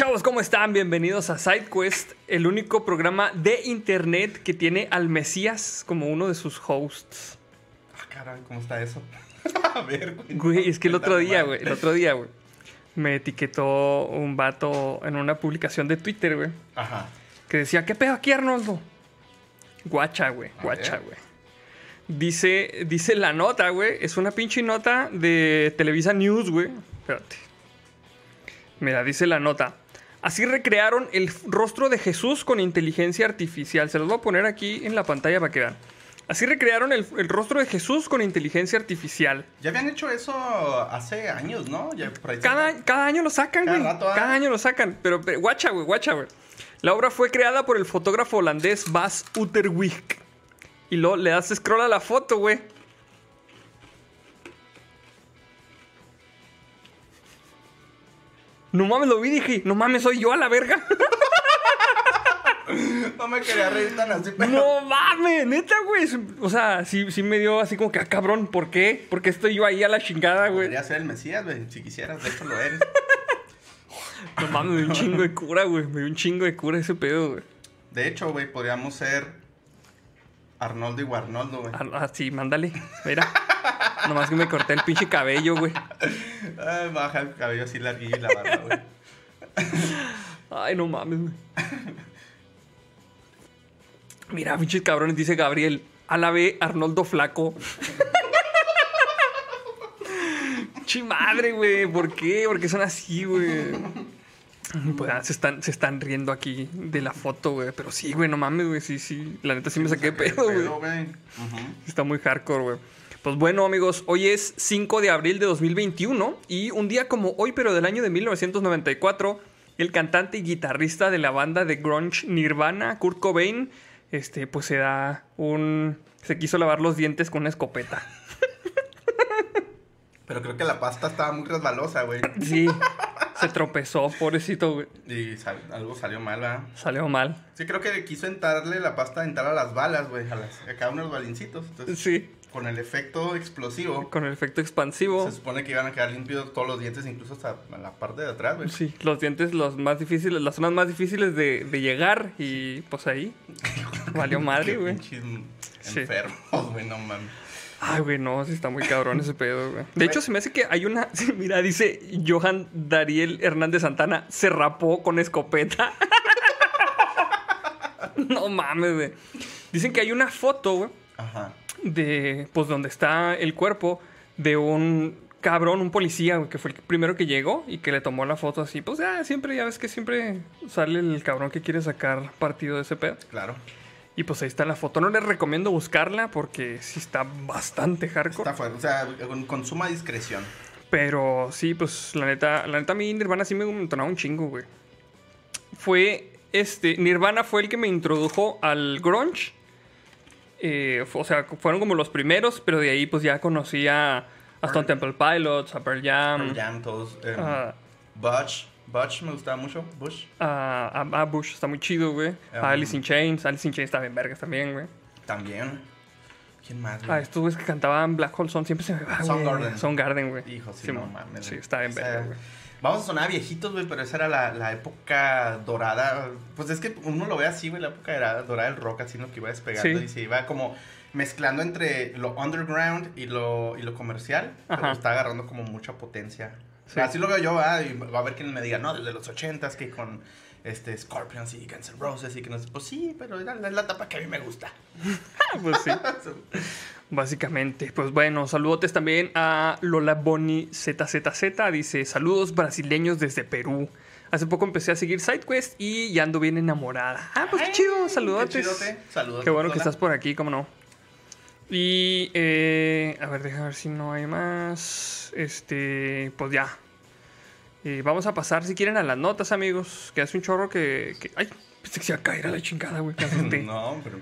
chavos? ¿Cómo están? Bienvenidos a SideQuest, el único programa de internet que tiene al Mesías como uno de sus hosts. Ah, caray, ¿cómo está eso? a ver, güey. Güey, es que el otro día, güey, el otro día, güey, me etiquetó un vato en una publicación de Twitter, güey, Ajá. que decía, ¿qué pedo aquí, Arnoldo? Guacha, güey, guacha, güey. Dice, dice la nota, güey, es una pinche nota de Televisa News, güey. Espérate. Mira, dice la nota. Así recrearon el rostro de Jesús con inteligencia artificial. Se los voy a poner aquí en la pantalla para que vean. Así recrearon el, el rostro de Jesús con inteligencia artificial. Ya habían hecho eso hace años, ¿no? Ya por ahí se- Cada, cada año lo sacan, Cada güey. rato, ¿ah? Cada año lo sacan. Pero, pero guacha, güey, guacha, güey. La obra fue creada por el fotógrafo holandés Bas Uterwijk. Y luego le das scroll a la foto, güey. No mames, lo vi y dije, no mames, soy yo a la verga. No me quería reír tan así, pero... no mames, neta, güey. O sea, sí, sí me dio así como que, ah, cabrón, ¿por qué? ¿Por qué estoy yo ahí a la chingada, güey? Podría ser el Mesías, güey, si quisieras, de hecho lo eres. No mames, me dio un chingo de cura, güey. Me dio un chingo de cura ese pedo, güey. De hecho, güey, podríamos ser Arnoldo y Guarnoldo, güey. Ah, ah, sí, mándale. Mira. Nomás que me corté el pinche cabello, güey. Ay, baja el cabello así larguillo y la barba, güey. Ay, no mames, güey. Mira, pinches cabrones, dice Gabriel. A la B, Arnoldo Flaco. Chi madre, güey. ¿Por qué? ¿Por qué son así, güey? Pues ah, se están, se están riendo aquí de la foto, güey. Pero sí, güey, no mames, güey. Sí, sí. La neta sí me saqué de pedo, güey. Está muy hardcore, güey. Pues bueno, amigos, hoy es 5 de abril de 2021 y un día como hoy, pero del año de 1994, el cantante y guitarrista de la banda de grunge Nirvana, Kurt Cobain, este, pues se da un... se quiso lavar los dientes con una escopeta. Pero creo que la pasta estaba muy resbalosa, güey. Sí, se tropezó, pobrecito, güey. Y sal- algo salió mal, ¿verdad? Salió mal. Sí, creo que quiso entrarle la pasta, entrar a las balas, güey, a, las- a cada uno de los balincitos. Entonces, Sí, con el efecto explosivo, con el efecto expansivo. se supone que iban a quedar limpios todos los dientes, incluso hasta la parte de atrás, güey. Sí, los dientes los más difíciles, las zonas más difíciles de, de llegar y pues ahí valió madre, güey. enfermos, güey, no mames. Ay, güey, no, sí está muy cabrón ese pedo, güey. De hecho, se me hace que hay una. Mira, dice Johan Dariel Hernández Santana, se rapó con escopeta. no mames, güey. Dicen que hay una foto, güey, Ajá. de. Pues donde está el cuerpo de un cabrón, un policía, güey, que fue el primero que llegó y que le tomó la foto así. Pues ya, siempre, ya ves que siempre sale el cabrón que quiere sacar partido de ese pedo. Claro. Y pues ahí está la foto. No les recomiendo buscarla porque sí está bastante hardcore. Está fuerte, o sea, con, con suma discreción. Pero sí, pues la neta, la neta a mí Nirvana sí me entonaba un chingo, güey. Fue este, Nirvana fue el que me introdujo al grunge. Eh, o sea, fueron como los primeros, pero de ahí pues ya conocí a, a Stone Temple Pilots, a Pearl Jam, Pearl Jam, todos. em, Butch. Butch me gustaba mucho. Bush. a, a- a Bush, está muy chido, güey. A Um, Alice in Chains, Alice in Chains está bien vergas también, güey. También. ¿Quién más, güey? estos güeyes que cantaban Black Hole Sun, siempre se me va. Soundgarden. Soundgarden, güey. Hijo, sí, Simón. no mames. Sí, está bien Esa- verga, güey. Vamos a sonar viejitos, güey, pero esa era la, la época dorada. Pues es que uno lo ve así, güey, la época era dorada del rock, así, ¿no? Que iba despegando Sí. y se iba como mezclando entre lo underground y lo, y lo comercial. Ajá. Pero está agarrando como mucha potencia. Sí. Así lo veo yo, ¿verdad? y va a haber quien me diga, no, desde los ochentas que con este Scorpions y Guns N' Roses y que no sé. Pues sí, pero era la, la etapa que a mí me gusta. Pues sí. Básicamente, pues bueno, saludotes también a Lola Boni ZZZ. Dice: Saludos brasileños desde Perú. Hace poco empecé a seguir SideQuest y ya ando bien enamorada. Ah, pues qué chido, qué saludotes. chidote. Saludos. Qué bueno que estás por aquí, cómo no. Y, eh, a ver, déjame ver si no hay más. Este, pues ya. Eh, vamos a pasar, si quieren, a las notas, amigos. Que hace un chorro que. que- ay, pensé que se iba a caer a la chingada, güey. No, pero.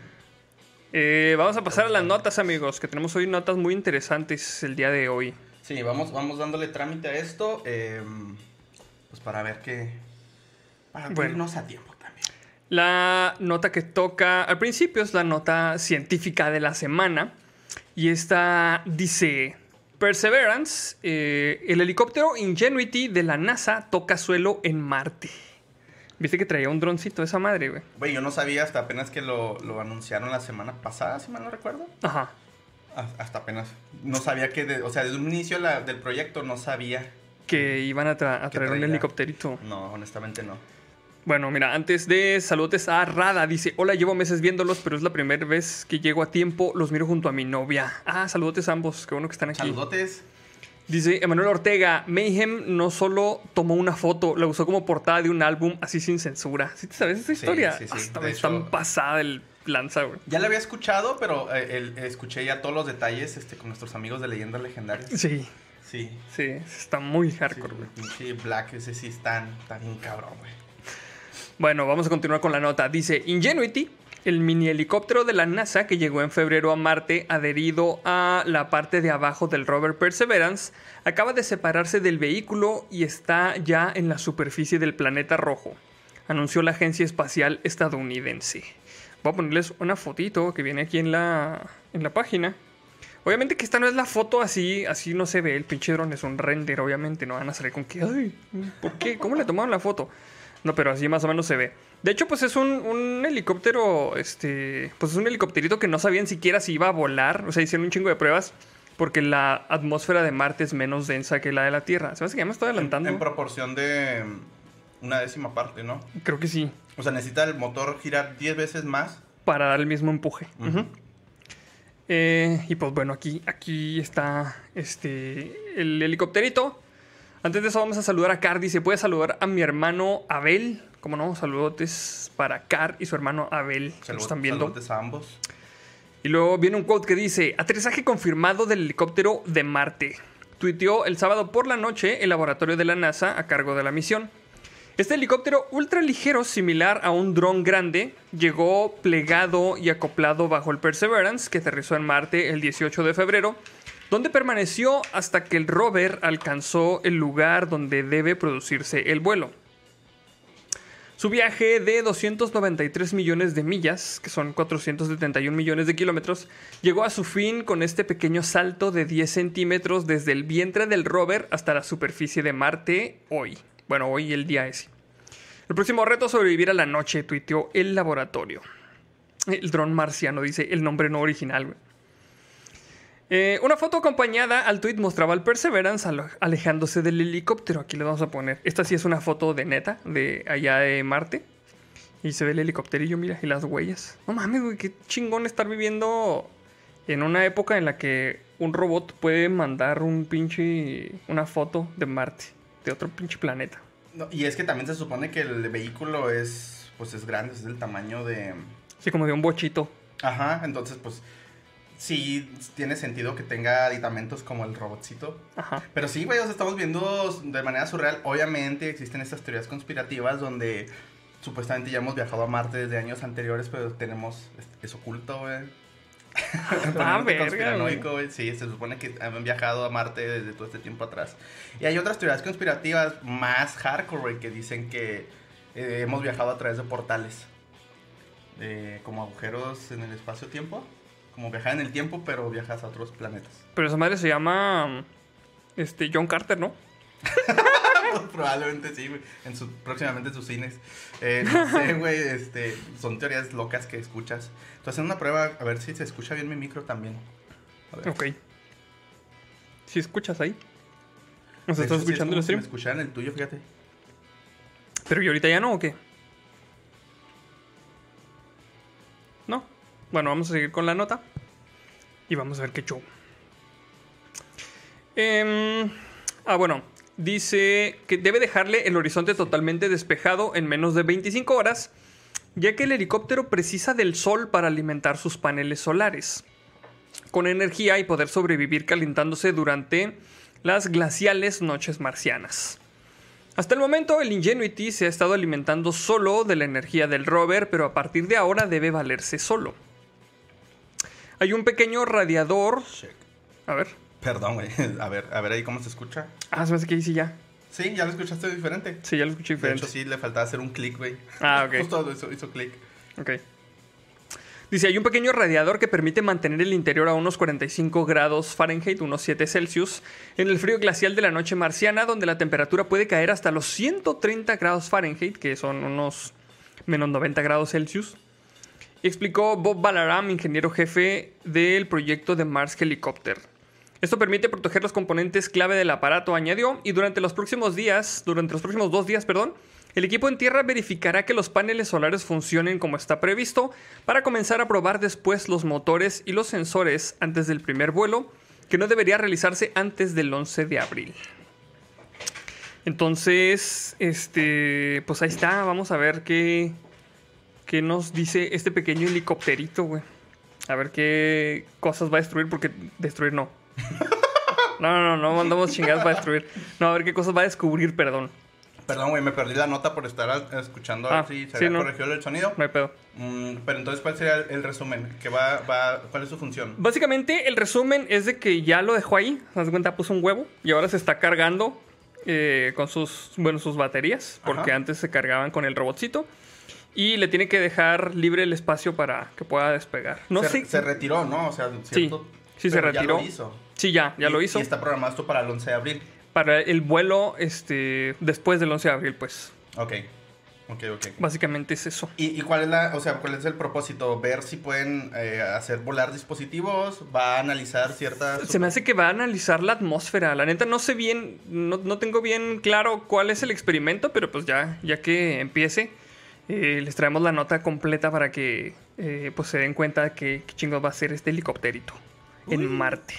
Eh, vamos a pasar a las notas, amigos, que tenemos hoy notas muy interesantes el día de hoy. Sí, vamos, vamos dándole trámite a esto. eh, pues para ver qué. Para Bueno. a tiempo. La nota que toca al principio es la nota científica de la semana. Y esta dice: Perseverance, eh, el helicóptero Ingenuity de la NASA toca suelo en Marte. Viste que traía un droncito esa madre, güey. Güey, yo no sabía hasta apenas que lo, lo anunciaron la semana pasada, si mal no recuerdo. Ajá. Ah, Hasta apenas. No sabía que, de- o sea, desde un inicio la- del proyecto no sabía. Que iban a, tra- a traer un helicópterito. No, honestamente no. Bueno, mira, antes de saludos a Rada, dice, hola, llevo meses viéndolos, pero es la primera vez que llego a tiempo, los miro junto a mi novia. Ah, saludos a ambos, qué bueno que están aquí. Saludotes. Dice Emanuel Ortega, Mayhem no solo tomó una foto, la usó como portada de un álbum así sin censura. ¿Sí te sabes Sí, historia? sí, sí. Hasta me están hecho- pasada el lanza, güey. Ya la había escuchado, pero eh, el- escuché ya todos los detalles este, con nuestros amigos de Leyendas Legendarias. Sí, Sí. sí, está muy Sí, hardcore, güey. pinche Black, ese sí está, está bien cabrón, güey. Bueno, vamos a continuar con la nota. Dice Ingenuity, el mini helicóptero de la NASA que llegó en febrero a Marte adherido a la parte de abajo del rover Perseverance, acaba de separarse del vehículo y está ya en la superficie del planeta rojo, anunció la agencia espacial estadounidense. Voy a ponerles una fotito que viene aquí en la, en la página. Obviamente que esta no es la foto así, así no se ve, el pinche dron es un render, obviamente, no van a salir con que, ay, ¿por qué? ¿Cómo le tomaron la foto? No, pero así más o menos se ve. De hecho, pues es un, un helicóptero, este, pues es un helicópterito que no sabían siquiera si iba a volar, o sea, hicieron un chingo de pruebas porque la atmósfera de Marte es menos densa que la de la Tierra. ¿Sabes que ya me estoy adelantando? En proporción de mm, una décima parte, ¿no? Creo que sí, O sea, necesita el motor girar 10 veces más. para dar el mismo empuje. Eh, y pues bueno, aquí, aquí está este, el helicópterito. Antes de eso vamos a saludar a Car. Dice, puede saludar a mi hermano Abel. Como no, saludotes para Car y su hermano Abel. que nos Salud- están viendo. saludotes a ambos. Y luego viene un quote que dice, aterrizaje confirmado del helicóptero de Marte. Tuiteó el sábado por la noche el laboratorio de la NASA a cargo de la misión. Este helicóptero ultra ligero, similar a un dron grande, llegó plegado y acoplado bajo el Perseverance, que aterrizó en Marte el 18 de febrero, donde permaneció hasta que el rover alcanzó el lugar donde debe producirse el vuelo. Su viaje de 293 millones de millas, que son 471 millones de kilómetros, llegó a su fin con este pequeño salto de 10 centímetros desde el vientre del rover hasta la superficie de Marte hoy. Bueno, hoy el día ese. El próximo reto sobrevivir a la noche, tuiteó el laboratorio. El dron marciano dice el nombre no original. Eh, una foto acompañada al tweet mostraba al Perseverance alejándose del helicóptero. Aquí le vamos a poner. Esta sí es una foto de neta, de allá de Marte. Y se ve el helicópterillo, mira, y las huellas. No mames, güey, qué chingón estar viviendo en una época en la que un robot puede mandar un pinche. una foto de Marte, de otro pinche planeta. No, y es que también se supone que el vehículo es, pues es grande, es del tamaño de... Así como de un bochito. Ajá, entonces pues sí tiene sentido que tenga aditamentos como el robotcito. Ajá. Pero sí, güey, o sea, estamos viendo de manera surreal. Obviamente existen estas teorías conspirativas donde supuestamente ya hemos viajado a Marte desde años anteriores, pero tenemos, es, es oculto, güey. Ah, verga, conspiranoico, güey. Sí, se supone que han viajado a Marte desde todo este tiempo atrás. Y hay otras teorías conspirativas más hardcore, güey, que dicen que eh, hemos viajado a través de portales. Eh, como agujeros en el espacio-tiempo. Como viajar en el tiempo, pero viajas a otros planetas. Pero esa madre se llama. Este, John Carter, ¿no? Probablemente sí, güey. En su, próximamente en sus cines. Eh, no sé, güey. Este, son teorías locas que escuchas. Estoy haciendo una prueba a ver si se escucha bien mi micro también. A ver. Ok. Si escuchas ahí. ¿Nos estás hecho, sí, es escuchando el si me stream? escucharan el tuyo, fíjate. Pero ¿y ahorita ya no o qué? Bueno, vamos a seguir con la nota. Y vamos a ver qué show. Em, ah, bueno. Dice que debe dejarle el horizonte totalmente despejado en menos de 25 horas, ya que el helicóptero precisa del sol para alimentar sus paneles solares, con energía y poder sobrevivir calentándose durante las glaciales noches marcianas. Hasta el momento, el Ingenuity se ha estado alimentando solo de la energía del rover, pero a partir de ahora debe valerse solo. Hay un pequeño radiador. A ver. Perdón, güey. A ver, a ver ahí cómo se escucha. Ah, se me hace que ahí sí ya. Sí, ya lo escuchaste diferente. Sí, ya lo escuché De diferente. hecho, sí, le faltaba hacer un clic, güey. Ah, ok. Justo hizo, hizo clic. Ok. Dice, hay un pequeño radiador que permite mantener el interior a unos 45 grados Fahrenheit, unos 7 Celsius, en el frío glacial de la noche marciana, donde la temperatura puede caer hasta los 130 grados Fahrenheit, que son unos menos 90 grados Celsius. Explicó Bob Balaram, ingeniero jefe del proyecto de Mars Helicopter. Esto permite proteger los componentes clave del aparato, añadió, y durante los próximos días, durante los próximos dos días, perdón, el equipo en tierra verificará que los paneles solares funcionen como está previsto para comenzar a probar después los motores y los sensores antes del primer vuelo, que no debería realizarse antes del 11 de abril. Entonces, este, pues ahí está, vamos a ver qué, qué nos dice este pequeño helicópterito, güey. A ver qué cosas va a destruir, porque destruir no. No, no, no, no mandamos chingadas para destruir. No, a ver qué cosas va a descubrir, perdón. Perdón, güey, me perdí la nota por estar al- escuchando a Ah, ver si se sí, había no. corregido el sonido. No hay pedo. Mm, pero entonces, ¿cuál sería el, el resumen? ¿Qué va, va, ¿Cuál es su función? Básicamente, el resumen es de que ya lo dejó ahí. Se das cuenta, puso un huevo y ahora se está cargando eh, con sus, bueno, sus baterías, porque Ajá. antes se cargaban con el robotcito. Y le tiene que dejar libre el espacio para que pueda despegar. No se, sé. se retiró, ¿no? O sea, cierto, sí, se pero ya retiró. lo hizo. Sí, ya, ya Y- lo hizo. Y está programado esto para el 11 de abril. Para el vuelo este, después del 11 de abril, pues. Ok. Ok, ok. Básicamente es eso. ¿Y, y cuál es la, o sea, cuál es el propósito? ¿Ver si pueden eh, hacer volar dispositivos? ¿Va a analizar ciertas...? Se me hace que va a analizar la atmósfera. La neta no sé bien, no, no tengo bien claro cuál es el experimento, pero pues ya, ya que empiece, eh, les traemos la nota completa para que eh, pues se den cuenta de que qué chingos va a ser este helicópterito en Marte.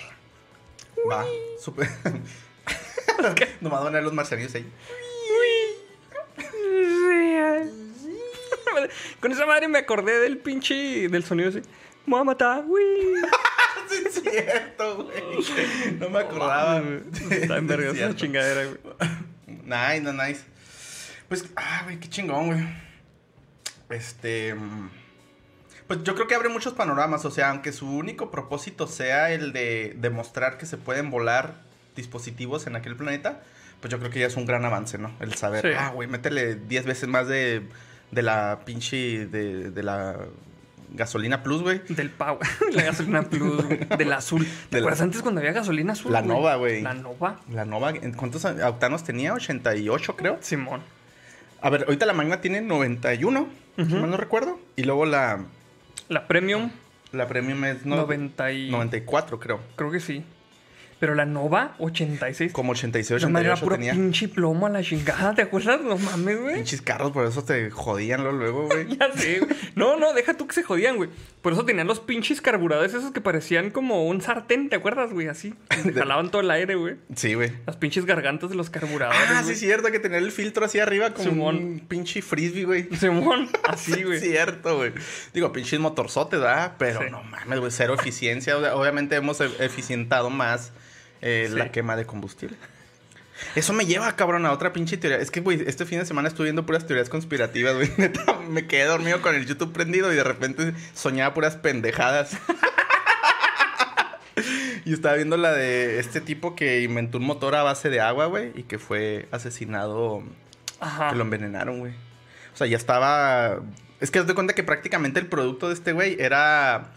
Va, súper... Nomás van a ver los marcianitos ahí. Con esa madre me acordé del pinche del sonido así. Me voy a matar, uy. Sí, es cierto, güey. No me acordaba. Está en verga esa chingadera, güey. Nice, no, nice. Pues, ah, güey, qué chingón, güey. Este. mm, Pues yo creo que abre muchos panoramas. O sea, aunque su único propósito sea el de demostrar que se pueden volar dispositivos en aquel planeta, pues yo creo que ya es un gran avance, ¿no? El saber, Sí. ah, güey, métele 10 veces más de, de la pinche. De, de la gasolina plus, güey. Del Power, la gasolina plus, güey, del azul. ¿Te De la- acuerdas antes cuando había gasolina azul? La Nova, güey. La Nova. La Nova, ¿en ¿cuántos octanos tenía? 88, creo. Simón. A ver, ahorita la Magna tiene 91, si Ujú. mal no recuerdo. Y luego la, La Premium, la Premium es no- 90 y... 94, creo. Creo que sí. Pero la Nova, 86. Como 86, No, madre, era 88 puro tenía. pinche plomo a la chingada, ¿te acuerdas? No mames, güey. Pinches carros, por eso te jodían luego, güey. Ya sé, güey. No, no, deja tú que se jodían, güey. Por eso tenían los pinches carburadores esos que parecían como un sartén, ¿te acuerdas, güey? Así. Te jalaban todo el aire, güey. Sí, güey. Las pinches gargantas de los carburadores. Ah, sí, es cierto que tenía el filtro así arriba como Simón. un pinche frisbee, güey. Simón, así, güey. Es cierto, güey. Digo, pinches motorzotes, ¿verdad? Pero Sí. no mames, güey, cero eficiencia. Obviamente hemos e- eficientado más eh, Sí. la quema de combustible. Eso me lleva, cabrón, a otra pinche teoría. Es que, güey, este fin de semana estuve viendo puras teorías conspirativas, güey. Neta, me quedé dormido con el YouTube prendido y de repente soñaba puras pendejadas. y estaba viendo la de este tipo que inventó un motor a base de agua, güey, y que fue asesinado Ajá. que lo envenenaron, güey. O sea, ya estaba. Es que haz de cuenta que prácticamente el producto de este güey era.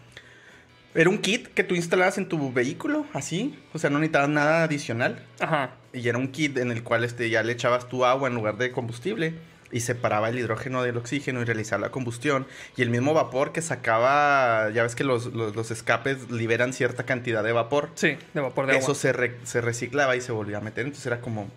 Era un kit que tú instalabas en tu vehículo, así. O sea, no necesitabas nada adicional. Ajá. Y era un kit en el cual este, ya le echabas tu agua en lugar de combustible. Y separaba el hidrógeno del oxígeno y realizaba la combustión. Y el mismo vapor que sacaba. Ya ves que los, los- los escapes liberan cierta cantidad de vapor. Sí, de vapor de Eso agua. se, re- se reciclaba y se volvía a meter. Entonces era como,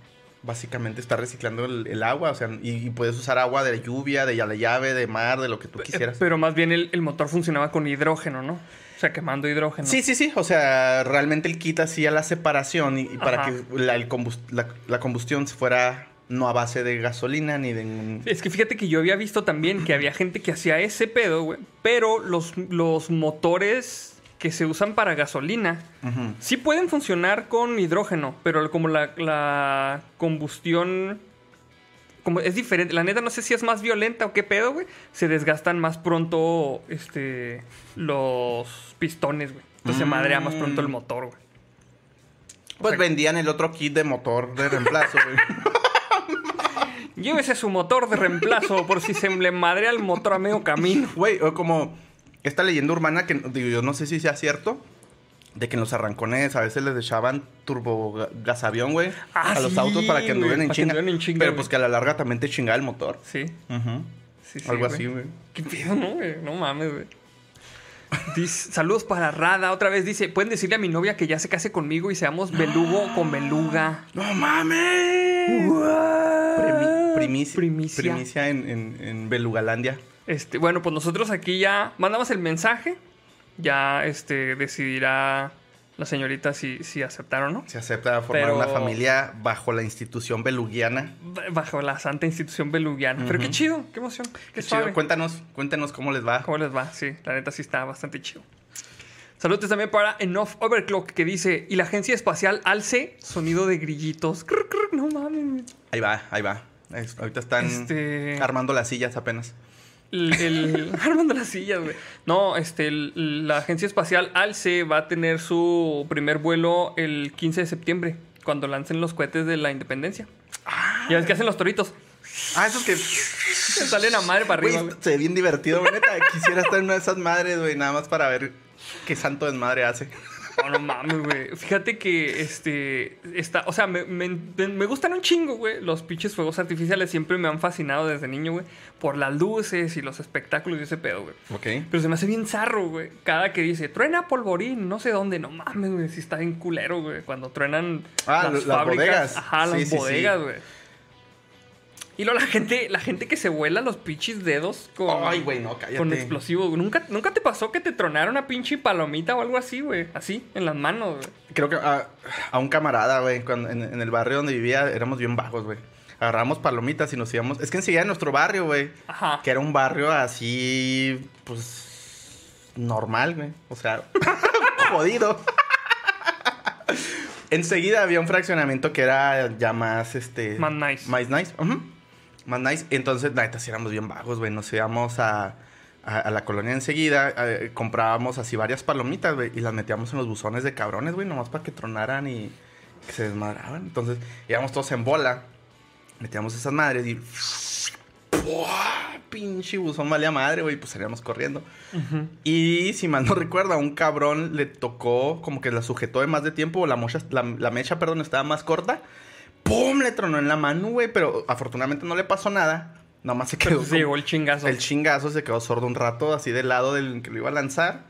básicamente, estar reciclando el, el agua. O sea, y, y puedes usar agua de lluvia, de la llave, de mar, de lo que tú quisieras. Pero más bien el, el motor funcionaba con hidrógeno, ¿no? O sea, quemando hidrógeno. Sí, sí, sí. O sea, realmente el kit hacía la separación y, y para que la, el combust- la- la combustión fuera no a base de gasolina ni de... Es que fíjate que yo había visto también que había gente que hacía ese pedo, güey. Pero los, los motores que se usan para gasolina sí pueden funcionar con hidrógeno, pero como la, la combustión como es diferente, la neta no sé si es más violenta o qué pedo, güey. Se desgastan más pronto este los pistones, güey. Entonces se madrea más pronto el Mm. motor, güey. Pues vendían el otro kit de motor de reemplazo, güey. Llévese su motor de reemplazo por si se le madrea el motor a medio camino. Güey, como esta leyenda urbana que digo, yo no sé si sea cierto. De que en los arrancones a veces les echaban turbo gasavión, güey. Ah, a los sí, autos para que anduvieran en, chinga. anduvieran en chinga, Pero güey. pues que a la larga también te chingaba el motor. Sí, Ujú. sí, sí. Algo así, güey. ¿Qué pedo, no, güey? No mames, güey. Dice- saludos para Rada. Otra vez dice: Pueden decirle a mi novia que ya se case conmigo y seamos belugo con beluga. ¡No mames! Primi- primicia, Primicia. primicia en, en, en Belugalandia. Este, bueno, pues nosotros aquí ya mandamos el mensaje. Ya este, decidirá la señorita si, si aceptar o no. Se acepta formar Pero- una familia bajo la institución belugiana. Bajo la santa institución belugiana. Pero qué chido, qué emoción. Qué, Qué chido. Cuéntanos, cuéntanos cómo les va. ¿Cómo les va? Sí, la neta sí está bastante chido. Saludos también para Enough Overclock que dice: Y la agencia espacial ALCE, sonido de grillitos. Crr, crr, no mames. Ahí va, ahí va. Es- ahorita están Este- armando las sillas apenas. El, el- armando las sillas, güey. No, este, el- la agencia espacial ALCE va a tener su primer vuelo el 15 de septiembre, cuando lancen los cohetes de la independencia. Ya ves que hacen los toritos. Ah, esos que. Se salen a madre para arriba, se ve bien divertido, güey, neta. Quisiera estar en una de esas madres, güey, nada más para ver qué santo desmadre hace. No, no mames, güey. Fíjate que este. Está, o sea, me, me- me gustan un chingo, güey. Los pinches fuegos artificiales siempre me han fascinado desde niño, güey. Por las luces y los espectáculos y ese pedo, güey. Ok. Pero se me hace bien zarro, güey. Cada que dice, truena polvorín, no sé dónde. No mames, güey. Sí está bien culero, güey. Cuando truenan Ah, las bodegas. Ajá, las Sí, sí, bodegas, sí. Y luego la gente, la gente que se vuela los pinches dedos con, Ay, güey, no, cállate. con explosivos. güey. ¿Nunca, ¿Nunca te pasó que te tronaron una pinche palomita o algo así, güey? Así, en las manos, güey. Creo que a, a un camarada, güey, en, en el barrio donde vivía éramos bien bajos, güey. Agarramos palomitas y nos íbamos. Es que enseguida de nuestro barrio, güey. Ajá. Que era un barrio así, pues, normal, güey. O sea, jodido. Enseguida había un fraccionamiento que era ya más, este... Más nice. Más nice, ujú. Más nice. Entonces, neta, sí éramos bien bajos, güey. Nos íbamos a, a, a la colonia enseguida. eh, comprábamos así varias palomitas, güey. Y las metíamos en los buzones de cabrones, güey. Nomás para que tronaran y que se desmadraban. Entonces, íbamos todos en bola. Metíamos esas madres y... ¡Buah! Pinche buzón valía madre, güey. Pues salíamos corriendo. Ujú. Y si mal no recuerdo, a un cabrón le tocó como que la sujetó de más de tiempo, o la, mocha, la, la mecha, perdón, estaba más corta. ¡Pum! Le tronó en la mano, güey, pero afortunadamente no le pasó nada. Nada más se quedó. Pero se llegó el chingazo. el chingazo se quedó sordo un rato, así del lado del que lo iba a lanzar.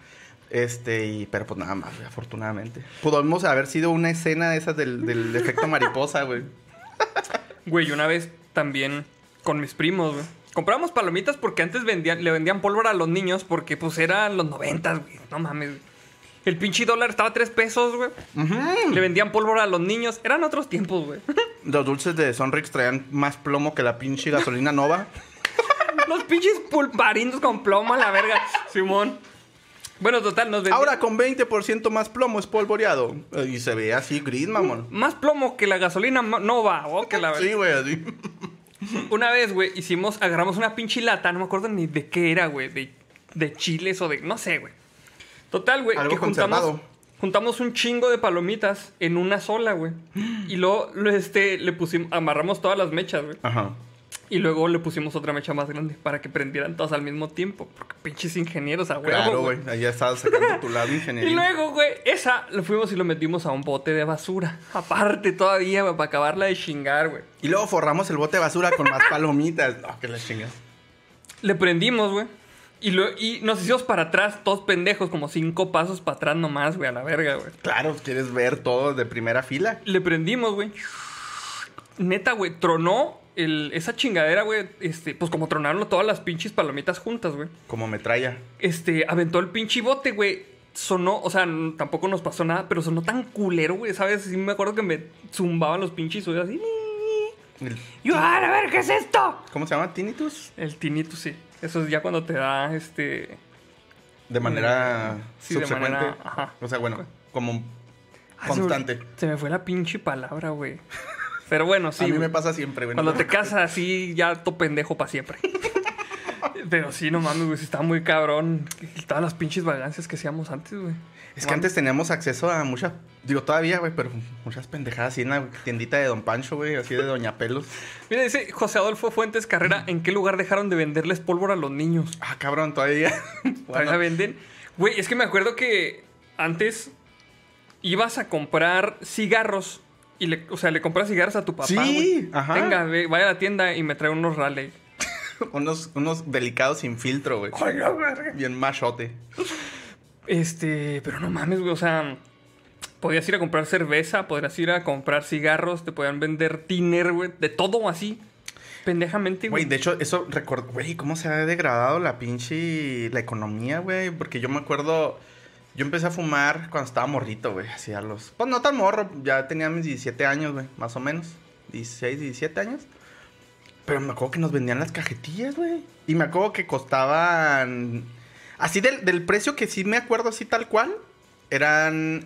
Este, y, pero pues nada más, güey, afortunadamente. Pudimos haber sido una escena de esas del, del efecto mariposa, güey. Güey, una vez también con mis primos, güey. Compramos palomitas porque antes vendían, le vendían pólvora a los niños porque pues eran los noventas, güey. No mames, güey. El pinche dólar estaba a tres pesos, güey. Le vendían pólvora a los niños. Eran otros tiempos, güey. Los dulces de Sonrix traían más plomo que la pinche gasolina nova. los pinches pulparindos con plomo a la verga. Simón. Bueno, total, nos vendían Ahora con 20% más plomo espolvoreado. Eh, Y se ve así gris, mamón. más plomo que la gasolina nova. Oh, que la verga. Sí, güey, así. Una vez, güey, hicimos, agarramos una pinche lata, no me acuerdo ni de qué era, güey, de, de chiles o de, no sé, güey. Total, güey, Algo que juntamos, conservado. juntamos un chingo de palomitas en una sola, güey. Y luego, este, le pusimos, amarramos todas las mechas, güey. Ajá. Y luego le pusimos otra mecha más grande para que prendieran todas al mismo tiempo. Porque pinches ingenieros a huevo, Claro, güey. Ya estabas sacando tu lado Y ingeniería. luego, güey, esa lo fuimos y lo metimos a un bote de basura. Aparte todavía, güey, para acabarla de chingar, güey. Y luego forramos el bote de basura con más palomitas. No, que la chingas. Le prendimos, güey. Y, lo- y nos hicimos para atrás, todos pendejos, como cinco pasos para atrás nomás, güey, a la verga, güey. Claro, quieres ver todo de primera fila. Le prendimos, güey. Neta, güey, tronó el, esa chingadera, güey. Este, pues como tronaron todas las pinches palomitas juntas, güey. Como metralla. Este, aventó el pinche bote, güey. Sonó, o sea, tampoco nos pasó nada, pero sonó tan culero, güey, ¿sabes? Sí me acuerdo que me zumbaban los pinches oídos así. El- Yo, "Ah, a ver, ¿qué es esto? ¿Cómo se llama? Tinnitus. El tinnitus, sí. Eso es ya cuando te da, este... De manera Sí, de subsecuente. manera- ajá. O sea, bueno, como Ah, constante. Se me fue la pinche palabra, güey. Pero bueno, sí. a mí me pasa siempre, güey. Cuando te casas así, ya to pendejo para siempre. Pero sí, no mames, güey, estaba muy cabrón. Todas las pinches vagancias que hacíamos antes, güey. Es que antes teníamos acceso a muchas, digo todavía, güey, pero muchas pendejadas así en la tiendita de Don Pancho, güey, así de Doña Pelos. Mira, dice José Adolfo Fuentes Carrera, ¿en qué lugar dejaron de venderles pólvora a los niños? Ah, cabrón, todavía. Todavía Bueno, venden. Güey, es que me acuerdo que antes ibas a comprar cigarros. Y le, o sea, le compras cigarros a tu papá. Sí, ajá. Venga, ve, vaya a la tienda y me trae unos Raleigh. unos, unos delicados sin filtro, güey. Bien machote. Este, pero no mames, güey, o sea, podías ir a comprar cerveza, podrías ir a comprar cigarros, te podían vender tiner, güey, de todo así, pendejamente, Güey, güey. de hecho, eso recuerdo, güey, cómo se ha degradado la pinche, la economía, güey, porque yo me acuerdo, yo empecé a fumar cuando estaba morrito, güey, así a los, pues no tan morro, ya tenía mis 17 años, güey, más o menos, 16, 17 años, pero me acuerdo que nos vendían las cajetillas, güey, y me acuerdo que costaban, así del, del precio que sí me acuerdo así tal cual, eran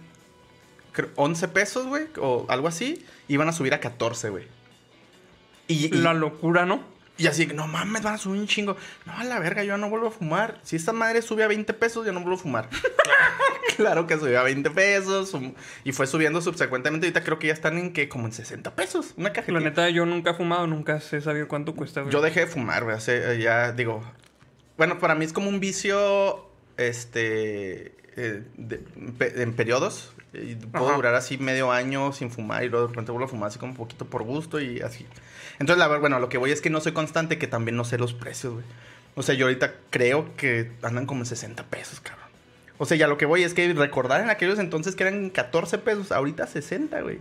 creo, 11 pesos, güey, o algo así, iban a subir a 14, güey. Y, y- La locura, ¿no? y así, no mames, van a subir un chingo. No, a la verga, yo ya no vuelvo a fumar. Si esta madre sube a 20 pesos, yo no vuelvo a fumar. claro que subió a 20 pesos. sum- Y fue subiendo subsecuentemente. Ahorita creo que ya están en que como en 60 pesos. Una La cajetilla. neta, yo nunca he fumado, nunca sé saber cuánto cuesta. Yo dejé de fumar, güey. Hace, eh, ya digo. Bueno, para mí es como un vicio. Este. eh, de- pe- en periodos. Y puedo Ajá. durar así medio año sin fumar y luego de repente vuelvo a fumar así como un poquito por gusto y así. Entonces, la verdad, bueno, lo que voy es que no soy constante, que también no sé los precios, güey. O sea, yo ahorita creo que andan como en 60 pesos, cabrón. O sea, ya lo que voy es que recordar en aquellos entonces que eran 14 pesos, ahorita 60, güey.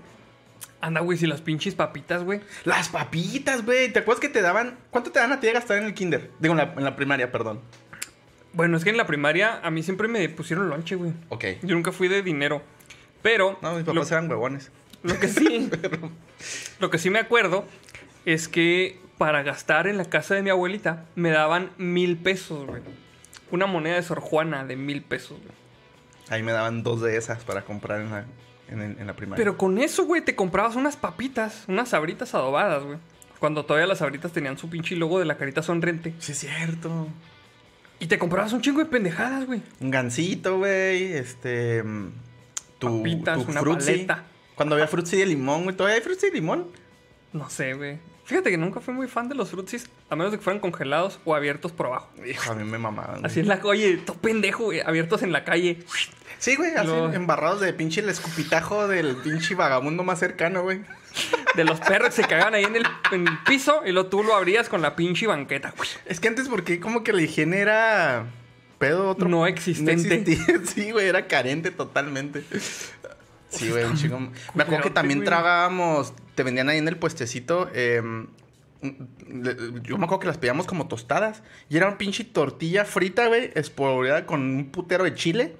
Anda, güey, si las pinches papitas, güey. Las papitas, güey. ¿Te acuerdas que te daban? ¿Cuánto te dan a ti de gastar en el kinder? Digo, en la, en la primaria, perdón. Bueno, es que en la primaria a mí siempre me pusieron lonche, güey. Ok. Yo nunca fui de dinero. Pero No, mis lo, papás eran huevones. lo que sí, lo que sí me acuerdo es que para gastar en la casa de mi abuelita me daban mil pesos, güey. Una moneda de Sor Juana de mil pesos, güey. Ahí me daban dos de esas para comprar en la, en, el- en la primaria. Pero con eso, güey, te comprabas unas papitas, unas sabritas adobadas, güey. Cuando todavía las sabritas tenían su pinche logo de la carita sonriente. Sí, es cierto. Y te comprabas un chingo de pendejadas, güey. Un gansito, güey. Este. mm, Tu, Papitas, tu una. Cuando había frutzi de limón, güey. ¿Todavía hay frutzi de limón? No sé, güey. Fíjate que nunca fui muy fan de los frutsis, a menos de que fueran congelados o abiertos por abajo. Hijo, a mí me mamaban. Así en la oye, todo pendejo, güey, abiertos en la calle. Sí, güey, así Lo- embarrados de pinche el escupitajo del pinche vagabundo más cercano, güey. De los perros que se cagaban ahí en el, en el piso y lo tú lo abrías con la pinche banqueta. güey. Es que antes, porque como que la higiene era. Pedo otro. No existente. existía. Sí, güey, era carente totalmente. Sí, güey, un chingo. Me acuerdo que también tragábamos. Te vendían ahí en el puestecito. eh, le- yo me acuerdo que las pedíamos como tostadas. Y era una pinche tortilla frita, güey, espolvoreada con un putero de chile.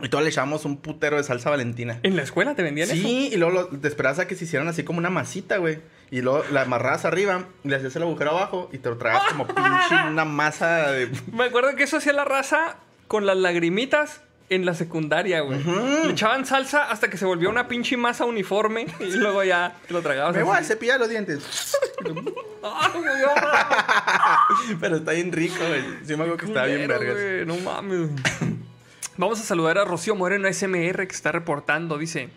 Y todavía le echábamos un putero de salsa valentina. ¿En la escuela te vendían eso? Sí, y luego lo- te esperabas a que se hicieran así como una masita, güey. Y luego la amarrabas arriba, le hacías el agujero abajo y te lo tragabas como pinche una masa de. Me acuerdo que eso hacía la raza con las lagrimitas en la secundaria, güey. Le echaban salsa hasta que se volvió una pinche masa uniforme y luego ya te lo tragabas. Me voy a cepillar los dientes. ¡Ah, ah! Pero está bien rico, güey. Sí me acuerdo que estaba bien vergas. güey, No mames. Vamos a saludar a Rocío Moreno SMR que está reportando. Dice: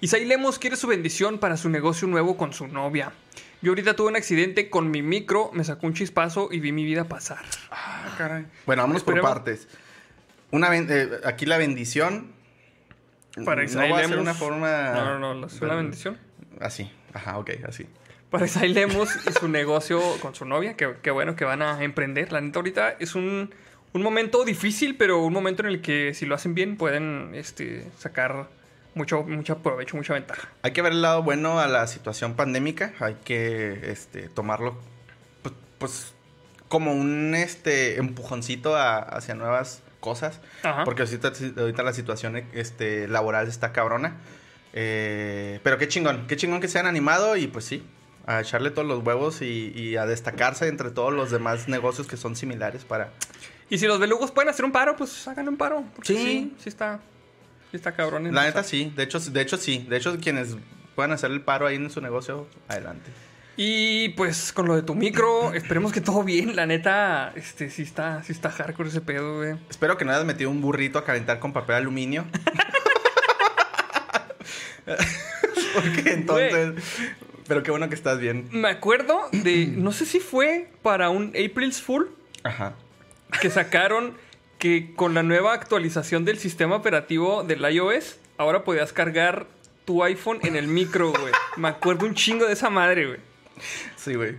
Isaí Lemos quiere su bendición para su negocio nuevo con su novia. Yo ahorita tuve un accidente con mi micro, me sacó un chispazo y vi mi vida pasar. Ah, caray. Bueno, vámonos por partes. Una ben- eh, aquí la bendición. Para no Isaí va a ser Lemos- una forma. No, no, no, es una bendición. Así. Ajá, ok, así. Para Lemos y su negocio con su novia, que, que bueno que van a emprender. La neta, ahorita es un, un momento difícil, pero un momento en el que si lo hacen bien pueden este, sacar mucho, mucho provecho, mucha ventaja. Hay que ver el lado bueno a la situación pandémica. Hay que este, tomarlo pues, pues, como un este, empujoncito a- hacia nuevas cosas. Ajá. Porque ahorita, ahorita la situación este, laboral está cabrona. Eh, pero qué chingón, qué chingón que se han animado y pues sí, a echarle todos los huevos y, y a destacarse entre todos los demás negocios que son similares para... Y si los belugos pueden hacer un paro, pues hagan un paro. porque Sí. Sí, sí está, sí está cabrón. La neta sí, de hecho, de hecho sí, de hecho quienes puedan hacer el paro ahí en su negocio, adelante. Y pues con lo de tu micro, esperemos que todo bien. La neta, este sí está, sí está hardcore ese pedo, güey. Espero que no hayas metido un burrito a calentar con papel aluminio. Porque entonces. Pero qué bueno que estás bien. Me acuerdo de. No sé si fue para un April's Fool Ajá. que sacaron que con la nueva actualización del sistema operativo del iOS, ahora podías cargar tu iPhone en el micro, güey. Me acuerdo un chingo de esa madre, güey. Sí, güey.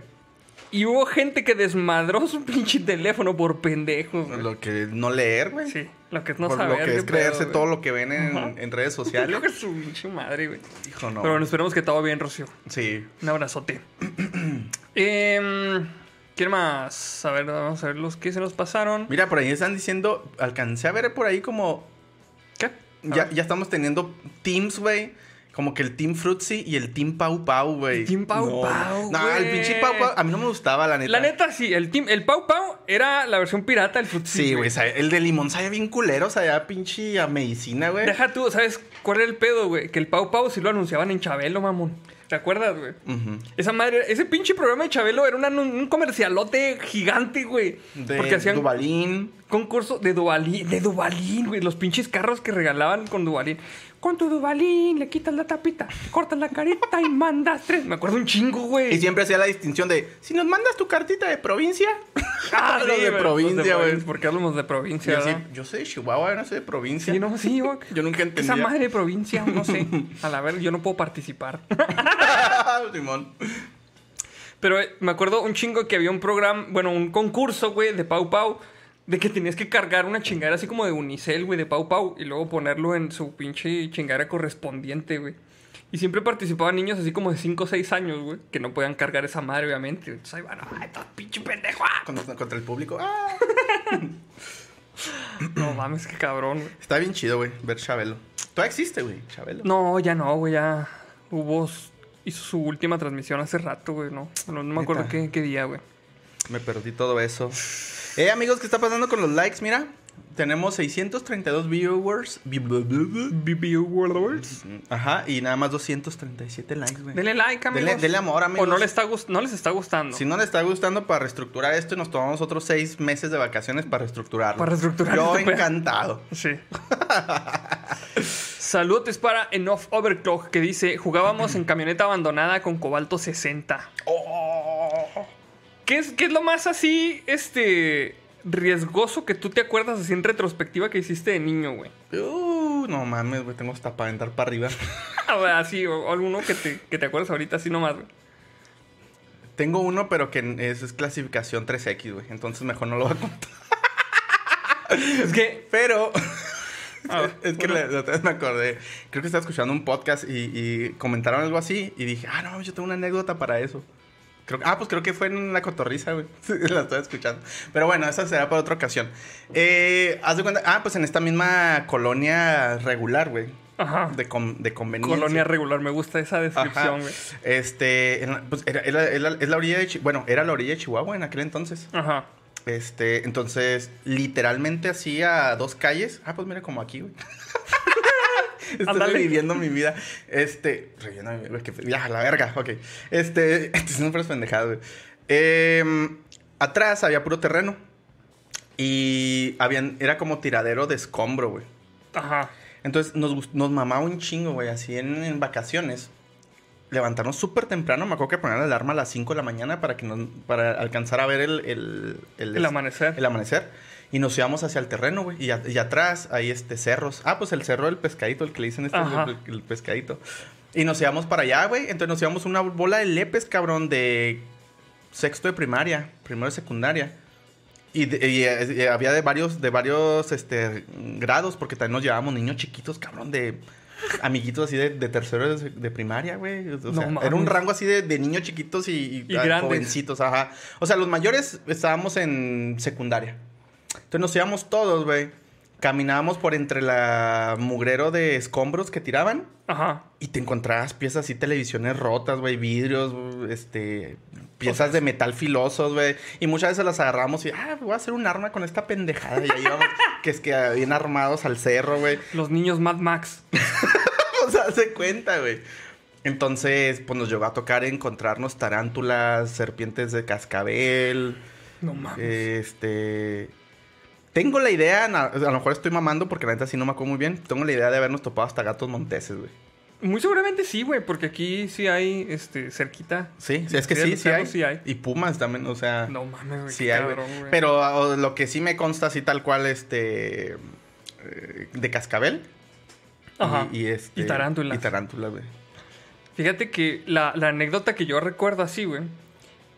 Y hubo gente que desmadró su pinche teléfono por pendejos, güey. Lo que no leer, güey. Sí, lo que es no Por saber. lo que qué es pedo, creerse güey. todo lo que ven en, Ajá. en redes sociales. Hijo de su pinche madre, güey. Hijo, no. Pero bueno, esperemos que todo bien, Rocío. Sí. Un abrazote. Em, ¿Quién más? A ver, vamos a ver los que se nos pasaron. Mira, por ahí están diciendo. Alcancé a ver por ahí como. ¿Qué? A Ya, ver. ya estamos teniendo teams, güey. Como que el Team Fruitsy y el Team Pau Pau, güey. El Team Pau no, Pau, No, el güey. pinche Pau Pau. A mí no me gustaba, la neta. La neta, sí. El, team, el Pau Pau era la versión pirata del Fruitsy. Sí, güey. El de limón sabía bien culero. Sabía pinche a medicina, güey. Deja tú, ¿sabes cuál era el pedo, güey? Que el Pau Pau sí lo anunciaban en Chabelo, mamón. ¿Te acuerdas, güey? Esa madre, ese pinche programa de Chabelo era un, anun- un comercialote gigante, güey. De Porque hacían Dubalín. Concurso de Dubalín, de Dubalín, güey. Los pinches carros que regalaban con Dubalín. Con tu Dubalín le quitas la tapita, cortas la carita y mandas tres. Me acuerdo un chingo, güey. Y siempre hacía la distinción de, si nos mandas tu cartita de provincia. Ah, Los de provincia, güey. ¿Por qué hablamos de provincia, yo soy de Chihuahua, no soy de provincia. Sí, no, sí, güey. Yo nunca entendía. Esa madre de provincia, no sé. A la ver, yo no puedo participar. Simón. Pero eh, me acuerdo un chingo que había un programa, bueno, un concurso, güey, de Pau Pau, de que tenías que cargar una chingadera así como de unicel, güey, de Pau Pau, y luego ponerlo en su pinche chingadera correspondiente, güey. Y siempre participaban niños así como de 5 o 6 años, güey, que no podían cargar esa madre, obviamente. Entonces ahí van, ay, todo pinche pendejo. ah". Contra, contra el público. Ah. No mames, qué cabrón, güey. Está bien chido, güey, ver Chabelo. Todavía existe, güey, Chabelo. No, ya no, güey, ya hubo. Hizo su última transmisión hace rato, güey, no. No, no me acuerdo qué día, güey. Me perdí todo eso. Eh, amigos, ¿qué está pasando con los likes? Mira, tenemos 632 viewers. Vi- vi- vi- vi- Ajá, y nada más 237 likes, güey. Denle like, amigos. Denle- denle amor, O amigos. no, le está no les está gustando. Si no les está gustando para reestructurar esto, nos tomamos otros seis meses de vacaciones para reestructurarlo. Para reestructurar Yo este encantado. Sí. Saludos para Enough Overclock que dice: Jugábamos en camioneta abandonada con cobalto 60. Oh. ¿Qué es, qué es lo más así, este, riesgoso que tú te acuerdas así en retrospectiva que hiciste de niño, güey? Uh, no mames, güey, tengo hasta para aventar para arriba. Así, o, o alguno que te, que te acuerdas ahorita así nomás, güey. tengo uno, pero que es, es clasificación 3X, güey. Entonces mejor no lo voy a contar. Es que. Pero. a ver, es que la, la otra vez me acordé. Creo que estaba escuchando un podcast y, y comentaron algo así. Y dije, ah, no, yo tengo una anécdota para eso. Creo, ah, pues creo que fue en la cotorriza, güey. La estaba escuchando. Pero bueno, esa será para otra ocasión. Eh, haz de cuenta. Ah, pues en esta misma colonia regular, güey. Ajá. De, con- de conveniencia. Colonia regular, me gusta esa descripción, güey. Este, pues era, era- era- es la orilla de Chi- bueno, era la orilla de Chihuahua en aquel entonces. Ajá. Este, entonces, literalmente así a dos calles. Ah, pues mira como aquí, güey. Estoy Ándale. viviendo mi vida. Este, reviviendo mi vida, ya, la verga, ok. Este, estoy haciendo puras pendejadas, güey. Em, atrás había puro terreno. Y habían, era como tiradero de escombro, güey. Ajá. Entonces nos, nos mamaba un chingo, güey, así en, en vacaciones. Levantarnos súper temprano, me acuerdo que ponían la alarma a las 5 de la mañana para, que nos, para alcanzar a ver el, el, El amanecer. el amanecer. Y nos íbamos hacia el terreno, güey. Y, y atrás hay este cerros. Ah, pues el cerro del pescadito, el que le dicen este el, el pescadito. Y nos íbamos para allá, güey. Entonces nos íbamos una bola de lepes, cabrón, de sexto de primaria, primero de secundaria. Y, de- y, eh, había de varios, de varios este, grados, porque también nos llevábamos niños chiquitos, cabrón, de amiguitos así de, de tercero de, de primaria, güey. O sea, No era un rango así de, de niños chiquitos y, jovencitos, ajá. O sea, los mayores estábamos en secundaria. Entonces nos íbamos todos, güey. Caminábamos por entre la mugrero de escombros que tiraban. Ajá. Y te encontrabas piezas así, televisiones rotas, güey, vidrios, este, piezas de metal filosos, güey. Y muchas veces las agarramos y, ah, voy a hacer un arma con esta pendejada. Y ahí íbamos, que es que bien armados al cerro, güey. Los niños Mad Max. o sea, se cuenta, güey. Entonces, pues nos llegó a tocar encontrarnos tarántulas, serpientes de cascabel. No mames. Este. Tengo la idea, a lo mejor estoy mamando porque la neta sí no me acuerdo muy bien. Tengo la idea de habernos topado hasta gatos monteses, güey. Muy seguramente sí, güey, porque aquí sí hay, este, cerquita. Sí, sí, es que Sí, sí, hay. cerros sí hay. Y pumas también, o sea. No mames, güey. sí hay, cabrón, güey. Pero o, lo que sí me consta así tal cual, este. eh, de cascabel. Ajá. Y, y este. Y tarántulas. Y tarántulas, güey. Fíjate que la, la anécdota que yo recuerdo así, güey,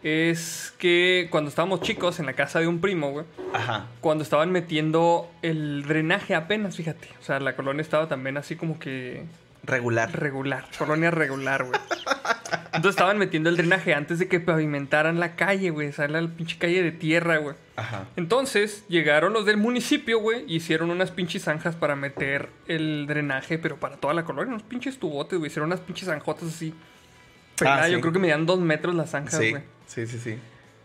es que cuando estábamos chicos en la casa de un primo, güey, Ajá. cuando estaban metiendo el drenaje apenas, fíjate. O sea, la colonia estaba también así como que Regular. regular, colonia regular, güey. Entonces estaban metiendo el drenaje antes de que pavimentaran la calle, güey. O sea, la pinche calle de tierra, güey. Ajá. Entonces llegaron los del municipio, güey, y hicieron unas pinches zanjas para meter el drenaje, pero para toda la colonia, unos pinches tubotes, güey. Hicieron unas pinches zanjotas así. Pelada, Ah, sí. Yo creo que medían dos metros las zanjas, Sí. güey. Sí, sí, sí.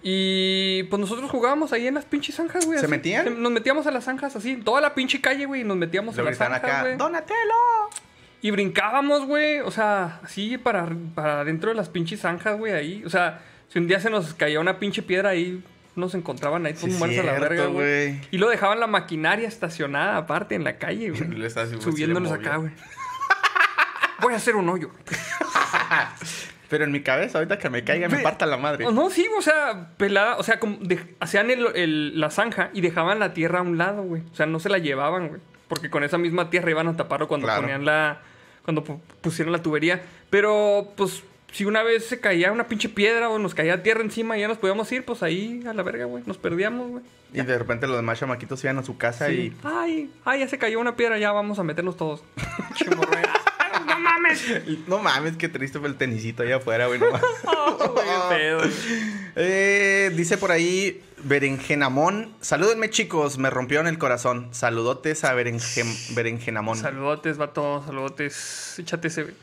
Y pues nosotros jugábamos ahí en las pinches zanjas, güey. ¿Se así. metían? Nos metíamos a las zanjas así, toda la pinche calle, güey, y nos metíamos Luego a las zanjas, acá. güey. ¡Donatello! Y brincábamos, güey. O sea, así para, para dentro de las pinches zanjas, güey, ahí. O sea, si un día se nos caía una pinche piedra ahí, nos encontraban ahí Sí, todos muertos a la verga, güey. Y lo dejaban la maquinaria estacionada aparte en la calle, güey. Subiéndonos acá, güey. Voy a hacer un hoyo. Pero en mi cabeza, ahorita que me caiga, me parta la madre. No, sí, o sea, pelada. O sea, como de- hacían el- el- la zanja y dejaban la tierra a un lado, güey. O sea, no se la llevaban, güey. Porque con esa misma tierra iban a taparlo cuando Claro. ponían la. Cuando pu- pusieron la tubería. Pero, pues, si una vez se caía una pinche piedra o nos caía tierra encima y ya nos podíamos ir, pues ahí a la verga, güey. Nos perdíamos, güey. Y de repente los demás chamaquitos iban a su casa Sí. Ay, ay, ya se cayó una piedra, ya vamos a meternos todos. No mames. No mames, qué triste fue el tenisito allá afuera, güey. no. Oh, qué pedo. Eh, dice por ahí Berenjenamón. Salúdenme, chicos. Me rompieron el corazón. Saludotes a Berenjen- Berenjenamón. Saludotes, vato, saludotes. Échate ese, güey.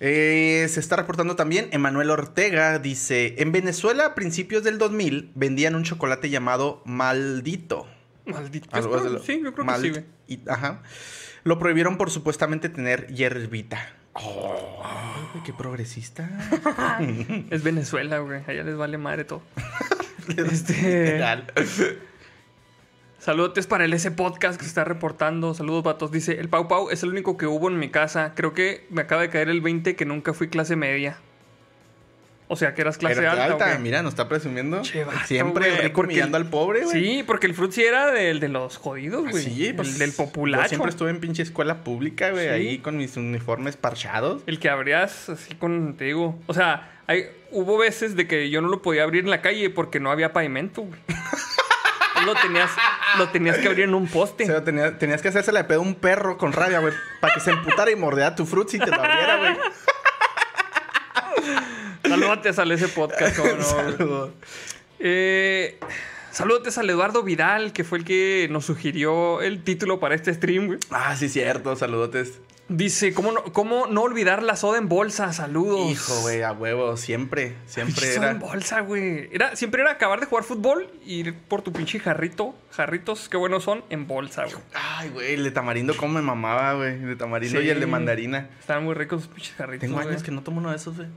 Eh, se está reportando también Emanuel Ortega. Dice: En Venezuela, a principios del 2000, vendían un chocolate llamado Maldito. Maldito. Algo lo- sí, yo creo Mald- que sí, güey. y- Ajá. Lo prohibieron por supuestamente tener hierbita. Oh, qué progresista. Es Venezuela, güey. Allá les vale madre todo. este. Saludos para el S Podcast que se está reportando. Saludos, vatos. Dice: El Pau Pau es el único que hubo en mi casa. Creo que me acaba de caer el 20 que nunca fui clase media. O sea, que eras clase Era alta. Mira, nos está presumiendo. Che, vato, Siempre el güey, rico porque- al pobre, güey. Sí, porque el Fruit sí era del de los jodidos, güey. Sí, El pues, del populacho. Yo siempre estuve en pinche escuela pública, güey, Sí. ahí con mis uniformes parchados. El que abrías así con, te digo, o sea, hay, hubo veces de que yo no lo podía abrir en la calle porque no había pavimento, güey. Lo tenías, lo tenías que abrir en un poste. O sea, tenía- tenías que hacerse de pedo a un perro con rabia, güey, para que se emputara y mordiera tu fruit si te lo abriera, güey. Saludos al ese podcast. Saludos. Eh, saludos al Eduardo Vidal, que fue el que nos sugirió el título para este stream, güey. Ah, sí, cierto, saludotes. Dice, ¿cómo no, ¿cómo no olvidar la soda en bolsa? Saludos. Hijo, güey, a huevo, siempre, siempre soda era. en bolsa, güey. Era, siempre era acabar de jugar fútbol y ir por tu pinche jarrito. Jarritos, qué buenos son, en bolsa, güey. Ay, güey, el de tamarindo, cómo me mamaba, güey. El de tamarindo Sí. y el de mandarina. Estaban muy ricos pinches jarritos. Tengo años que no tomo uno de esos, güey.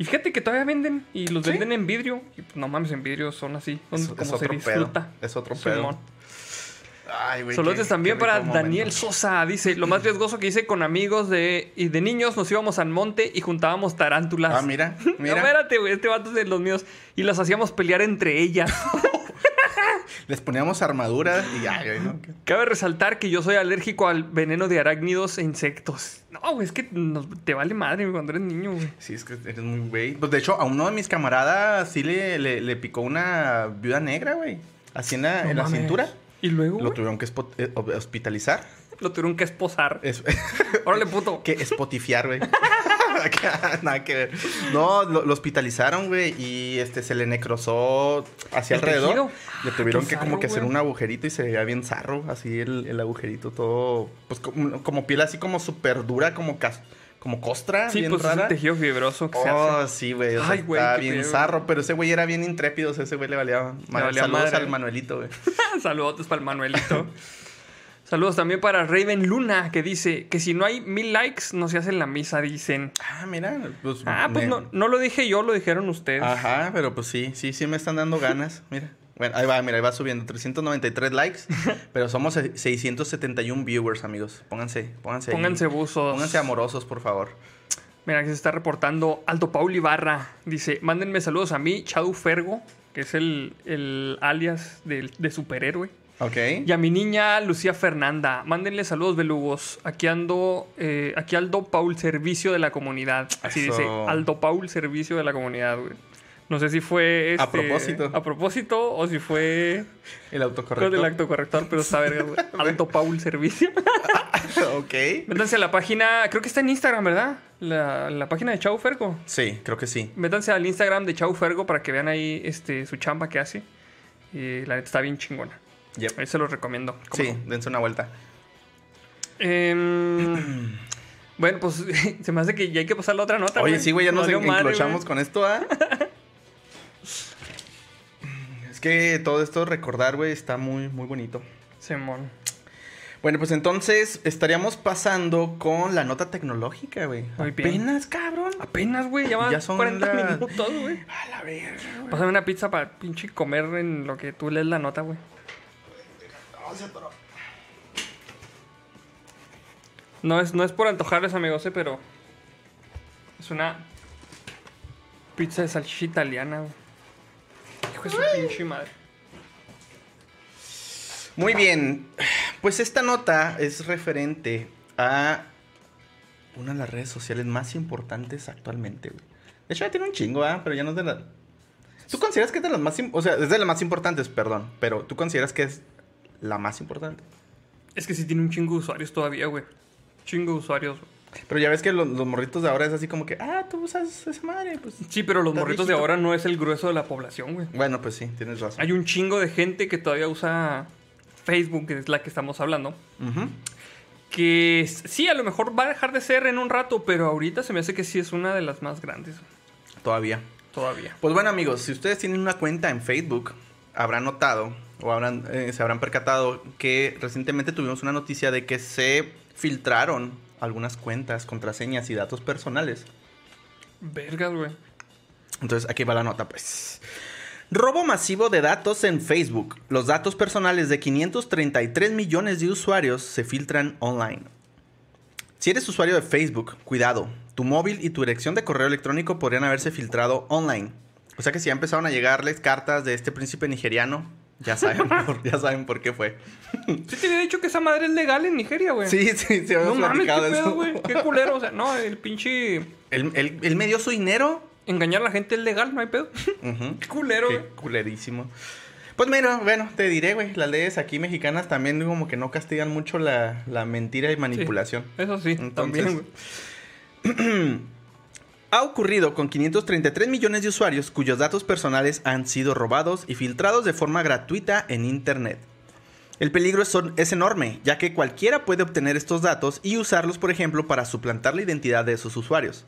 Y fíjate que todavía venden y los ¿Sí? venden en vidrio. Y pues, no mames, en vidrio son así. Son Es- como es se otro disfruta. pedo, es otro pedo. Ay, güey. Saludos qué- también qué para Daniel momento. Sosa. Dice, lo más riesgoso que hice con amigos de, y de niños, nos íbamos al monte y juntábamos tarántulas. Ah, mira, No, mira. espérate, güey, este vato es de los míos. Y las hacíamos pelear entre ellas. Les poníamos armaduras y güey, ¿no? Cabe resaltar que yo soy alérgico al veneno de arácnidos e insectos. No, güey, es que nos- te vale madre cuando eres niño, güey. Sí, es que eres muy güey. Pues de hecho, a uno de mis camaradas sí le, le, le picó una viuda negra, güey. Así en la, No en la mames. cintura. Y luego, Lo güey, tuvieron que eh, hospitalizar. lo tuvieron que esposar. Es- Órale, puto. que spotifiar, güey. Nada que ver. No, lo, lo hospitalizaron, güey, y este se le necrosó hacia ¿El alrededor. tejido? Le Ah, tuvieron que como que hacer un agujerito y se veía bien zarro, así el, el agujerito todo, pues como, como piel así como súper dura, como cas- como costra, Sí, bien pues es rara. un tejido fibroso que se Oh, hace. sí, güey. O sea, Ay, güey, estaba bien zarro, pero ese güey era bien intrépido. o sea, ese güey le valía. valía Saludos madre. al Manuelito, güey. Saludos para el Manuelito. Saludos también para Raven Luna, que dice que si no hay mil likes, no se hace la misa, dicen. Ah, mira. Pues, Ah, pues no, no lo dije yo, lo dijeron ustedes. Ajá, pero pues sí, sí, sí me están dando ganas. Mira. Bueno, ahí va, mira, ahí va subiendo. 393 likes, pero somos 671 viewers, amigos. Pónganse, pónganse ahí. Pónganse buzos. Pónganse amorosos, por favor. Mira, aquí se está reportando Aldo Paul Ibarra. Dice, mándenme saludos a mí, Chau Fergo, que es el, el alias del- de superhéroe. Ok. Y a mi niña Lucía Fernanda. Mándenle saludos, belugos. Aquí ando, eh, aquí Aldo Paul, servicio de la comunidad. Así Eso. dice, Aldo Paul, servicio de la comunidad, güey. No sé si fue A este, propósito. A propósito o si fue El autocorrector. el acto corrector, pero está verga, güey. Aldo Paul, servicio. ok. Métanse a la página, creo que está en Instagram, ¿verdad? La, la página de Chau Fergo. Sí, creo que sí. Métanse al Instagram de Chau Fergo para que vean ahí este, su chamba que hace. Y la neta está bien chingona. Yep. Ahí se los recomiendo. ¿cómo Sí, no? dense una vuelta. Em, bueno, pues se me hace que ya hay que pasar la otra nota. Oye, sí, güey, ya nos en- madre, enclochamos con esto, ¿ah? es que todo esto recordar, güey, está muy, muy bonito. Simón. Bueno, pues entonces estaríamos pasando con la nota tecnológica, güey. Apenas, cabrón. Apenas, güey, ya van Ya son 40 las- minutos, güey. A la verga, güey. Pásame una pizza para pinche comer en lo que tú lees la nota, güey. No es, no es por antojarles, amigos, eh, pero es una pizza de salchicha italiana, güey. Hijo de su pinche madre. Muy bien. Pues esta nota es referente a una de las redes sociales más importantes actualmente, güey. De hecho, ya tiene un chingo, ¿ah? Pero ya no es de las... ¿Tú consideras que es de las más... O sea, es de las más importantes, perdón. Pero ¿tú consideras que es la más importante? Es que sí tiene un chingo de usuarios todavía, güey. Chingo de usuarios. güey. Pero ya ves que los, los morritos de ahora es así como que... Ah, tú usas esa madre, pues... Sí, pero los morritos de ahora no es el grueso de la población, güey. Bueno, pues sí, tienes razón. Hay un chingo de gente que todavía usa Facebook, que es la que estamos hablando. Que sí, a lo mejor va a dejar de ser en un rato, pero ahorita se me hace que sí es una de las más grandes Todavía. todavía. Pues bueno amigos, si ustedes tienen una cuenta en Facebook, habrán notado o habrán, eh, se habrán percatado que recientemente tuvimos una noticia de que se filtraron algunas cuentas, contraseñas y datos personales. Vergas, güey. Entonces aquí va la nota pues. Robo masivo de datos en Facebook. Los datos personales de 533 millones de usuarios se filtran online. Si eres usuario de Facebook, cuidado. Tu móvil y tu dirección de correo electrónico podrían haberse filtrado online. O sea que si ya empezaron a llegarles cartas de este príncipe nigeriano, ya saben por, ya saben por qué fue. Sí te había dicho que esa madre es legal en Nigeria, güey. Sí, sí, sí, No habíamos mames, qué platicado eso. güey. Qué culero. O sea, no, el pinche... Él, él- él me dio su dinero. Engañar a la gente es legal, no hay pedo. Qué culero, Qué güey. culerísimo. Pues mira, bueno, te diré, güey, las leyes aquí mexicanas también como que no castigan mucho la, la mentira y manipulación. Eso sí, Entonces- también, güey. Ha ocurrido con 533 millones de usuarios cuyos datos personales han sido robados y filtrados de forma gratuita en Internet. El peligro es, es enorme, ya que cualquiera puede obtener estos datos y usarlos, por ejemplo, para suplantar la identidad de sus usuarios.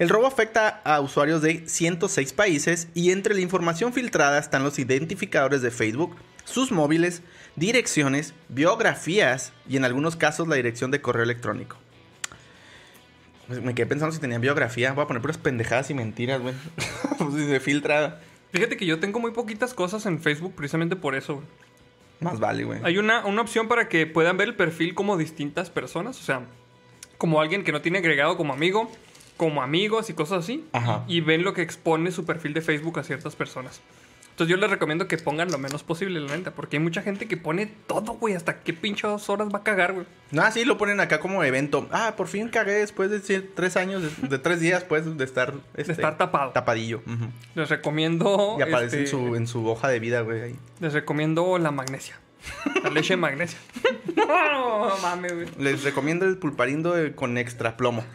El robo afecta a usuarios de 106 países y entre la información filtrada están los identificadores de Facebook, sus móviles, direcciones, biografías y en algunos casos la dirección de correo electrónico. Pues me quedé pensando si tenía biografía. Voy a poner puras pendejadas y mentiras, güey. pues si se filtra, Fíjate que yo tengo muy poquitas cosas en Facebook precisamente por eso, güey. más vale, güey. Hay una, una opción para que puedan ver el perfil como distintas personas. O sea, como alguien que no tiene agregado como amigo, como amigos y cosas así. Ajá. Y ven lo que expone su perfil de Facebook a ciertas personas. Entonces yo les recomiendo que pongan lo menos posible, la neta. Porque hay mucha gente que pone todo, güey. Hasta qué pinchos horas va a cagar, güey. No, sí, lo ponen acá como evento. Ah, por fin cagué después de cien- tres años, de, de tres días, pues, de estar... este, estar tapado. Tapadillo. Les recomiendo... Y aparece en, este, su, en su hoja de vida, güey. ahí. Les recomiendo la magnesia. La leche de magnesia. no, mames, güey. Les recomiendo el pulparindo de- con extra plomo.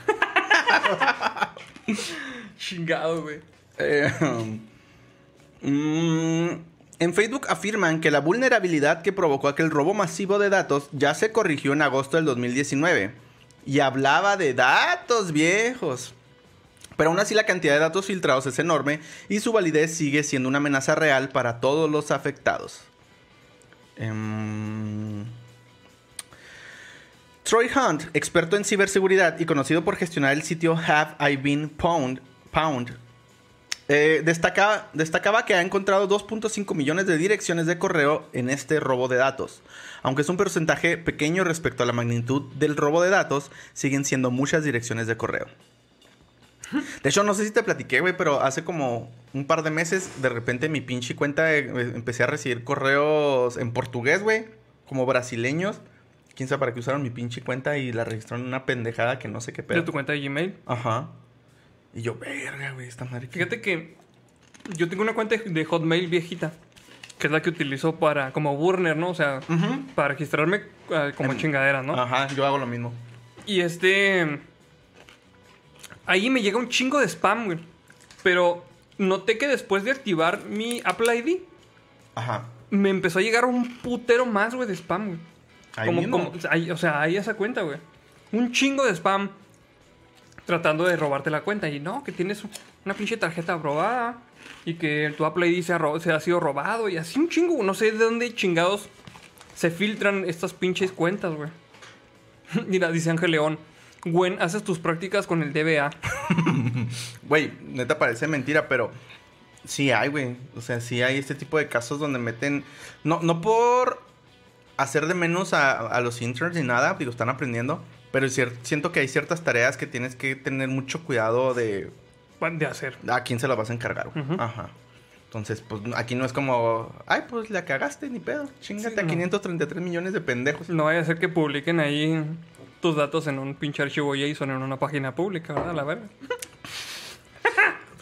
Chingado, güey. Eh, mm, en Facebook afirman que la vulnerabilidad que provocó aquel robo masivo de datos ya se corrigió en agosto del 2019. Y hablaba de datos viejos. Pero aún así la cantidad de datos filtrados es enorme y su validez sigue siendo una amenaza real para todos los afectados. Em, Troy Hunt, experto en ciberseguridad y conocido por gestionar el sitio Have I Been Pound, Pound eh, destacaba, destacaba que ha encontrado 2.5 millones de direcciones de correo en este robo de datos. Aunque es un porcentaje pequeño respecto a la magnitud del robo de datos, siguen siendo muchas direcciones de correo. De hecho, no sé si te platiqué, güey, pero hace como un par de meses, de repente mi pinche cuenta eh, empecé a recibir correos en portugués, güey, como brasileños. Quién sabe para qué usaron mi pinche cuenta y la registraron en una pendejada que no sé qué pedo. ¿De tu cuenta de Gmail? Ajá. Y yo, verga, güey, esta madre. Fíjate que yo tengo una cuenta de Hotmail viejita, que es la que utilizo para, como burner, ¿no? O sea, Ujú. para registrarme ah, como Em, chingadera, ¿no? Ajá, yo hago lo mismo. Y este. Ahí me llega un chingo de spam, güey. Pero noté que después de activar mi Apple ID, Ajá. me empezó a llegar un putero más, güey, de spam, güey. Ahí Como, mismo. como- o sea, ahí esa cuenta, güey. Un chingo de spam tratando de robarte la cuenta. Y no, que tienes una pinche tarjeta robada. Y que tu Apple ID se ha, se ha sido robado. Y así un chingo. No sé de dónde chingados se filtran estas pinches cuentas, güey. Mira, dice Ángel León. Gwen, haces tus prácticas con el DBA. Güey, neta parece mentira, pero sí hay, güey. O sea, sí hay este tipo de casos donde meten. No, no por hacer de menos a, a los interns ni nada, digo, están aprendiendo. Pero siento que hay ciertas tareas que tienes que tener mucho cuidado de De hacer. a quién se las vas a encargar. Ajá. Entonces, pues aquí no es como, ay, pues la cagaste, ni pedo. Chingate Sí, a no. 533 millones de pendejos. No vaya a ser que publiquen ahí tus datos en un pinche archivo JSON en una página pública, ¿verdad? La verga.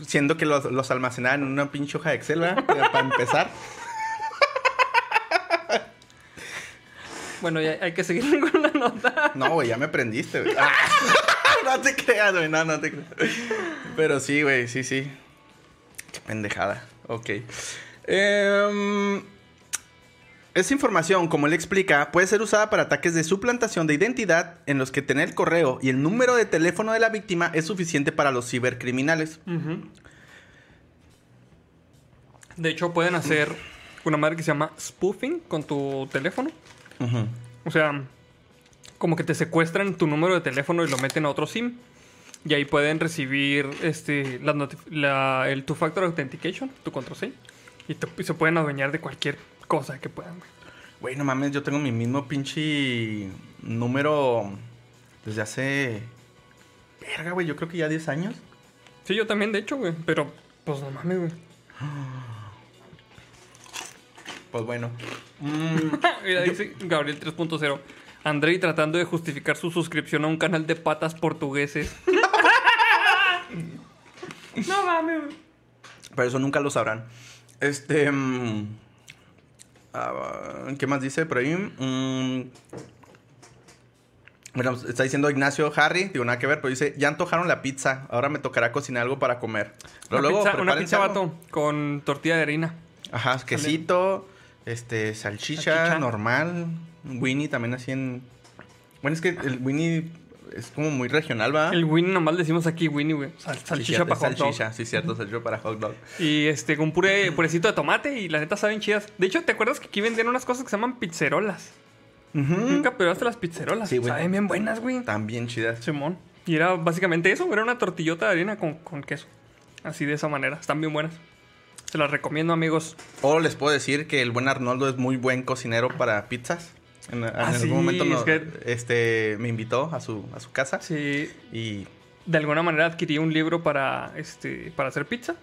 Siendo que los, los almacenaban en una pinche hoja de Excel, ¿verdad? Para empezar. Bueno, ya hay que seguir con la nota. No, güey, ya me prendiste, güey. Ah, no te creas, güey, no, no te creas. Pero sí, güey, sí, sí. Qué pendejada. Ok. Em, esa información, como él explica, puede ser usada para ataques de suplantación de identidad en los que tener el correo y el número de teléfono de la víctima es suficiente para los cibercriminales. De hecho, pueden hacer una madre que se llama spoofing con tu teléfono. O sea, como que te secuestran tu número de teléfono y lo meten a otro SIM. Y ahí pueden recibir este, la notif- la- el two-factor authentication, tu contraseña. Y, te- y se pueden adueñar de cualquier cosa que puedan. güey. Güey, no mames, yo tengo mi mismo pinche número desde hace... Verga, güey, yo creo que ya 10 años. Sí, yo también, de hecho, güey. Pero, pues no mames, güey. Pues bueno. Mm, Mira, dice Gabriel 3.0. Andrei tratando de justificar su suscripción a un canal de patas portugueses. no mames. Pero eso nunca lo sabrán. Este. mm, ah, ¿Qué más dice por ahí? Mm, bueno, está diciendo Ignacio Harry, digo nada que ver, pero dice: Ya antojaron la pizza, ahora me tocará cocinar algo para comer. Pero Una luego, pizza, una prepárense pizza algo. vato con tortilla de harina. Ajá, quesito, este, salchicha, Salchicha. normal. Winnie también así en. Bueno, es que el Winnie es como muy regional, ¿va? El Winnie nomás decimos aquí Winnie, güey. Sal- Sí, salchicha cierto, para hot dog. Salchicha, sí, cierto, salchicha para hot dog. Y este, con puré, purecito de tomate y la neta saben chidas. De hecho, ¿te acuerdas que aquí vendían unas cosas que se llaman pizzerolas? Ujú. Nunca probaste las pizzerolas. Sí, güey. Saben bien buenas, güey. También chidas. Simón. Y era básicamente eso, era una tortillota de harina con, con queso. Así de esa manera. Están bien buenas. Se las recomiendo, amigos. O les puedo decir que el buen Arnoldo es muy buen cocinero para pizzas. En, en Ah, algún sí, momento es que- este, me invitó a su, a su casa. Sí, Y de alguna manera adquirí un libro para, este, para hacer pizza.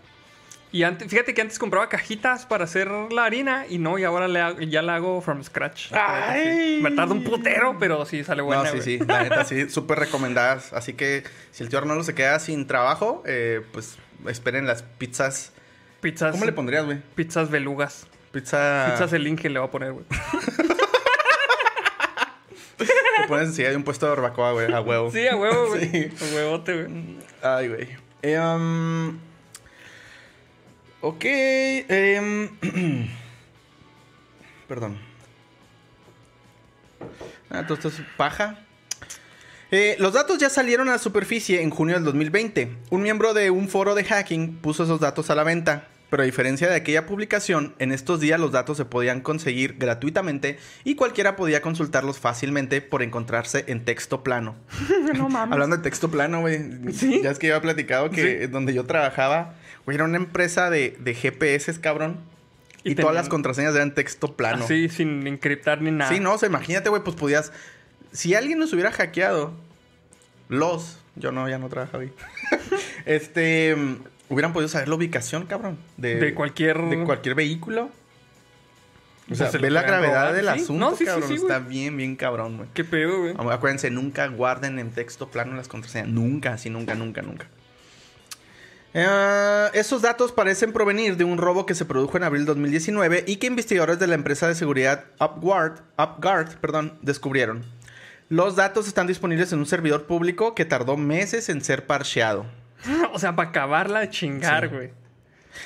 Y antes, fíjate que antes compraba cajitas para hacer la harina y no, y ahora le hago- ya la hago from scratch. ¡Ay! Me tarda un putero, pero sí sale buena. no, sí, güey. sí, la neta sí, súper recomendadas. Así que si el tío Arnoldo se queda sin trabajo, eh, pues esperen las pizzas. Pizzas, ¿Cómo le pondrías, güey? pizzas belugas. Pizza. Pizzas el Inge le voy a poner, güey. Te pones enseguida de un puesto de barbacoa, güey, a huevo. Sí, a huevo, güey. Sí. A huevote, güey. Ay, güey. Eh, um, ok. em, perdón. Ah, todo esto es paja. Eh, los datos ya salieron a la superficie en junio del 2020. Un miembro de un foro de hacking puso esos datos a la venta. Pero a diferencia de aquella publicación, en estos días los datos se podían conseguir gratuitamente y cualquiera podía consultarlos fácilmente por encontrarse en texto plano. no mames. Hablando de texto plano, güey. ¿Sí? Ya es que yo había platicado que Sí. donde yo trabajaba, güey, era una empresa de, de GPS, cabrón. Y Y, todas las contraseñas eran texto plano. Así, sin encriptar ni nada. Sí, no, o sea, imagínate, güey, pues podías. Si alguien nos hubiera hackeado, los, yo no, ya no trabajo ahí. este, hubieran podido saber la ubicación, cabrón. De, De cualquier- De cualquier vehículo. O sea, Pues se ve la gravedad robar, del sí. asunto, No, sí, cabrón. sí. Está bien, bien cabrón, güey. ¿Qué pedo, güey? Acuérdense, nunca guarden en texto plano las contraseñas. Nunca, así, nunca, nunca, nunca. Eh, esos datos parecen provenir de un robo que se produjo en abril de 2019 y que investigadores de la empresa de seguridad UpGuard, UpGuard perdón, descubrieron. Los datos están disponibles en un servidor público que tardó meses en ser parcheado. o sea, para acabarla de chingar, Sí. güey.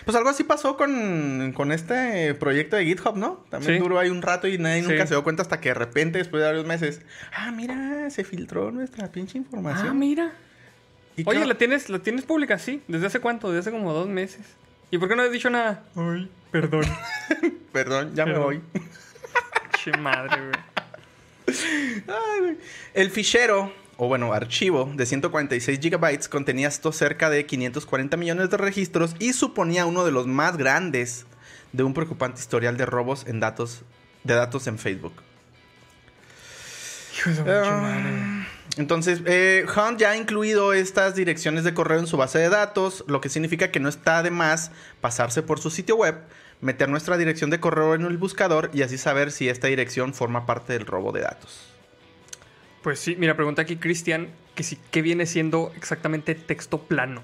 Pues algo así pasó con, con este proyecto de GitHub, ¿no? También Sí. duró ahí un rato y nadie Sí. nunca se dio cuenta hasta que de repente, después de varios meses, ah, mira, se filtró nuestra pinche información. Ah, mira. ¿Y Oye, ¿la tienes, ¿la tienes pública? Sí. ¿Desde hace cuánto? Desde hace como dos meses. ¿Y por qué no has dicho nada? Ay, perdón. Perdón, ya me voy. che madre, güey. Ay, güey. El fichero, o bueno, archivo de 146 gigabytes contenía esto cerca de 540 millones de registros y suponía uno de los más grandes de un preocupante historial de robos en datos, de datos en Facebook. Hijo de Ah, madre. Entonces, eh, Hunt ya ha incluido estas direcciones de correo en su base de datos, lo que significa que no está de más pasarse por su sitio web, meter nuestra dirección de correo en el buscador y así saber si esta dirección forma parte del robo de datos. Pues sí, mira, pregunta aquí Cristian que si qué viene siendo exactamente texto plano.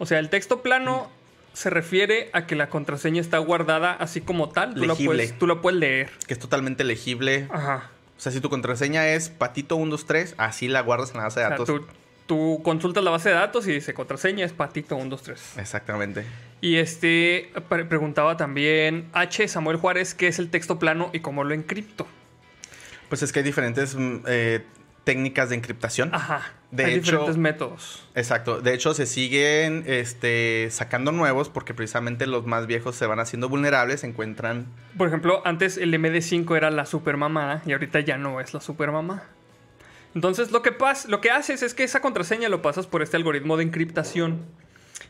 O sea, el texto plano se refiere a que la contraseña está guardada así como tal. Tú la, Legible. puedes, tú la puedes leer. Que es totalmente legible. Ajá. O sea, si tu contraseña es patito123, así la guardas en la base de O sea, datos. tú, tú consultas la base de datos y dice contraseña es patito 123. Exactamente. Y este pre- preguntaba también H. Samuel Juárez qué es el texto plano y cómo lo encripto. Pues es que hay diferentes mm, eh, técnicas de encriptación. Ajá. De Hay hecho- diferentes métodos. Exacto. De hecho, se siguen este, sacando nuevos porque precisamente los más viejos se van haciendo vulnerables, se encuentran... Por ejemplo, antes el MD5 era la super mamá y ahorita ya no es la super mamá. Entonces, lo que, pas lo que haces es que esa contraseña lo pasas por este algoritmo de encriptación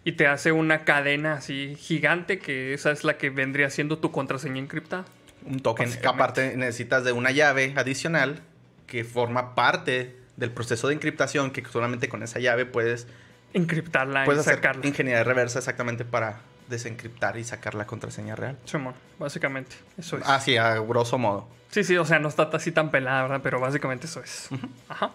y te hace una cadena así gigante que esa es la que vendría siendo tu contraseña encriptada. Un token. Aparte, necesitas de una llave adicional que forma parte del proceso de encriptación que solamente con esa llave puedes, Encriptarla puedes y hacer sacarla. ingeniería reversa exactamente para desencriptar y sacar la contraseña real. Simón, básicamente, eso es. Ah, sí, a grosso modo. Sí, sí, o sea, no está así tan pelada, ¿verdad? Pero básicamente eso es. Ajá.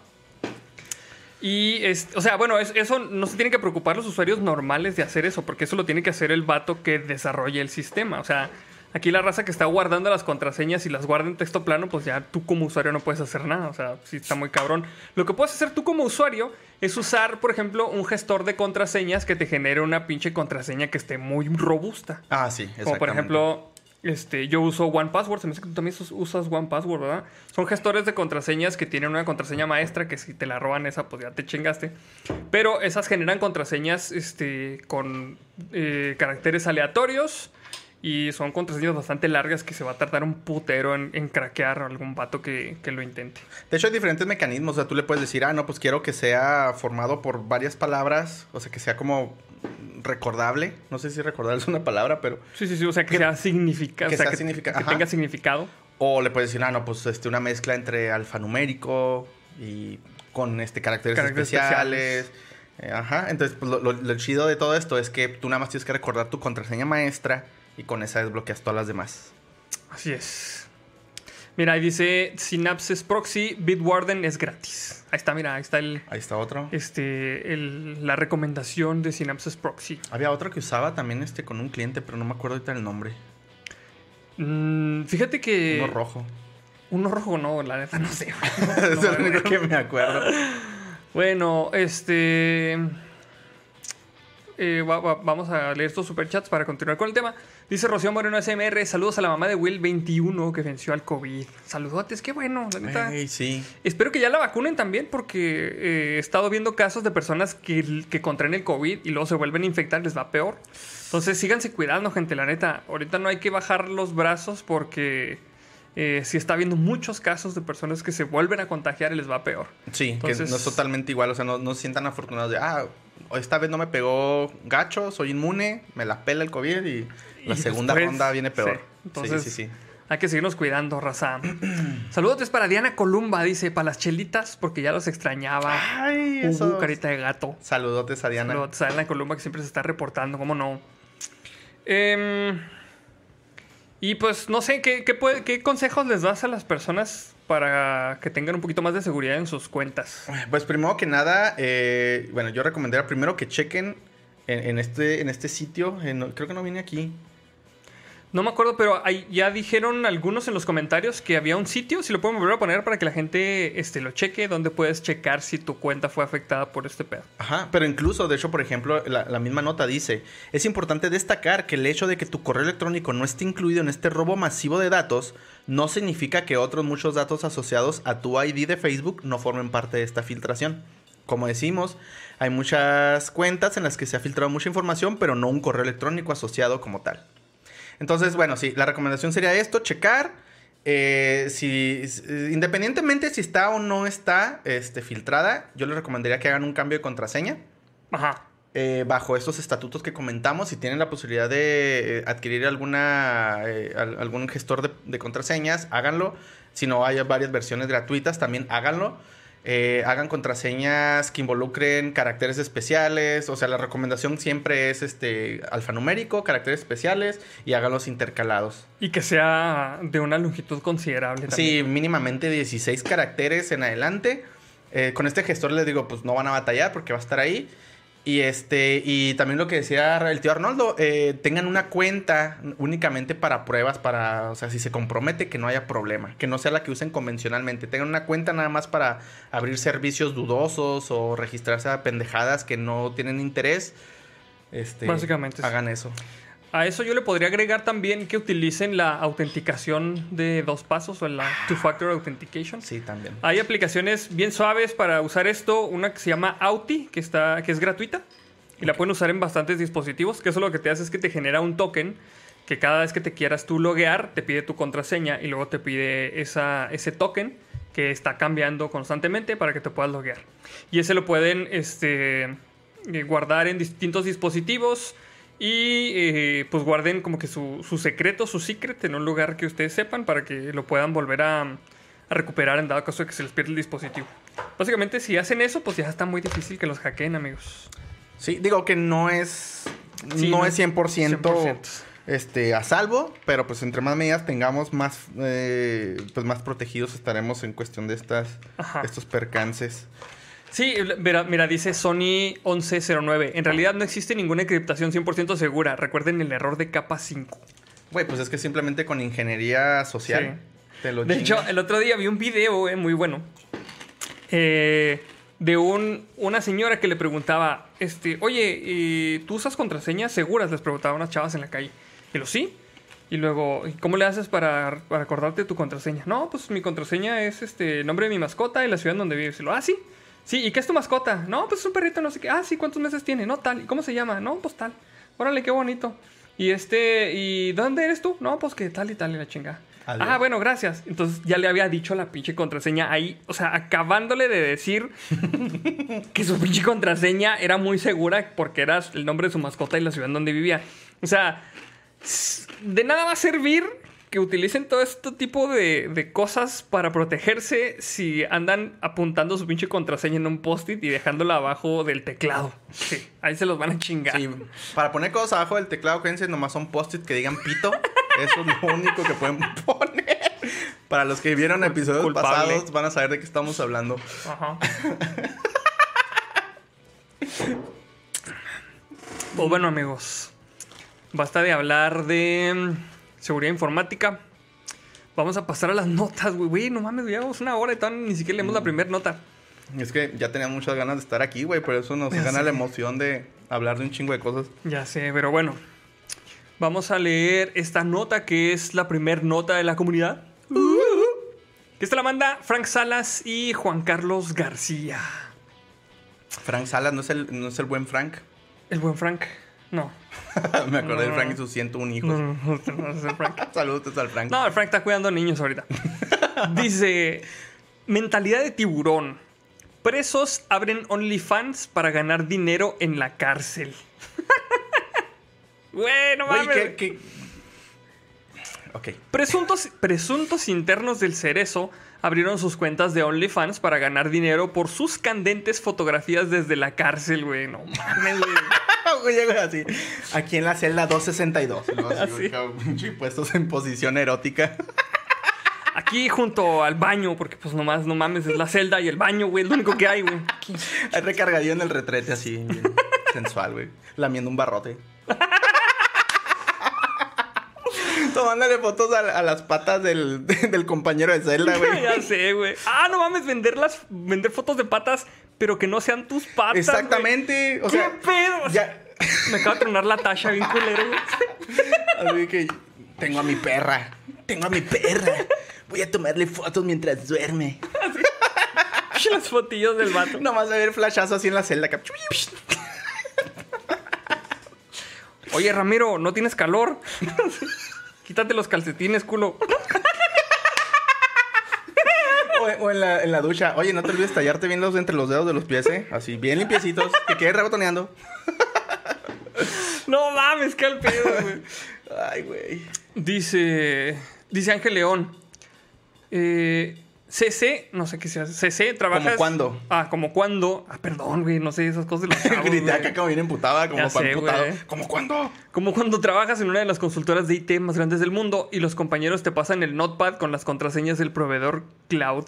Y, es, o sea, bueno, es- eso no se tienen que preocupar los usuarios normales de hacer eso, porque eso lo tiene que hacer el vato que desarrolla el sistema. O sea, aquí la raza que está guardando las contraseñas y las guarda en texto plano, pues ya tú como usuario no puedes hacer nada. O sea, sí está muy cabrón. Lo que puedes hacer tú como usuario es usar, por ejemplo, un gestor de contraseñas que te genere una pinche contraseña que esté muy robusta. Ah, sí, exactamente. Como por ejemplo, este, yo uso OnePassword, se me hace que tú también us- usas OnePassword, ¿verdad? Son gestores de contraseñas que tienen una contraseña maestra que si te la roban esa, pues ya te chingaste. Pero esas generan contraseñas este, con eh, caracteres aleatorios y son contraseñas bastante largas que se va a tardar un putero en, en craquear a algún vato que, que lo intente. De hecho, hay diferentes mecanismos. O sea, tú le puedes decir, ah, no, pues quiero que sea formado por varias palabras. O sea, que sea como recordable. No sé si recordable es una palabra, pero... Sí, sí, sí, o sea, que, sea significado. que o sea, sea que, significa- que ajá. tenga significado. O le puedes decir, ah, no, pues este, una mezcla entre alfanumérico y con este, caracteres, Caracteres especiales. Eh, ajá. Entonces, pues, lo, lo- lo chido de todo esto es que tú nada más tienes que recordar tu contraseña maestra y con esa desbloqueas todas las demás. Así es. Mira, ahí dice Synapses Proxy, Bitwarden es gratis. Ahí está, mira, ahí está el, Ahí está otro. este, el- la recomendación de Synapses Proxy. Había otro que usaba también este con un cliente, pero no me acuerdo ahorita el nombre. Mm, fíjate que... Uno rojo. Uno rojo, no, la neta no sé. güey. es No, el único que me acuerdo. Bueno, este... eh, va- va- vamos a leer estos superchats para continuar con el tema. Dice Rocío Moreno SMR, saludos a la mamá de Will 21 que venció al COVID. Saludotes, qué bueno, la neta. Ey, sí. Espero que ya la vacunen también porque eh, he estado viendo casos de personas que, que contraen el COVID y luego se vuelven a infectar, les va peor. Entonces síganse cuidando, gente, la neta. Ahorita no hay que bajar los brazos porque eh, sí está habiendo muchos casos de personas que se vuelven a contagiar y les va peor. Sí, Entonces- que no es totalmente igual, o sea, no, no se sientan afortunados de, ah, esta vez no me pegó gacho, soy inmune, me la pela el COVID y la segunda después, ronda viene peor. sí, entonces- sí, sí, sí. Hay que seguirnos cuidando, raza. Saludos para Diana Columba, dice, para las chelitas, porque ya los extrañaba. Ay, eso. carita de gato. Saludotes a Diana. Saludos a Diana Columba, que siempre se está reportando, ¿cómo no? Em, y pues, no sé, ¿qué, qué, puede- qué consejos les das a las personas para que tengan un poquito más de seguridad en sus cuentas? Pues primero que nada, eh, bueno, yo recomendaría primero que chequen en, en este, en este sitio, creo que no viene aquí. No me acuerdo, pero ya dijeron algunos en los comentarios que había un sitio, si lo pueden volver a poner para que la gente este, lo cheque, donde puedes checar si tu cuenta fue afectada por este pedo. Ajá, pero incluso, de hecho, por ejemplo, la, la misma nota dice, es importante destacar que el hecho de que tu correo electrónico no esté incluido en este robo masivo de datos no significa que otros muchos datos asociados a tu ID de Facebook no formen parte de esta filtración. Como decimos, hay muchas cuentas en las que se ha filtrado mucha información, pero no un correo electrónico asociado como tal. Entonces, bueno, sí, la recomendación sería esto, checar. eh, si, independientemente si está o no está este, filtrada, yo les recomendaría que hagan un cambio de contraseña. Ajá. eh, bajo estos estatutos que comentamos, si tienen la posibilidad de eh, adquirir alguna, eh, al- algún gestor de, de contraseñas, háganlo. Si no hay varias versiones gratuitas, también háganlo. Eh, hagan contraseñas que involucren caracteres especiales. O sea, la recomendación siempre es este alfanumérico, caracteres especiales y háganlos intercalados. Y que sea de una longitud considerable. Sí, también. mínimamente 16 caracteres en adelante. Eh, con este gestor les digo, pues no van a batallar porque va a estar ahí. Y este, y también lo que decía el tío Arnoldo, eh, tengan una cuenta únicamente para pruebas, para, o sea, si se compromete que no haya problema, que no sea la que usen convencionalmente. Tengan una cuenta nada más para abrir servicios dudosos o registrarse a pendejadas que no tienen interés. Este, Básicamente, hagan eso. A eso yo le podría agregar también que utilicen la autenticación de dos pasos o la two-factor authentication. Sí, también. Hay aplicaciones bien suaves para usar esto. Una que se llama Auti, que, está, que es gratuita. Y la pueden usar en bastantes dispositivos. Que eso lo que te hace es que te genera un token. Que cada vez que te quieras tú loguear, te pide tu contraseña. Y luego te pide esa, ese token que está cambiando constantemente para que te puedas loguear. Y ese lo pueden este, eh, guardar en distintos dispositivos. Y eh, pues guarden como que su, su secreto, su secret en un lugar que ustedes sepan para que lo puedan volver a, a recuperar en dado caso de que se les pierda el dispositivo. Básicamente, si hacen eso, pues ya está muy difícil que los hackeen, amigos. Sí, digo que no es. Sí, no, no es 100%, 100%. Este, a salvo, pero pues entre más medidas tengamos, más, eh, pues más protegidos estaremos en cuestión de estas, Ajá. estos percances. Sí, mira, mira, dice Sony 1109. En realidad no existe ninguna encriptación 100% segura. Recuerden el error de capa 5. Güey, pues es que simplemente con ingeniería social te lo De hecho, el otro día vi un video eh, muy bueno eh, de un, una señora que le preguntaba, este, oye, ¿y ¿tú usas contraseñas seguras? Les preguntaba a unas chavas en la calle. Y lo sí. Y luego, ¿y ¿cómo le haces para, para acordarte tu contraseña? No, pues mi contraseña es este el nombre de mi mascota y la ciudad donde vives. Y lo, ah, sí. Sí, ¿y qué es tu mascota? No, pues es un perrito, no sé qué. Ah, sí, ¿cuántos meses tiene? No, tal. ¿Y cómo se llama? No, pues tal. Órale, qué bonito. Y este, ¿y dónde eres tú? No, pues que tal y tal y la chinga. Adiós. Ah, bueno, gracias. Entonces ya le había dicho la pinche contraseña ahí. O sea, acabándole de decir que su pinche contraseña era muy segura porque era el nombre de su mascota y la ciudad en donde vivía. O sea, de nada va a servir que utilicen todo este tipo de, de cosas para protegerse si andan apuntando su pinche contraseña en un post-it y dejándola abajo del teclado. Sí, ahí se los van a chingar. Sí, para poner cosas abajo del teclado, fíjense, nomás son post-it que digan pito. Eso es lo único que pueden poner. Para los que vieron episodios Culpable. pasados, van a saber de qué estamos hablando. Ajá. pues bueno, amigos. Basta de hablar de seguridad informática. Vamos a pasar a las notas, güey. Güey, no mames, llevamos una hora y todavía ni siquiera leemos la primera nota. Es que ya tenía muchas ganas de estar aquí, güey. Por eso nos Ya gana sé. la emoción de hablar de un chingo de cosas. Ya sé, pero bueno. Vamos a leer esta nota que es la primer nota de la comunidad. Que esta la manda Frank Salas y Juan Carlos García. Frank Salas, ¿no es el, no es el buen Frank? El buen Frank. No. Me acordé del No. Frank y sus 101 hijos. No, no, no, no es el Frank. Saludos al Frank. No, el Frank está cuidando niños ahorita. Dice: Mentalidad de tiburón. Presos abren OnlyFans para ganar dinero en la cárcel. bueno, Güey, mames. ¿qué, qué? Ok. Presuntos, presuntos internos del Cerezo abrieron sus cuentas de OnlyFans para ganar dinero por sus candentes fotografías desde la cárcel, güey. No mames, güey. Güey, llega así. Aquí en la celda 262. ¿no? Así, Así. puestos en posición erótica. Aquí junto al baño, porque pues nomás, no mames, es la celda y el baño, güey. Es lo único que hay, güey. Recargadillo en el retrete así, bien sensual, güey. Lamiendo un barrote. Tomándole fotos a, a las patas del, del compañero de celda, güey. ya sé, güey. Ah, no mames, vender, las, vender fotos de patas, pero que no sean tus patas. Exactamente. O ¿Qué sea, pedo? ya. Me acaba de tronar la tacha bien culero. Así que tengo a mi perra. Tengo a mi perra. Voy a tomarle fotos mientras duerme. Las fotillos del vato. Nomás a ver flashazo así en la celda. Oye, Ramiro, ¿no tienes calor? Quítate los calcetines, culo. O, o en, la, en la ducha. Oye, no te olvides tallarte bien los entre los dedos de los pies, ¿eh? Así, bien limpiecitos. Que quede rebotoneando. No mames, qué al pedo, güey. Ay, güey. Dice. Dice Ángel León. Eh, CC, no sé qué sea. CC, trabajas. ¿Cómo cuándo? Ah, como cuándo. Ah, perdón, güey, no sé esas cosas de los chavos, Grité acá como bien emputada, como para emputado. ¿Cómo cuándo? Como cuando trabajas en una de las consultoras de IT más grandes del mundo y los compañeros te pasan el notepad con las contraseñas del proveedor cloud.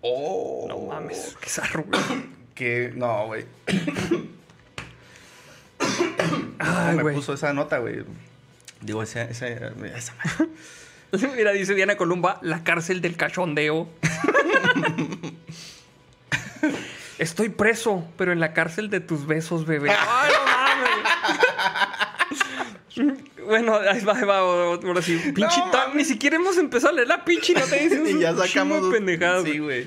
Oh. No mames, qué zarro, güey. Que, no, güey. Ay, me güey. puso esa nota, güey. Digo, esa, esa, esa Mira, dice Diana Columba, la cárcel del cachondeo. Estoy preso, pero en la cárcel de tus besos, bebé. ¡Ay, no mames! bueno, ahí va, ahí va, ahora sí. Pinche No ni siquiera hemos empezado a leer la pinche no te dicen y ya sacamos. pendejadas. Sí, güey.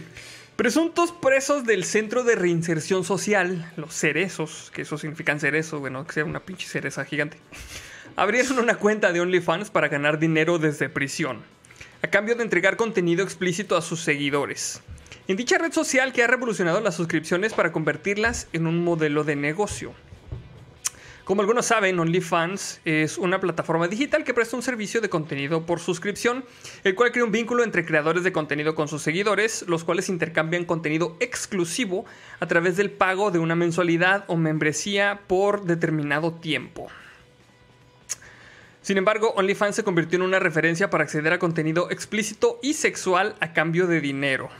Presuntos presos del Centro de Reinserción Social, los cerezos, que eso significan cerezos, bueno, que sea una pinche cereza gigante, abrieron una cuenta de OnlyFans para ganar dinero desde prisión, a cambio de entregar contenido explícito a sus seguidores. En dicha red social que ha revolucionado las suscripciones para convertirlas en un modelo de negocio. Como algunos saben, OnlyFans es una plataforma digital que presta un servicio de contenido por suscripción, el cual crea un vínculo entre creadores de contenido con sus seguidores, los cuales intercambian contenido exclusivo a través del pago de una mensualidad o membresía por determinado tiempo. Sin embargo, OnlyFans se convirtió en una referencia para acceder a contenido explícito y sexual a cambio de dinero.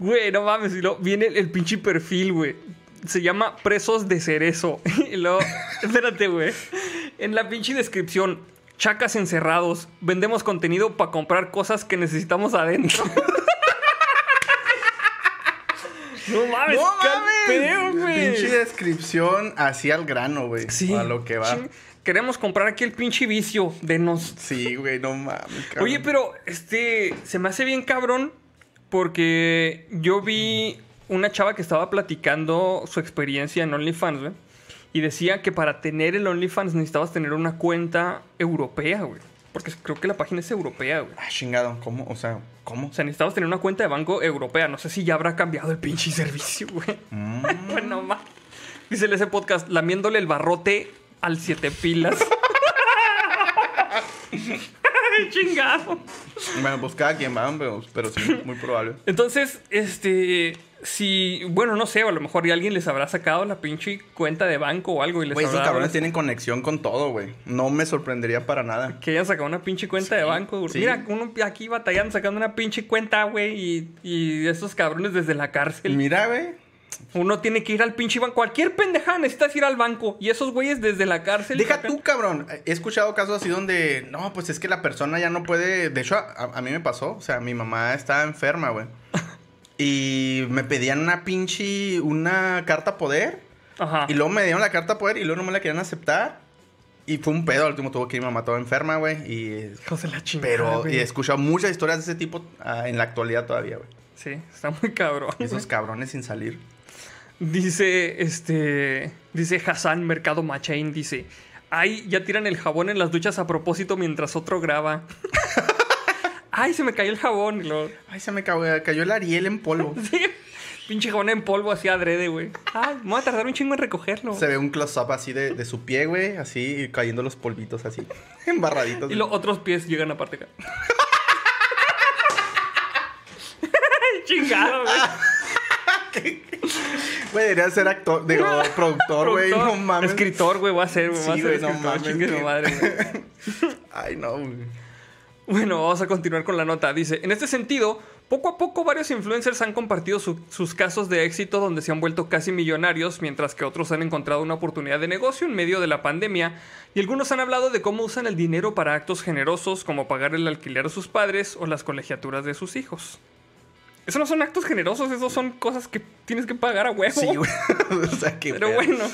Güey, no mames, viene el pinche perfil, güey. Se llama Presos de Cerezo. Y luego, espérate, güey. En la pinche descripción, chacas encerrados, vendemos contenido para comprar cosas que necesitamos adentro. no mames, ¡No mames! güey. Pinche descripción así al grano, güey. Sí. A lo que va. Queremos comprar aquí el pinche vicio. Denos. Sí, güey, no mames, cabrón. Oye, pero este se me hace bien cabrón porque yo vi una chava que estaba platicando su experiencia en OnlyFans, güey. Y decía que para tener el OnlyFans necesitabas tener una cuenta europea, güey. Porque creo que la página es europea, güey. Ah, chingado, ¿cómo? O sea, ¿cómo? O sea, necesitabas tener una cuenta de banco europea. No sé si ya habrá cambiado el pinche servicio, güey. Mm. bueno, más. Dice ese podcast, lamiéndole el barrote al siete pilas. Chingado. Bueno, pues cada quien va, pero, pero sí, muy probable. Entonces, este, si, bueno, no sé, a lo mejor ya alguien les habrá sacado la pinche cuenta de banco o algo y les Güey, esos habrá cabrones tienen conexión con todo, güey. No me sorprendería para nada. que hayan sacado una pinche cuenta de banco. sí. Mira, uno aquí batallando sacando una pinche cuenta, güey, y, y estos cabrones desde la cárcel. Mira, güey. Uno tiene que ir al pinche banco. Cualquier pendejada necesitas ir al banco. Y esos güeyes desde la cárcel. Deja tú, cabrón. He escuchado casos así donde, no, pues es que la persona ya no puede. De hecho, a, a mí me pasó. O sea, mi mamá estaba enferma, güey. Y me pedían una pinche, una carta poder. Ajá. Y luego me dieron la carta poder y luego no me la querían aceptar. Y fue un pedo, al último tuvo que ir mi mamá toda enferma, güey. Y... Hijos de la chingada. Pero güey. he escuchado muchas historias de ese tipo ah, en la actualidad todavía, güey. Sí, está muy cabrón. Y esos cabrones sin salir. Dice, este, dice Hassan Mercado Machain, dice, ay, ya tiran el jabón en las duchas a propósito mientras otro graba. ay, se me cayó el jabón. Ay, se me cayó, cayó el Ariel en polvo. sí, pinche jabón en polvo así adrede, güey. Ay, me voy a tardar un chingo en recogerlo. Se ve un close-up así de, de su pie, güey. Así, cayendo los polvitos así. Embarraditos. Y los otros pies llegan aparte acá. Chingado, güey. Güey, debería ser actor, digo, productor, güey. No mames. Escritor, güey, voy a ser, güey. voy a Sí, ser güey, no escritor, mames, chingue su que- madre, güey. Ay, no, güey. Bueno, vamos a continuar con la nota. Dice, en este sentido, poco a poco varios influencers han compartido su- sus casos de éxito donde se han vuelto casi millonarios, mientras que otros han encontrado una oportunidad de negocio en medio de la pandemia, y algunos han hablado de cómo usan el dinero para actos generosos como pagar el alquiler a sus padres o las colegiaturas de sus hijos. Esos no son actos generosos, esos son cosas que tienes que pagar a huevo. Sí, güey. o sea, qué Pero bueno.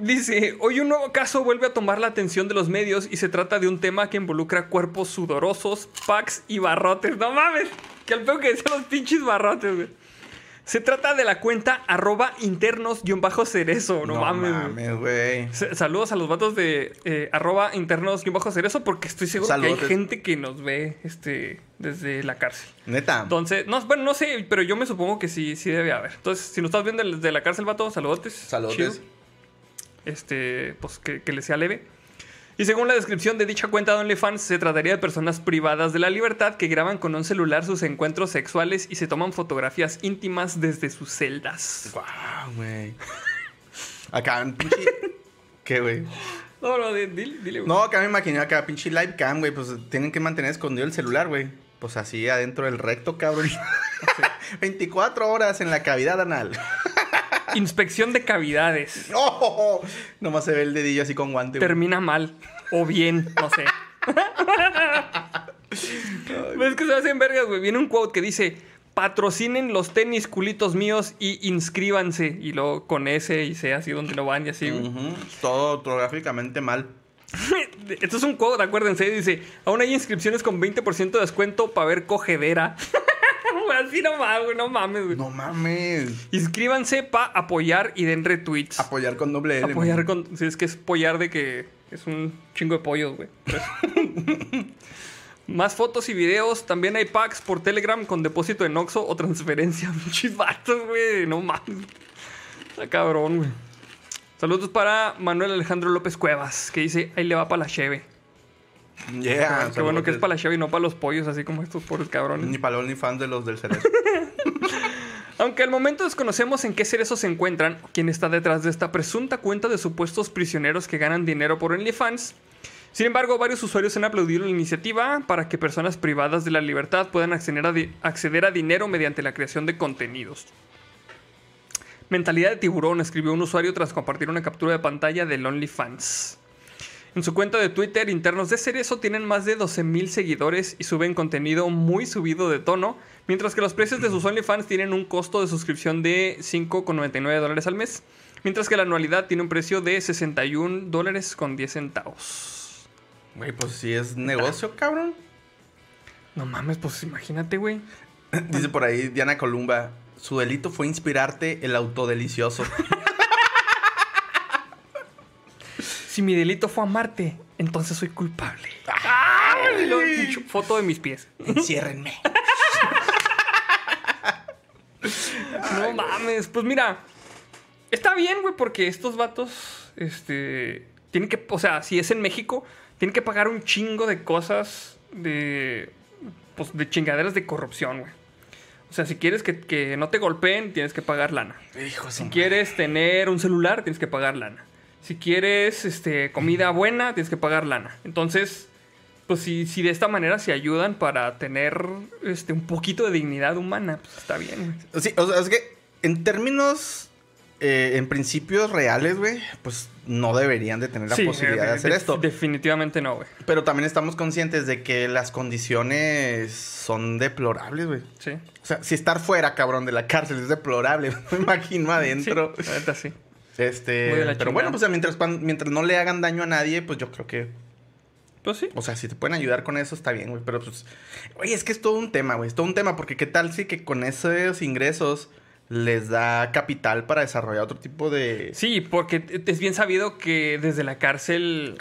Dice, hoy un nuevo caso vuelve a tomar la atención de los medios y se trata de un tema que involucra cuerpos sudorosos, packs y barrotes. No mames, que al peor que decían los pinches barrotes, güey. Se trata de la cuenta arroba internos-cerezo. No, No mames, güey. mames, güey. S- Saludos a los vatos de eh, arroba internos-cerezo porque estoy seguro que Saludos. hay gente que nos ve este, desde la cárcel. Neta. Entonces, no, bueno, no sé, pero yo me supongo que sí, sí debe haber. Entonces, si nos estás viendo desde la cárcel, vato, saludotes. Saludos. Chido. Este, pues que, que le sea leve. Y según la descripción de dicha cuenta de OnlyFans, se trataría de personas privadas de la libertad que graban con un celular sus encuentros sexuales y se toman fotografías íntimas desde sus celdas. Guau, güey. Acá, pinche. ¿Qué, güey? No, no, di- dile, dile, güey. No, acá me imaginé acá, pinche live cam, güey. Pues tienen que mantener escondido el celular, güey. Pues así adentro del recto, cabrón. 24 horas en la cavidad anal. Inspección de cavidades. ¡Oh! Nomás se ve el dedillo así con guante. güey. Termina mal. O bien, no sé. Pues es que se hacen vergas, güey. Viene un quote que dice: Patrocinen los tenis culitos míos y inscríbanse. Y luego con S y C así donde no van y así, güey. Ujú, Todo ortográficamente mal. Esto es un quote, acuérdense. Dice: Aún hay inscripciones con 20% de descuento para ver cogedera. Así no mames, güey. No mames, güey. No mames. Inscríbanse para apoyar y den retweets. Apoyar con doble L. Apoyar man. con. Si es que es apoyar de que es un chingo de pollos, güey. Pues. Más fotos y videos. También hay packs por Telegram con depósito en Oxxo o transferencia. Vatos, güey. No mames. Está cabrón, güey. Saludos para Manuel Alejandro López Cuevas, que dice, ahí le va para la cheve. Yeah. Qué bueno que es para la cheve y no para los pollos, así como estos pobres cabrones. Ni para los OnlyFans de los del cerezo. Aunque al momento desconocemos en qué cerezos se encuentran, quién está detrás de esta presunta cuenta de supuestos prisioneros que ganan dinero por OnlyFans. Sin embargo, varios usuarios han aplaudido la iniciativa para que personas privadas de la libertad puedan acceder a, acceder a dinero mediante la creación de contenidos. Mentalidad de tiburón, escribió un usuario tras compartir una captura de pantalla del OnlyFans. En su cuenta de Twitter, internos de Cerezo tienen más de 12.000 seguidores y suben contenido muy subido de tono, mientras que los precios de sus OnlyFans tienen un costo de suscripción de 5,99 dólares al mes, mientras que la anualidad tiene un precio de 61 dólares con 10 centavos. Güey, pues si es negocio, cabrón. No mames, pues imagínate, güey. Dice por ahí Diana Columba. Su delito fue inspirarte el autodelicioso. Si mi delito fue amarte, entonces soy culpable. ¡Ay! Pinche Foto de mis pies. Enciérrenme. No mames, pues mira, está bien, güey, porque estos vatos, este, tienen que, o sea, si es en México, tienen que pagar un chingo de cosas de, pues, de chingaderas de corrupción, güey. O sea, si quieres que, que no te golpeen, tienes que pagar lana. Hijo Si madre. quieres tener un celular, tienes que pagar lana. Si quieres, este, comida buena, tienes que pagar lana. Entonces, pues si, si de esta manera se ayudan para tener, este, un poquito de dignidad humana, pues está bien, güey. Sí, o sea, es que en términos eh, en principios reales, güey, pues no deberían de tener la Sí, posibilidad de eh, hacer esto. Definitivamente no, güey. Pero también estamos conscientes de que las condiciones son deplorables, güey. Sí. O sea, si estar fuera, cabrón, de la cárcel es deplorable. Me imagino adentro. Sí, la neta sí. Este, pero bueno, pues mientras, mientras no le hagan daño a nadie, pues yo creo que, Pues sí. o sea, si te pueden ayudar con eso está bien, güey. Pero pues, oye, es que es todo un tema, güey. Es todo un tema porque qué tal si que con esos ingresos les da capital para desarrollar otro tipo de... Sí, porque es bien sabido que desde la cárcel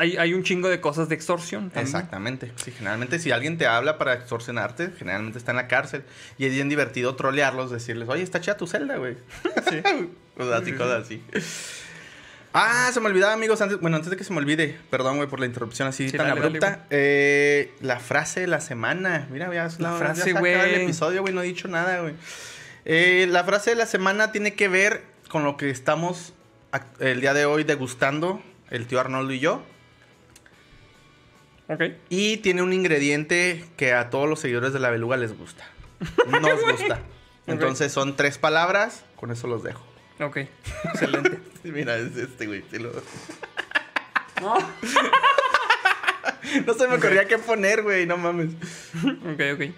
hay, hay un chingo de cosas de extorsión. también. Exactamente. Sí, generalmente si alguien te habla para extorsionarte, generalmente está en la cárcel. Y es bien divertido trolearlos, decirles, oye, está chida tu celda, güey. Sí. Cosas así, cosas así. Ah, se me olvidaba, amigos, antes, bueno, antes de que se me olvide, perdón, güey, por la interrupción así Sí, tan dale, dale, abrupta. Eh, la frase de la semana. Mira, ya, es La frase, el güey. episodio, güey, no he dicho nada, güey. Eh, la frase de la semana tiene que ver con lo que estamos el día de hoy degustando, el tío Arnoldo y yo. Ok. Y tiene un ingrediente que a todos los seguidores de la beluga les gusta. Nos gusta. Entonces son tres palabras, con eso los dejo. Ok. Excelente. Mira, es este, güey. sí lo- No. No se me ocurría qué poner, güey, no mames. Ok, ok.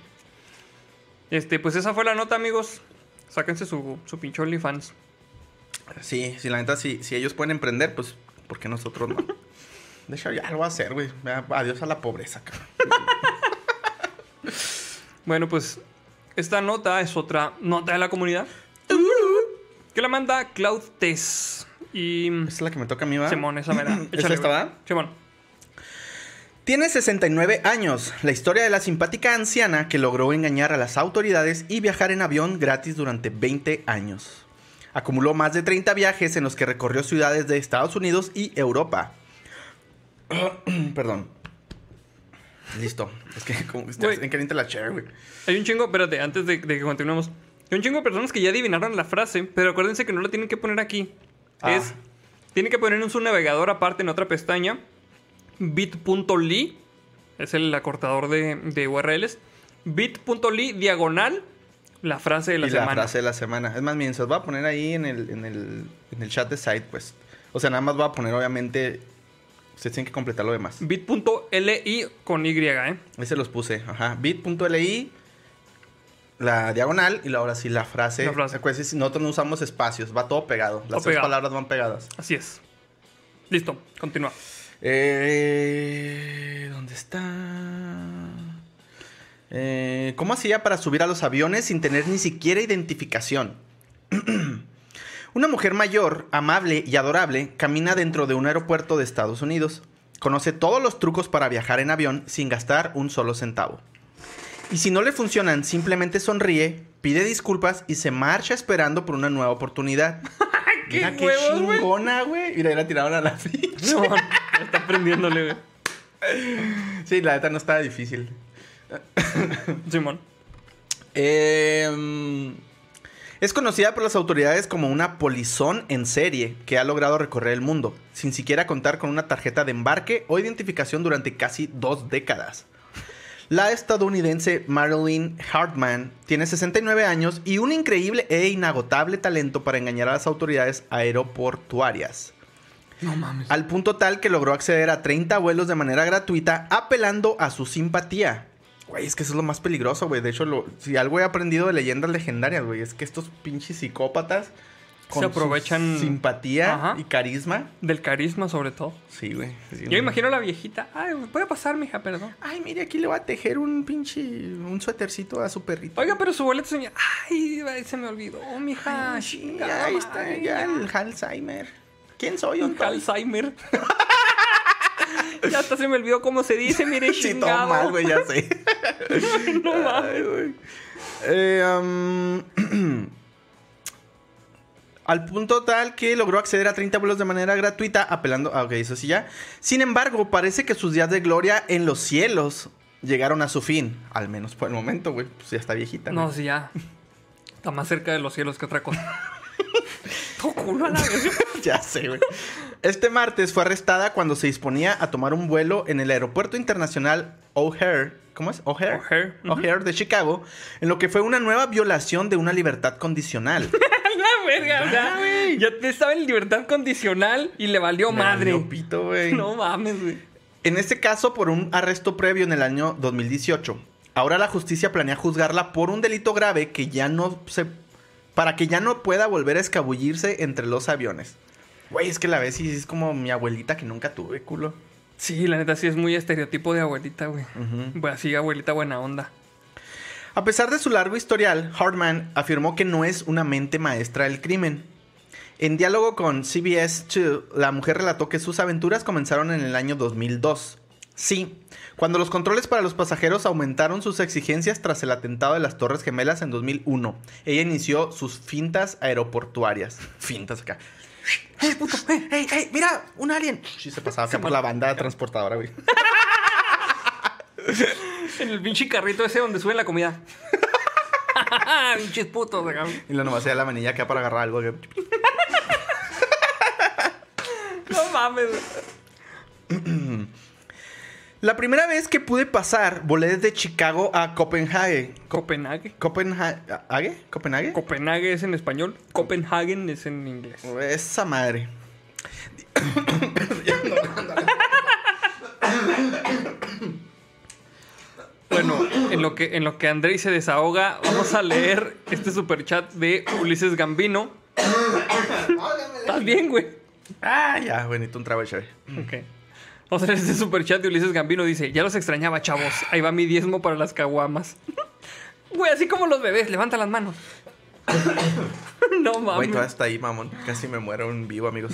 Este, pues esa fue la nota, amigos. Sáquense su, su pinche OnlyFans. Sí, sí, la neta, si, si ellos pueden emprender, pues, ¿por qué nosotros no? De hecho, ya lo a hacer, güey. Adiós a la pobreza, cabrón. Bueno, pues esta nota es otra nota de la comunidad. Que la manda Cloud Tess. Y. Esa es la que me toca a mí, ¿va? Simón, esa mera. ¿Es esta, va? Simón. Tiene 69 años. La historia de la simpática anciana que logró engañar a las autoridades y viajar en avión gratis durante 20 años. Acumuló más de 30 viajes en los que recorrió ciudades de Estados Unidos y Europa. Perdón. Listo. Es que como Güey. en caliente la chair, güey. Hay un chingo, espérate, antes de, de que continuemos. Hay un chingo de personas que ya adivinaron la frase, pero acuérdense que no la tienen que poner aquí. Ah. Es. Tienen que poner en su navegador aparte en otra pestaña. bit.ly. Es el acortador de, de URLs. bit.ly diagonal. La frase de la y semana. la frase de la semana. Es más, miren, se los voy a poner ahí en el, en el, en el chat de site, pues. O sea, nada más voy a poner, obviamente. Ustedes tienen que completar lo demás. bit.ly con Y, ¿eh? Ese los puse, ajá. bit.ly, la diagonal y ahora sí la frase. La frase. Nosotros no usamos espacios, va todo pegado. Las Todo tres pegado. palabras van pegadas. Así es. Listo, continúa. Eh, ¿Dónde está? Eh, ¿Cómo hacía para subir a los aviones sin tener ni siquiera identificación? Una mujer mayor, amable y adorable camina dentro de un aeropuerto de Estados Unidos. Conoce todos los trucos para viajar en avión sin gastar un solo centavo. Y si no le funcionan, simplemente sonríe, pide disculpas y se marcha esperando por una nueva oportunidad. ¡Qué Mira qué huevos, güey! chingona, güey. Mira, ahí la tiraron a la ficha. Simón, está prendiéndole, güey. Sí, la neta no estaba difícil. Simón. Eh, es conocida por las autoridades como una polizón en serie que ha logrado recorrer el mundo, sin siquiera contar con una tarjeta de embarque o identificación durante casi dos décadas. La estadounidense Marilyn Hartman tiene 69 años y un increíble e inagotable talento para engañar a las autoridades aeroportuarias. No mames. Al punto tal que logró acceder a 30 vuelos de manera gratuita, apelando a su simpatía. Güey, es que eso es lo más peligroso, güey. De hecho, lo- si algo he aprendido de leyendas legendarias, güey, es que estos pinches psicópatas Se aprovechan- su simpatía Ajá. y carisma. Del carisma, sobre todo. Sí, güey. Sí, Yo güey. imagino a la viejita. Ay, puede pasar, mija, perdón. Ay, mire, aquí le voy a tejer un pinche un suétercito a su perrito. Oiga, pero su boleto señor. Ay, ay, se me olvidó, mija. Ay, sí, chingada ahí está, ya el Alzheimer. ¿Quién soy, Un? Alzheimer. ya hasta se me olvidó cómo se dice, mire, Sí, todo chingado. mal, güey, ya sé. no mames. Güey. Eh, um, al punto tal que logró acceder a 30 vuelos de manera gratuita, apelando. Ah, ok, eso sí ya. Sin embargo, parece que sus días de gloria en los cielos llegaron a su fin. Al menos por el momento, güey. Pues ya está viejita. No, güey. sí, ya. Está más cerca de los cielos que otra cosa. Culo a la vez. ya sé, güey. Este martes fue arrestada cuando se disponía a tomar un vuelo en el aeropuerto internacional O'Hare. ¿Cómo es? O'Hare. O'Hare. O'Hare de Chicago, en lo que fue una nueva violación de una libertad condicional. la verga, sea, ya estaba en libertad condicional y le valió madre. valió pito, güey. No mames, güey. En este caso, por un arresto previo en el año 2018. Ahora la justicia planea juzgarla por un delito grave que ya no se. Para que ya no pueda volver a escabullirse entre los aviones. Güey, es que la ves y es como mi abuelita que nunca tuve, culo. Sí, la neta sí es muy estereotipo de abuelita, güey. Pues así, abuelita buena onda. A pesar de su largo historial, Hartman afirmó que no es una mente maestra del crimen. En diálogo con CBS 2, la mujer relató que sus aventuras comenzaron en el año 2002. Sí, cuando los controles para los pasajeros aumentaron sus exigencias tras el atentado de las Torres Gemelas en 2001. Ella inició sus fintas aeroportuarias. Fintas acá. ¡Hey, puto! ¡Hey, hey, hey! ¡Mira! ¡Un alien! Sí, se pasaba acá por la banda transportadora, güey. En el pinche carrito ese donde suben la comida. Pinches putos, acá. Y la nomás da la manilla acá para agarrar algo. No mames. La primera vez que pude pasar, volé desde Chicago a Copenhague. Copenhague. ¿Copenhague? ¿Copenhague? Copenhague es en español. Copenhagen es en inglés. Esa madre. Bueno, en lo que, en lo que Andrei se desahoga, vamos a leer este superchat de Ulises Gambino. ¿Estás bien, güey? Ah, ya, buenito, un chévere. Ok. Vamos a leer este superchat de Ulises Gambino. Dice, ya los extrañaba, chavos. Ahí va mi diezmo para las caguamas. Güey, así como los bebés, levanta las manos. no Güey, mames. todavía está ahí, mamón. Casi me muero en vivo, amigos.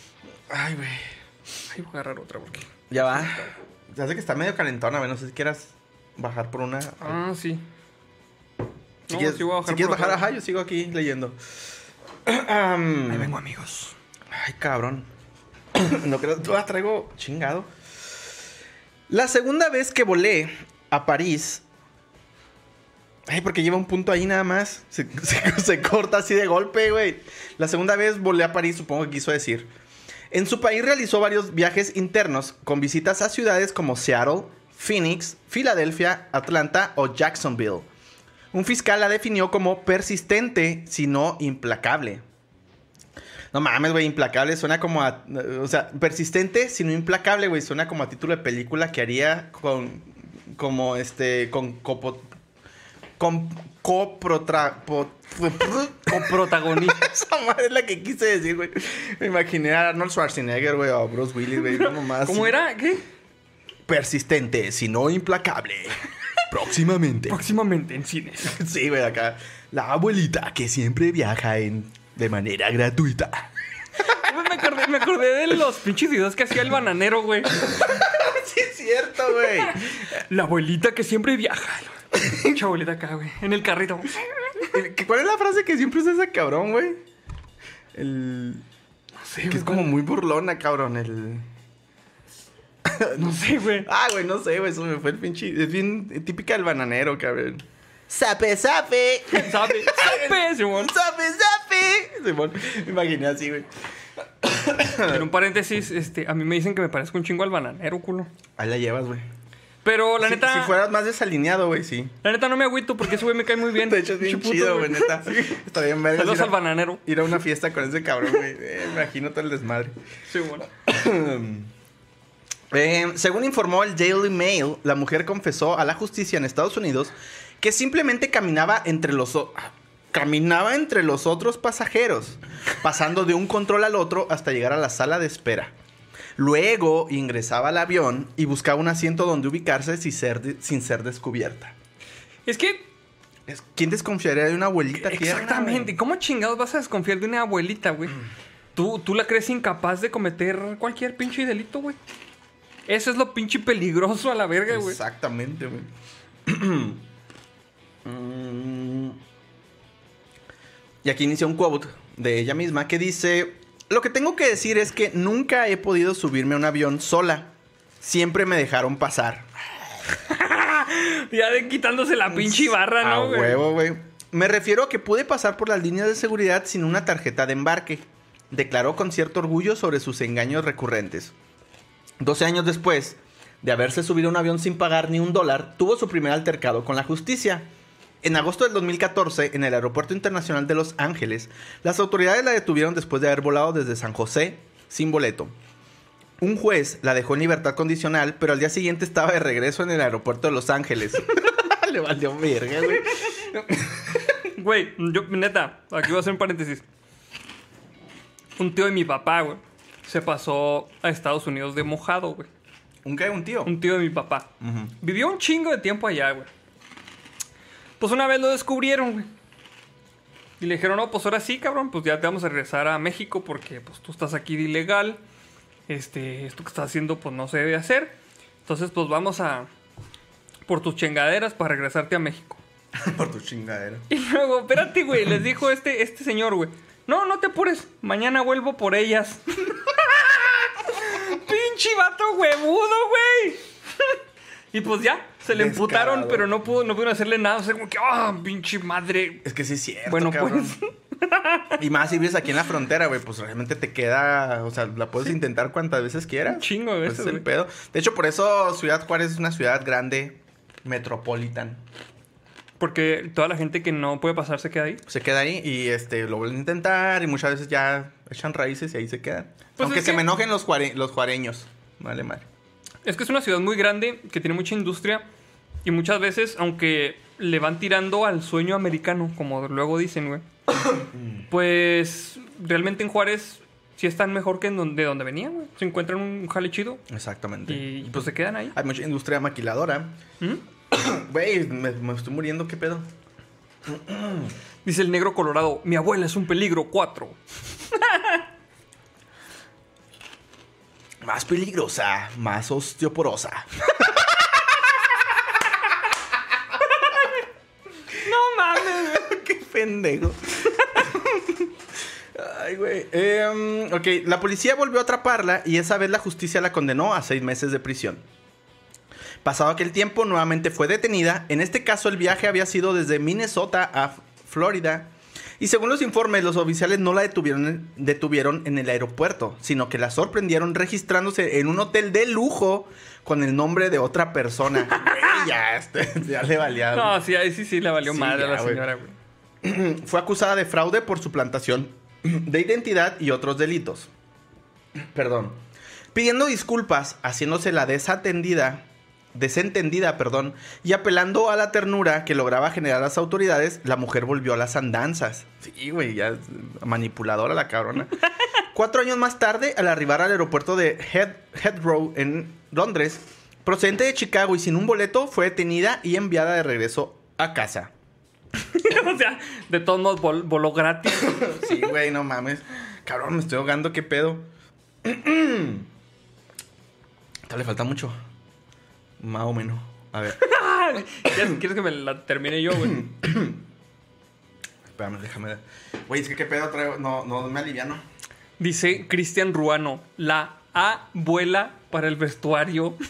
Ay, güey. Ay, voy a agarrar otra porque... Ya va. Se hace que está medio calentona, güey. No sé si quieras bajar por una. Ah, sí. si no, quieres, sí voy a bajar si quieres bajar, ajá, yo sigo aquí leyendo. Ahí vengo, amigos. Ay, cabrón. no creo. Todavía traigo chingado. La segunda vez que volé a París. Ay, porque lleva un punto ahí nada más. Se, se- se corta así de golpe, güey. La segunda vez volé a París, supongo que quiso decir. En su país realizó varios viajes internos con visitas a ciudades como Seattle, Phoenix, Filadelfia, Atlanta o Jacksonville. Un fiscal la definió como persistente, si no implacable. No mames, güey, implacable suena como a. O sea, persistente, sino implacable, güey. Suena como a título de película que haría con. Como este. Con copo. Con coprotra. po- Coprotagonista. Esa madre es la que quise decir, güey. Me imaginé a Arnold Schwarzenegger, güey, o a Bruce Willis, güey. No nomás. ¿Cómo era? ¿Qué? Persistente, sino implacable. Próximamente. Próximamente en cines. Sí, güey, acá. La abuelita que siempre viaja en. De manera gratuita. Me acordé, me acordé de los pinches videos que hacía el bananero, güey. Sí, es cierto, güey. La abuelita que siempre viaja. Pinche abuelita acá, güey. En el carrito. ¿Qué- ¿Cuál es la frase que siempre usa ese cabrón, güey? El. No sé, Que güey. es como muy burlona, cabrón. El. No sé, güey. Ah, güey, no sé, güey. Eso me fue el pinche. Es bien típica del bananero, cabrón. Sape, sape. ¿Sabe? ¿Sabe, Simón? Sape, sape. Simón, me imaginé así, güey. En un paréntesis, este, a mí me dicen que me parezco un chingo al bananero, culo. Ahí la llevas, güey. Pero la Si- neta. Si fueras más desalineado, güey, sí. La neta no me agüito porque ese güey me cae muy bien. De hecho, es bien chido, güey, neta. Está bien verga. Saludos al bananero. Ir a una fiesta con ese cabrón, güey. Eh, me imagino todo el desmadre. Sí, bueno. Eh, según informó el Daily Mail, la mujer confesó a la justicia en Estados Unidos que simplemente caminaba entre los o- caminaba entre los otros pasajeros, pasando de un control al otro hasta llegar a la sala de espera. Luego ingresaba al avión y buscaba un asiento donde ubicarse sin ser, de- sin ser descubierta. Es que. ¿Quién desconfiaría de una abuelita tierna, Exactamente. güey? ¿Cómo chingados vas a desconfiar de una abuelita, güey? ¿Tú, tú la crees incapaz de cometer cualquier pinche delito, güey. Eso es lo pinche peligroso a la verga, güey. Exactamente, güey. Mm. y aquí inicia un quote de ella misma que dice: Lo que tengo que decir es que nunca he podido subirme a un avión sola. Siempre me dejaron pasar. Ya de quitándose la pinche barra, a ¿no, güey? huevo, güey. Me refiero a que pude pasar por las líneas de seguridad sin una tarjeta de embarque. Declaró con cierto orgullo sobre sus engaños recurrentes. 12 años después de haberse subido a un avión sin pagar ni un dólar, tuvo su primer altercado con la justicia. En agosto del 2014, en el Aeropuerto Internacional de Los Ángeles, las autoridades la detuvieron después de haber volado desde San José sin boleto. Un juez la dejó en libertad condicional, pero al día siguiente estaba de regreso en el aeropuerto de Los Ángeles. Le valió verga, güey. Güey, yo, neta, aquí voy a hacer un paréntesis. Un tío de mi papá, güey, se pasó a Estados Unidos de mojado, güey. ¿Un qué? ¿Un tío? Un tío de mi papá. Vivió un chingo de tiempo allá, güey. Pues una vez lo descubrieron, güey. Y le dijeron, no, pues ahora sí, cabrón, pues ya te vamos a regresar a México porque pues tú estás aquí de ilegal. Este, esto que estás haciendo pues no se debe hacer. Entonces pues vamos a... por tus chingaderas para regresarte a México. Por tu chingadera. Y luego, espérate, güey, les dijo este, este señor, güey. No, no te apures, mañana vuelvo por ellas. Pinche vato huevudo, güey. Y pues ya, se le Descarado. emputaron, pero no, pudo, no pudieron hacerle nada. O sea, como que, ah, pinche madre. Es que sí es cierto, Bueno, cabrón. pues. Y más si vives aquí en la frontera, güey, pues realmente te queda, o sea, la puedes intentar cuantas veces quieras. Un chingo de Pues veces, es el pedo. De hecho, por eso Ciudad Juárez es una ciudad grande, metropolitan. Porque toda la gente que no puede pasar se queda ahí. Se queda ahí y este lo vuelven a intentar y muchas veces ya echan raíces y ahí se quedan. Pues Aunque se que- me enojen los, juare- los juareños. Vale, madre. Es que es una ciudad muy grande, que tiene mucha industria. Y muchas veces, aunque le van tirando al sueño americano, como luego dicen, güey. pues realmente en Juárez sí están mejor que en donde, de donde venían, güey. Se encuentran un jale chido. Exactamente. Y pues se quedan ahí. Hay mucha industria maquiladora. ¿Mm? Güey, me, me estoy muriendo, ¿qué pedo? Dice el negro colorado, mi abuela es un peligro 4. Más peligrosa, más osteoporosa. No mames. Qué pendejo. Ay, güey. Em, ok, la policía volvió a atraparla y esa vez la justicia la condenó a seis meses de prisión. Pasado aquel tiempo, nuevamente fue detenida. En este caso, el viaje había sido desde Minnesota a Florida. Y según los informes, los oficiales no la detuvieron, detuvieron en el aeropuerto, sino que la sorprendieron registrándose en un hotel de lujo con el nombre de otra persona. Güey, ya, este, ya le valía. No, sí, ahí sí, sí, le valió Sí, madre a la señora, güey. fue acusada de fraude por suplantación de identidad y otros delitos. Perdón. Pidiendo disculpas, haciéndose la desatendida, desentendida, perdón, y apelando a la ternura que lograba generar las autoridades, la mujer volvió a las andanzas. Sí, güey, ya es manipuladora la cabrona. Cuatro años más tarde, al arribar al aeropuerto de Head- Heathrow en Londres, procedente de Chicago y sin un boleto, fue detenida y enviada de regreso a casa. o sea, de todos modos vol- voló gratis. Sí, güey, no mames. Cabrón, me estoy ahogando, qué pedo. Todavía le falta mucho. Más o menos. A ver, ¿Quieres, que me la termine yo, güey? espérame, déjame. Güey, es que qué pedo traigo. No, no me aliviano. Dice Cristian Ruano, la abuela para el vestuario.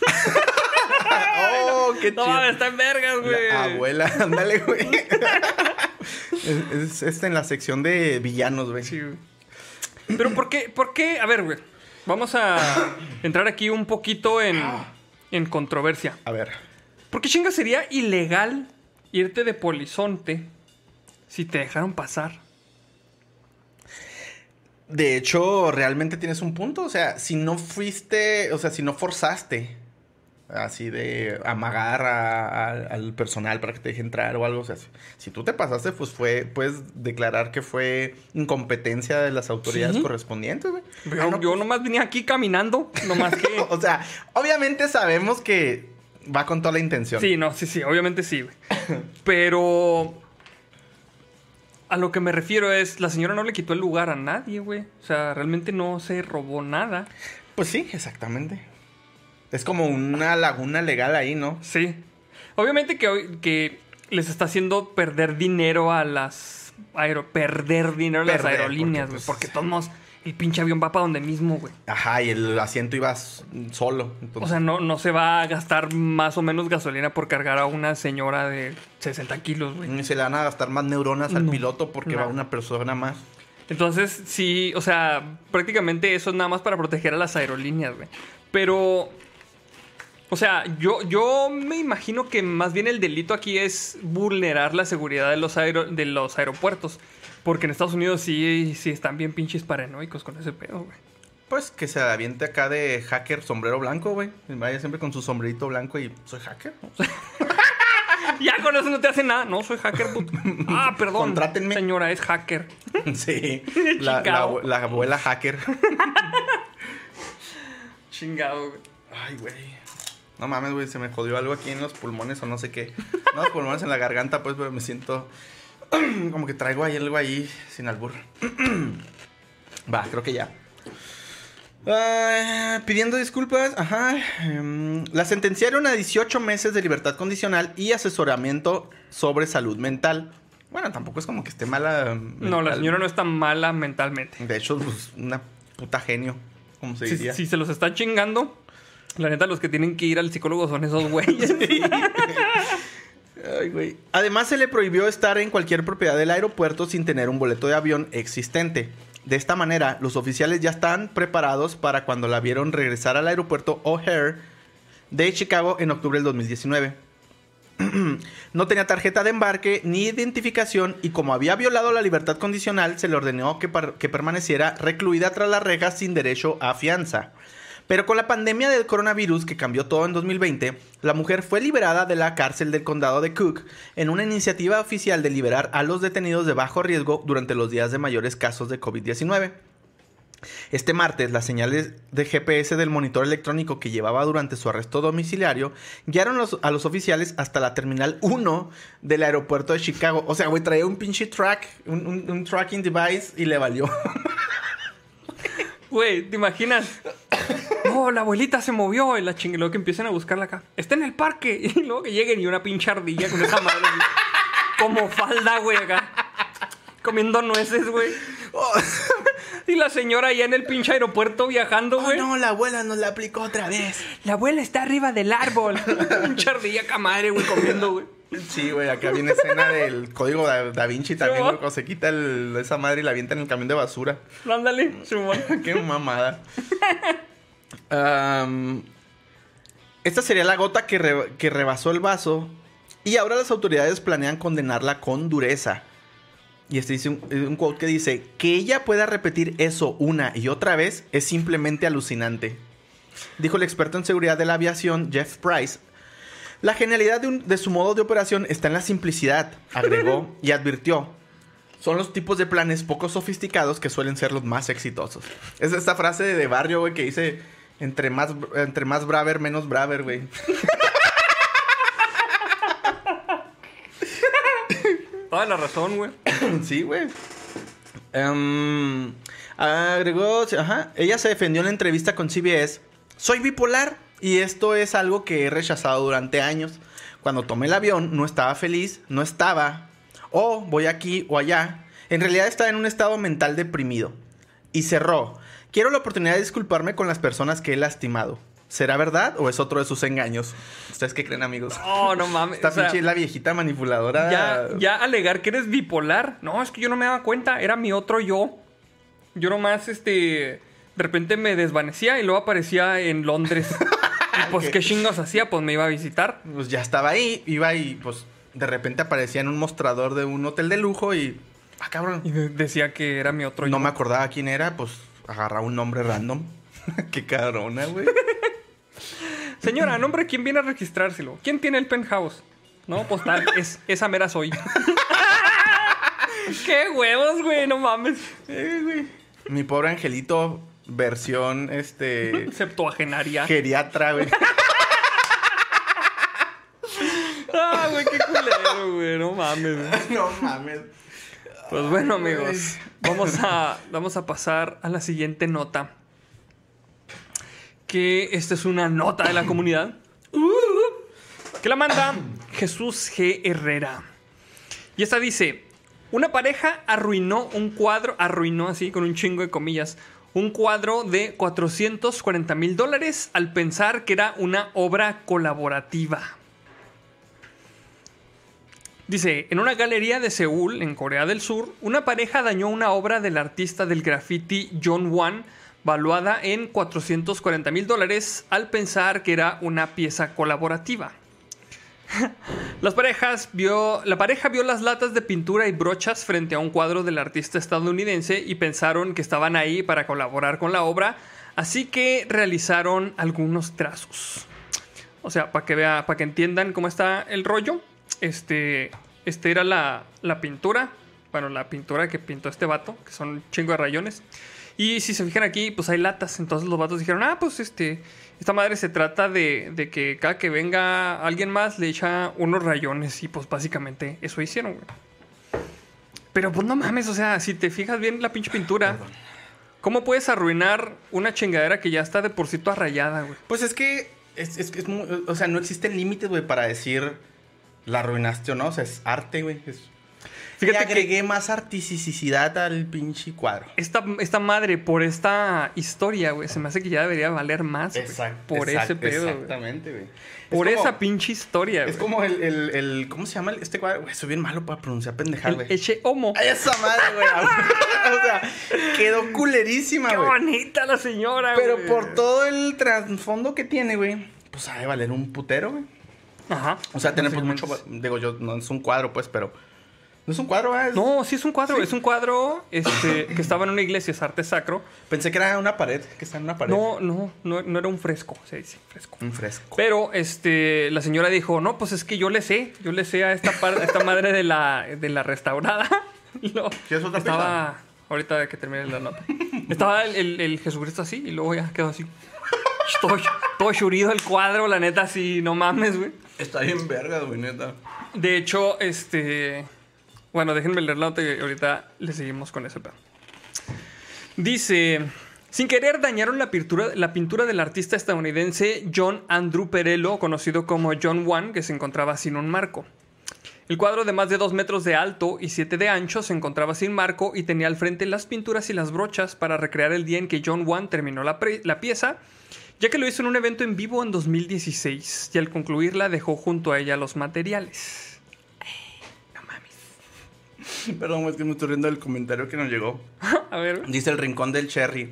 ¡Oh, qué No chido! mames, está en vergas, güey. La abuela, ándale, güey. es, es este en la sección de villanos, güey. Sí, güey. Pero ¿por qué? ¿Por qué? A ver, güey. Vamos a entrar aquí un poquito en, en controversia. A ver. ¿Por qué chinga sería ilegal irte de polizonte si te dejaron pasar? De hecho, realmente tienes un punto. O sea, si no fuiste, o sea, si no forzaste así de amagar a- a- al personal para que te deje entrar o algo, o sea, si, si tú te pasaste, pues fue, puedes declarar que fue incompetencia de las autoridades Sí. correspondientes, güey. Yo, Ah, no, yo nomás venía aquí caminando, nomás que... O sea, obviamente sabemos que va con toda la intención. Sí, no, sí, sí, obviamente sí, güey. Pero a lo que me refiero es, la señora no le quitó el lugar a nadie, güey. O sea, realmente no se robó nada. Pues sí, exactamente. Es como una laguna legal ahí, ¿no? Sí. Obviamente que, hoy- que les está haciendo perder dinero a las aero... Perder dinero a las aerolíneas, porque, güey. pues, Porque, de todos el pinche avión va para donde mismo, güey. Ajá, y el asiento iba solo. entonces- O sea, no, no se va a gastar más o menos gasolina por cargar a una señora de 60 kilos, güey. Ni se le van a gastar más neuronas al No, piloto porque va una persona más. Entonces, sí, o sea, prácticamente eso es nada más para proteger a las aerolíneas, güey. Pero O sea, yo, yo me imagino que más bien el delito aquí es vulnerar la seguridad de los, aero- de los aeropuertos. Porque en Estados Unidos sí, sí están bien pinches paranoicos con ese pedo, güey. Pues que se aviente acá de hacker sombrero blanco, güey. Vaya siempre con su sombrerito blanco y soy hacker. Ya con eso no te hace nada. No, soy hacker, puto. Ah, perdón. Contrátenme. Señora, es hacker. sí. La, la abuela hacker. Chingado, güey. Ay, güey. No mames, güey, se me jodió algo aquí en los pulmones o no sé qué. No, los pulmones en la garganta, pues, pero me siento como que traigo ahí algo ahí sin albur. Va, creo que ya. Ah, pidiendo disculpas, ajá. em, la sentenciaron a 18 meses de libertad condicional y asesoramiento sobre salud mental. Bueno, tampoco es como que esté mala. No, la señora no está mala mentalmente. De hecho, pues, una puta genio, como se Si, diría. si se los está chingando, la neta, los que tienen que ir al psicólogo son esos güeyes. Además, se le prohibió estar en cualquier propiedad del aeropuerto sin tener un boleto de avión existente. De esta manera, los oficiales ya están preparados para cuando la vieron regresar al aeropuerto O'Hare de Chicago en octubre del 2019. no tenía tarjeta de embarque ni identificación y como había violado la libertad condicional, se le ordenó que, que permaneciera recluida tras las rejas sin derecho a fianza. Pero con la pandemia del coronavirus que cambió todo en 2020, la mujer fue liberada de la cárcel del condado de Cook en una iniciativa oficial de liberar a los detenidos de bajo riesgo durante los días de mayores casos de COVID-19. Este martes, las señales de GPS del monitor electrónico que llevaba durante su arresto domiciliario guiaron a los oficiales hasta la terminal 1 del aeropuerto de Chicago. O sea, güey, traía un pinche track, un, un- un tracking device y le valió. Güey, ¿te imaginas? No, la abuelita se movió y la chingue, luego que empiecen a buscarla acá. Está en el parque. Y luego que lleguen y una pinche ardilla con esa madre. güey. Como falda, güey, acá. Comiendo nueces, güey. Y la señora allá en el pinche aeropuerto viajando, güey. Oh, no, la abuela nos la aplicó otra vez. La abuela está arriba del árbol. pinche ardilla acá madre, güey, comiendo, güey. Sí, güey, acá viene escena del código da, Da Vinci también, güey, se quita el- esa madre y la avienta en el camión de basura. Ándale, Simón. Qué mamada. Esta sería la gota que, re- que rebasó el vaso. Y ahora las autoridades planean condenarla con dureza. Y este dice un, un quote que dice: Que ella pueda repetir eso una y otra vez es simplemente alucinante. Dijo el experto en seguridad de la aviación, Jeff Price. La genialidad de, un- de su modo de operación está en la simplicidad, agregó y advirtió. Son los tipos de planes poco sofisticados que suelen ser los más exitosos. Es esta frase de barrio, güey, que dice: entre más, entre más braver, menos braver, güey. Toda la razón, güey. sí, güey. Em, agregó, ajá, ella se defendió en la entrevista con CBS. Soy bipolar y esto es algo que he rechazado durante años. Cuando tomé el avión no estaba feliz, no estaba. O voy aquí o allá. En realidad estaba en un estado mental deprimido. Y cerró. Quiero la oportunidad de disculparme con las personas que he lastimado. ¿Será verdad o es otro de sus engaños? ¿Ustedes qué creen, amigos? Oh, no mames. Esta o sea, pinche es la viejita manipuladora. ya, ya alegar que eres bipolar. No, es que yo no me daba cuenta. Era mi otro yo. Yo nomás, este. De repente me desvanecía y luego aparecía en Londres. y pues. ¿qué chingos hacía? Pues me iba a visitar. pues ya estaba ahí, iba y pues de repente aparecía en un mostrador de un hotel de lujo y ah cabrón, Y de- decía que era mi otro no yo. me acordaba quién era, pues agarraba un nombre random. Qué cabrona, güey. Señora, nombre, ¿quién viene a registrárselo? ¿Quién tiene el penthouse? No, pues tal, es, esa mera soy. ¡Qué huevos, güey! No mames. Eh, güey. Mi pobre angelito versión este Septuagenaria. geriatra, güey. Ah, güey, qué culero, güey. No mames. güey. no mames. Pues bueno, amigos, vamos a, vamos a pasar a la siguiente nota. Que esta es una nota de la comunidad. Que la manda Jesús G. Herrera. Y esta dice: Una pareja arruinó un cuadro, arruinó así con un chingo de comillas, un cuadro de 440 mil dólares al pensar que era una obra colaborativa. Dice, en una galería de Seúl, en Corea del Sur, una pareja dañó una obra del artista del graffiti John Wan valuada en 440 mil dólares al pensar que era una pieza colaborativa. Las parejas vio, la pareja vio las latas de pintura y brochas frente a un cuadro del artista estadounidense y pensaron que estaban ahí para colaborar con la obra, así que realizaron algunos trazos. O sea, para que vea, para que entiendan cómo está el rollo, este, este era la, la pintura, bueno, la pintura que pintó este vato, que son un chingo de rayones. Y si se fijan aquí, pues hay latas. Entonces los vatos dijeron, ah, pues este, esta madre se trata de, de que cada que venga alguien más le echa unos rayones. Y pues básicamente eso hicieron, güey. Pero pues no mames, o sea, si te fijas bien la pinche pintura, ¿cómo puedes arruinar una chingadera que ya está de por sí toda rayada, güey? Pues es que es, es, es muy- o sea, no existen límites, güey, para decir la arruinaste o no. O sea, es arte, güey. Es... Fíjate Le que- agregué más artisticidad al pinche cuadro. Esta, esta madre, por esta historia, güey, se me hace que ya debería valer más. Por ese pedo. Exactamente, güey. Por Es como- esa pinche historia, Es güey. como el, el, el- ¿Cómo se llama este cuadro? Güey, soy bien malo para pronunciar pendejadas, El güey. Eche Homo. Ay, esa madre, güey. o sea, quedó culerísima, Qué güey. bonita la señora, Pero güey. por todo el trasfondo que tiene, güey, pues ha de valer un putero, güey. Ajá. O sea, tenemos mucho. Digo, yo, no es un cuadro, pues, pero. No es un cuadro. Es- No, sí es un cuadro. Es un cuadro este, que estaba en una iglesia, es arte sacro. Pensé que era una pared, que está en una pared. No, no, no, no era un fresco, se dice, fresco. Un fresco. Pero este, la señora dijo, no, pues es que yo le sé, yo le sé a esta, par- a esta madre de la, de la restaurada. ¿Quieres otra estaba, ahorita que termine la nota, estaba el, el- el Jesucristo así y luego ya quedó así. Todo, todo churido el cuadro, la neta, así, no mames, güey. Está bien verga, güey, neta. De hecho, este. Bueno, déjenme leer la nota y ahorita le seguimos con ese pedo. Dice. Sin querer dañaron la pintura, la pintura del artista estadounidense John Andrew Perello, conocido como John Wan, que se encontraba sin un marco. El cuadro de más de 2 metros de alto y 7 de ancho se encontraba sin marco y tenía al frente las pinturas y las brochas para recrear el día en que John Wan terminó la, pieza, ya que lo hizo en un evento en vivo en 2016 y al concluirla dejó junto a ella los materiales. No mames. Perdón, es que me estoy riendo del comentario que nos llegó. A ver. Dice el rincón del cherry.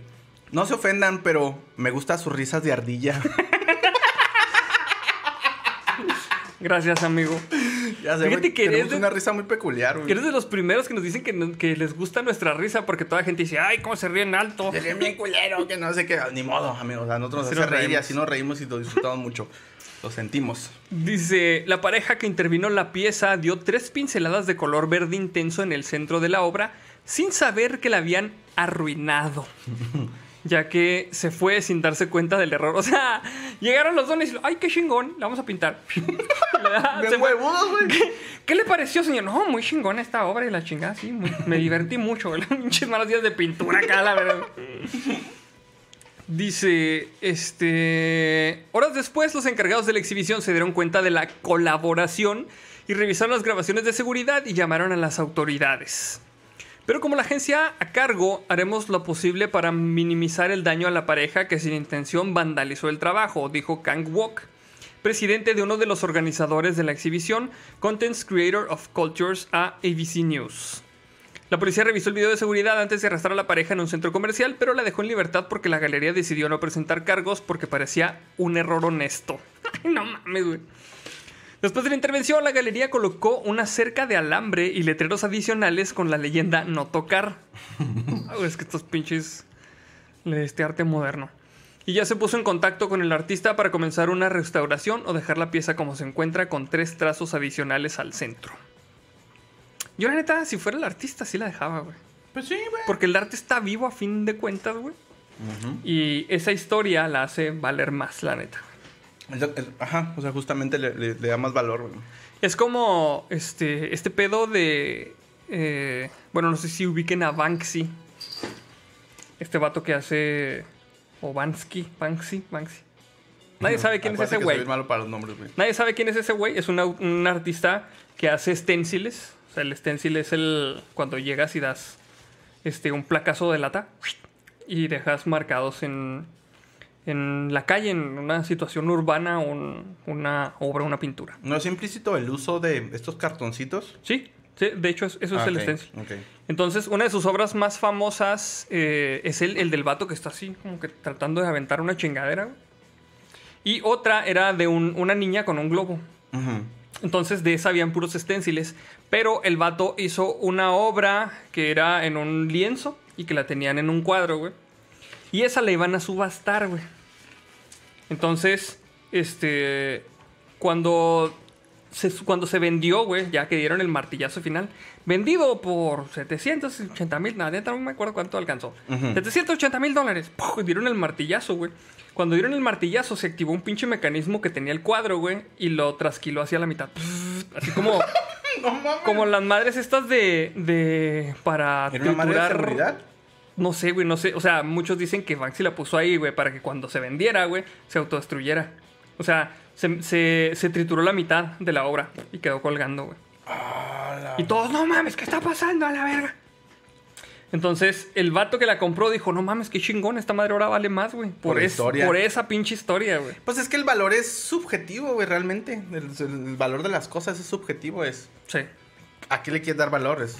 No se ofendan, pero me gustan sus risas de ardilla. Gracias, amigo. Ya sé, Fíjate que eres tenemos de- una risa muy peculiar, güey. Que eres de los primeros que nos dicen que, que les gusta nuestra risa porque toda la gente dice, ay, cómo se ríen alto. Se ríen bien culero, que no sé qué. Ni modo, amigos. A nosotros nos Así hace nos reír y así nos reímos y lo disfrutamos mucho. Lo sentimos. Dice, la pareja que intervino en la pieza dio tres pinceladas de color verde intenso en el centro de la obra sin saber que la habían arruinado. Ya que se fue sin darse cuenta del error. O sea, llegaron los dones y ay, qué chingón, la vamos a pintar. Huevudos, güey. ¿Qué, qué le pareció, señor? No, muy chingón esta obra y la chingada, sí. muy- me divertí mucho. Pinches malos días de pintura acá, la verdad. Dice, este... Horas después, los encargados de la exhibición se dieron cuenta de la colaboración y revisaron las grabaciones de seguridad y llamaron a las autoridades. Pero como la agencia a cargo, haremos lo posible para minimizar el daño a la pareja que sin intención vandalizó el trabajo, dijo Kang Wok, presidente de uno de los organizadores de la exhibición, Contents Creator of Cultures, a ABC News. La policía revisó el video de seguridad antes de arrestar a la pareja en un centro comercial, pero la dejó en libertad porque la galería decidió no presentar cargos porque parecía un error honesto. Ay, no mames, güey. Después de la intervención, la galería colocó una cerca de alambre y letreros adicionales con la leyenda no tocar. Es que estos pinches. Este arte moderno. Y ya se puso en contacto con el artista para comenzar una restauración o dejar la pieza como se encuentra con tres trazos adicionales al centro. Yo, la neta, si fuera el artista, sí la dejaba, güey. Pues sí, güey. Porque el arte está vivo a fin de cuentas, güey. Y esa historia la hace valer más, la neta. Ajá, o sea, justamente le, le- le da más valor, güey. Es como este, este pedo de. eh, bueno, no sé si ubiquen a Banksy. Este vato que hace. O Bansky. Banksy. Banksy. Nadie sabe quién es ese güey. Nadie sabe quién es ese güey. Es una- un artista que hace stenciles. O sea, el stencil es el. Cuando llegas y das este, un placazo de lata. Y dejas marcados en. En la calle, en una situación urbana, un- una obra, una pintura. ¿No es implícito el uso de estos cartoncitos? Sí, Sí, de hecho, es- eso es Ah, el stencil. ok. Entonces, una de sus obras más famosas eh, es el, el del vato que está así, como que tratando de aventar una chingadera. Y otra era de un- una niña con un globo. Entonces, de esa habían puros esténciles. Pero el vato hizo una obra que era en un lienzo y que la tenían en un cuadro, güey. Y esa la iban a subastar, güey. Entonces, este. Cuando se, cuando se vendió, güey, ya que dieron el martillazo final, vendido por 780 mil, nada, no me acuerdo cuánto alcanzó. Ujú. 780 mil dólares. ¡puf! Dieron el martillazo, güey. Cuando dieron el martillazo, se activó un pinche mecanismo que tenía el cuadro, güey, y lo trasquiló hacia la mitad. Así como, No como las madres estas de. de para ¿Era una madre de seguridad? No sé, güey, no sé. O sea, muchos dicen que Banksy la puso ahí, güey, para que cuando se vendiera, güey, se autodestruyera. O sea, se, se- se trituró la mitad de la obra y quedó colgando, güey. Y todos, no mames, ¿qué está pasando a la verga? Entonces, el vato que la compró dijo, no mames, qué chingón, esta madre ahora vale más, güey. Por, Por es- por esa pinche historia, güey. Pues es que el valor es subjetivo, güey, realmente. El, el valor de las cosas es subjetivo. Es Sí. ¿A qué le quieres dar valores?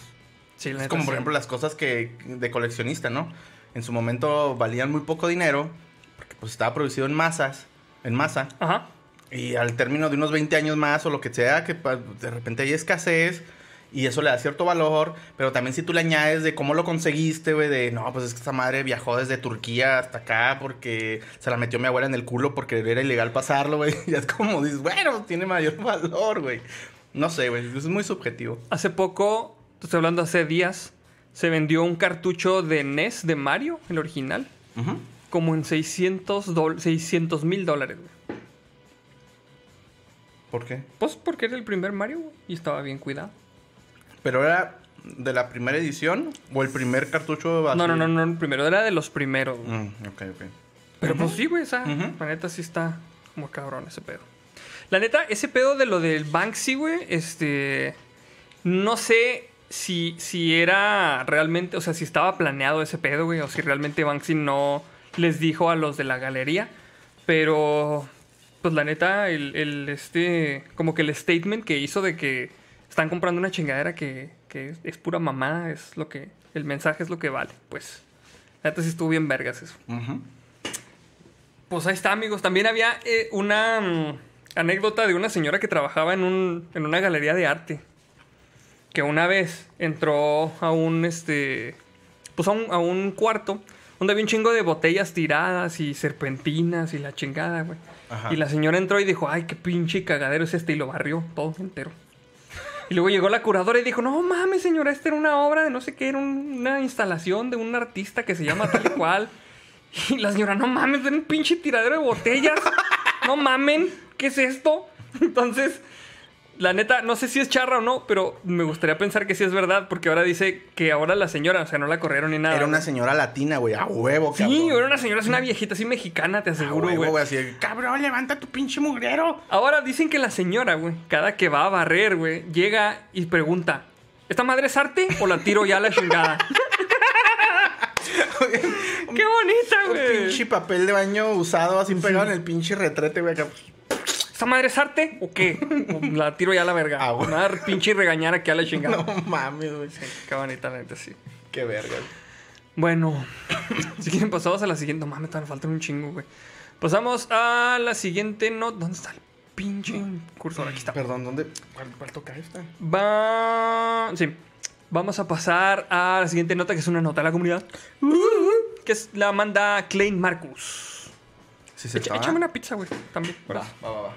Sí, Es como, por ejemplo, las cosas que de coleccionista, ¿no? En su momento valían muy poco dinero, porque pues estaba producido en masas, en masa. Ajá. Y al término de unos 20 años más o lo que sea, que pa- de repente hay escasez y eso le da cierto valor, pero también si tú le añades de cómo lo conseguiste, güey, de no, pues es que esta madre viajó desde Turquía hasta acá porque se la metió mi abuela en el culo porque era ilegal pasarlo, güey. Y es como dices, bueno, tiene mayor valor, güey. No sé, güey, es muy subjetivo. Hace poco, estoy hablando hace días, se vendió un cartucho de NES de Mario, el original, Ujú. como en 600 mil dólares, güey. ¿Por qué? Pues porque era el primer Mario güey, y estaba bien cuidado. ¿Pero era de la primera edición o el primer cartucho así? No, no, no, no, el primero era de los primeros. güey. Mm, ok, ok. Pero pues sí, güey, esa, Ujú. la neta sí está como cabrón ese pedo. La neta, ese pedo de lo del Banksy, güey, este. No sé si, si era realmente, o sea, si estaba planeado ese pedo, güey, o si realmente Banksy no les dijo a los de la galería. Pero, pues la neta, el, el, este, como que el statement que hizo de que están comprando una chingadera que, que es, es pura mamada, es lo que, el mensaje es lo que vale. Pues, la neta sí estuvo bien vergas eso. Pues ahí está, amigos. También había eh, una mm, anécdota de una señora que trabajaba en, un, en una galería de arte. Que una vez entró a un, este, pues a un, a un cuarto donde había un chingo de botellas tiradas y serpentinas y la chingada, güey. Ajá. Y la señora entró y dijo, ay, qué pinche cagadero es este. Y lo barrió todo entero. Y luego llegó la curadora y dijo, no mames, señora, esta era una obra de no sé qué, era un- una instalación de un artista que se llama tal y cual. Y la señora, no mames, era un pinche tiradero de botellas. No mamen, ¿qué es esto? Entonces, la neta, no sé si es charra o no, pero me gustaría pensar que sí es verdad, porque ahora dice que ahora la señora, o sea, no la corrieron ni nada. Era una señora latina, güey, a huevo, Sí, cabrón. era una señora, es una viejita así mexicana, te aseguro, güey. güey, así, cabrón, levanta tu pinche mugrero. Ahora dicen que la señora, güey, cada que va a barrer, güey, llega y pregunta, ¿esta madre es arte o la tiro ya a la chingada? ¡Qué bonita, Un güey! pinche papel de baño usado así pegado en el pinche retrete, güey, acá. ¿Esta madre es arte o qué? La tiro ya a la verga. Ah, güey. Me va a dar pinche regañar aquí a la chingada. No mames, güey. Qué bonita, la neta, sí. Qué verga. Bueno, si quieren pasamos a la siguiente. No mames, todavía falta un chingo, güey. Pasamos a la siguiente nota. ¿Dónde está el pinche cursor? Aquí está. Perdón, ¿dónde? ¿Cuál, cuál toca esta? Va. Sí. Vamos a pasar a la siguiente nota, que es una nota de la comunidad. Que es, la manda Klein Marcus. Sí, se Echa- échame una pizza, güey. También. Va, va, va, va.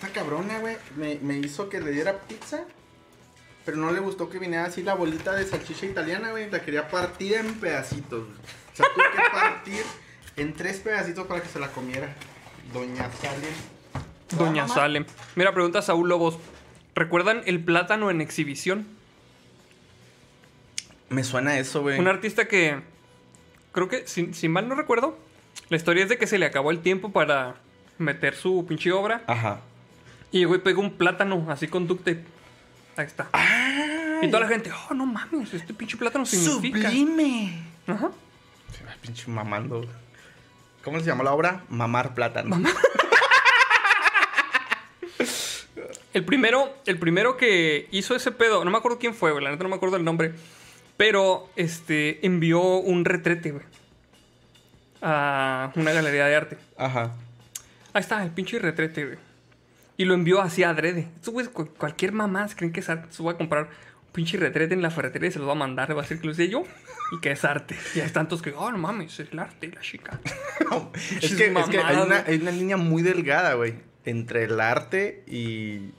Esta cabrona, güey, me, me hizo que le diera pizza. Pero no le gustó que viniera así la bolita de salchicha italiana, güey. La quería partir en pedacitos. güey. O sea, tuve que partir en tres pedacitos para que se la comiera. Doña Salem. Doña Mamá. Salem. Mira, pregunta Saúl Lobos. ¿Recuerdan el plátano en exhibición? Me suena eso, güey. Un artista que. Creo que, si, si mal no recuerdo, la historia es de que se le acabó el tiempo para meter su pinche obra. Ajá. Y el güey pegó un plátano así con duct tape. Ahí está. Y toda la gente, oh, no mames, este pinche plátano significa. Sublime. Ajá. Se va pinche mamando. ¿Cómo se llama la obra? Mamar plátano. El El primero, el primero que hizo ese pedo, no me acuerdo quién fue, güey, la neta no me acuerdo el nombre. Pero este envió un retrete, güey. A una galería de arte. Ajá. Ahí está, el pinche retrete, güey. Y lo envió así adrede. Estos güeyes, cu- cualquier mamá, creen que es arte. Se va a comprar un pinche retrete en la ferretería y se lo va a mandar. Le va a decir que lo hice yo y que es arte. Y hay tantos que, oh, no mames, es el arte, la chica. es, que, es que hay, una, güey. hay una línea muy delgada, güey. Entre el arte y.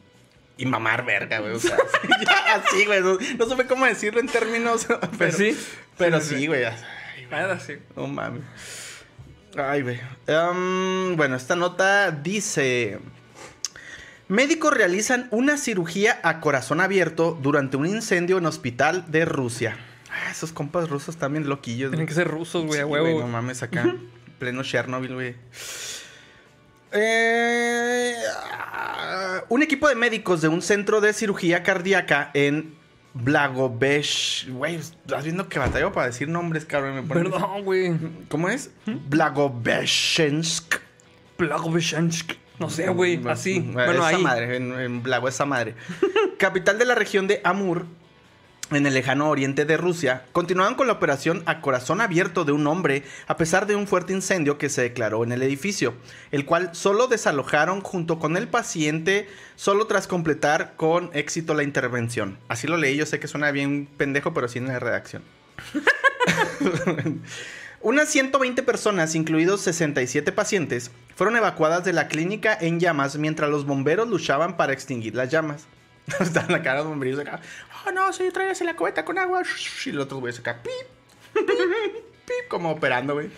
Y mamar verga, güey. O sea, ya así, güey. No, no supe cómo decirlo en términos. Pero, sí. Pero Sí, güey. Nada, sí. No mames. Ay, güey. Em, bueno, esta nota dice... Médicos realizan una cirugía a corazón abierto durante un incendio en hospital de Rusia. Ah, esos compas rusos también loquillos. Tienen güey. que ser rusos, güey, Sí, a huevo. güey, no mames, acá. pleno Chernobyl, güey. Eh, un equipo de médicos de un centro de cirugía cardíaca en Blagovesh. Güey, estás viendo que batallo para decir nombres, cabrón. Me Perdón, güey. ¿Cómo es? Blagoveshensk. Blagoveshensk. No sé, güey. Así. Bueno, Bueno, esa ahí. madre, en, en Blago, esa madre. Capital de la región de Amur, en el lejano oriente de Rusia, continuaban con la operación a corazón abierto de un hombre a pesar de un fuerte incendio que se declaró en el edificio, el cual solo desalojaron junto con el paciente solo tras completar con éxito la intervención. Así lo leí, yo sé que suena bien pendejo, pero sí en la redacción. Unas 120 personas, incluidos 67 pacientes, fueron evacuadas de la clínica en llamas mientras los bomberos luchaban para extinguir las llamas. Están la cara de bomberos acá. Oh, no, sí, tráigase la cubeta con agua. Y los otros güeyes acá. Pip, pip, pip, como operando, güey.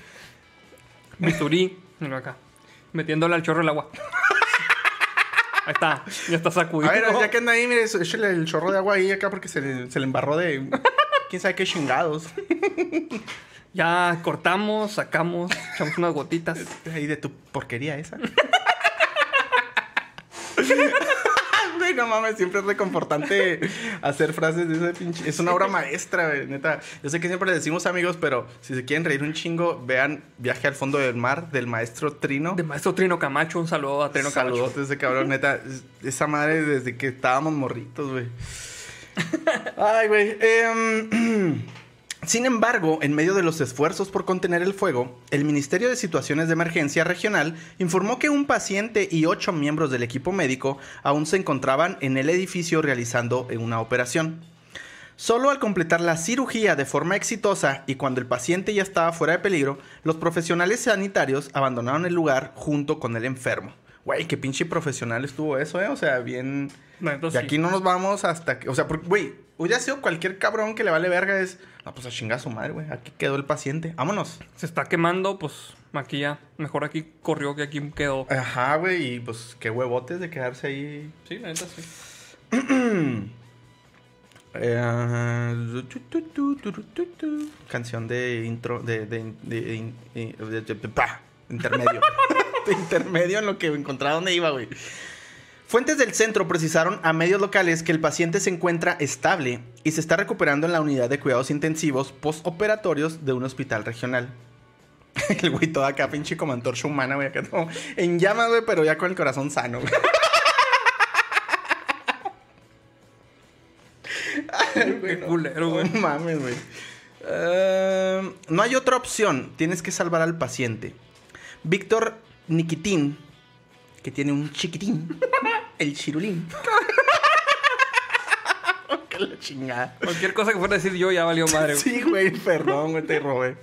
Bisturí. Mira acá. Metiéndole al chorro el agua. Ahí está. Ya está A sacudido. ver, ya que anda ahí, mire, échale el chorro de agua ahí acá porque se le, se le embarró de. ¿Quién sabe qué chingados? Ya cortamos, sacamos, echamos unas gotitas. Ahí de tu porquería esa. Güey, no mames, siempre es reconfortante hacer frases de ese pinche. Es una obra maestra, güey, neta. Yo sé que siempre le decimos amigos, pero si se quieren reír un chingo, vean Viaje al fondo del mar del maestro Trino. De maestro Trino Camacho, un saludo a Trino Camacho. Saludos ese cabrón, neta. es- Esa madre desde que estábamos morritos, güey. Ay, güey. em, sin embargo, en medio de los esfuerzos por contener el fuego, el Ministerio de Situaciones de Emergencia Regional informó que un paciente y ocho miembros del equipo médico aún se encontraban en el edificio realizando una operación. Solo al completar la cirugía de forma exitosa y cuando el paciente ya estaba fuera de peligro, los profesionales sanitarios abandonaron el lugar junto con el enfermo. Güey, qué pinche profesional estuvo eso, ¿eh? O sea, bien... No, entonces De sí. aquí no nos vamos hasta que... O sea, porque, güey, hubiera sido cualquier cabrón que le vale verga es... No, pues a chingar a su madre, güey. Aquí quedó el paciente. Vámonos. Se está quemando, pues aquí ya. Mejor aquí corrió que aquí quedó. Ajá, güey. Y pues qué huevotes de quedarse ahí Sí, la neta sí. Eh, tu, tu, tu. Canción de intro, de, de, de- de- de- de- de- pa, intermedio. de intermedio en lo que encontraba dónde iba, güey. Fuentes del centro precisaron a medios locales que el paciente se encuentra estable y se está recuperando en la unidad de cuidados intensivos postoperatorios de un hospital regional. El güey todo acá, pinche como antorcha humana, güey, acá todo en llamas, güey, pero ya con el corazón sano, güey. Ay, güey, Qué culero, güey. No mames, güey. Eh, no hay otra opción. Tienes que salvar al paciente. Víctor Nikitin, que tiene un chiquitín, el chirulín. la chingada. Cualquier cosa que fuera a decir yo ya valió madre. güey. Sí, güey, perdón, güey, te robé.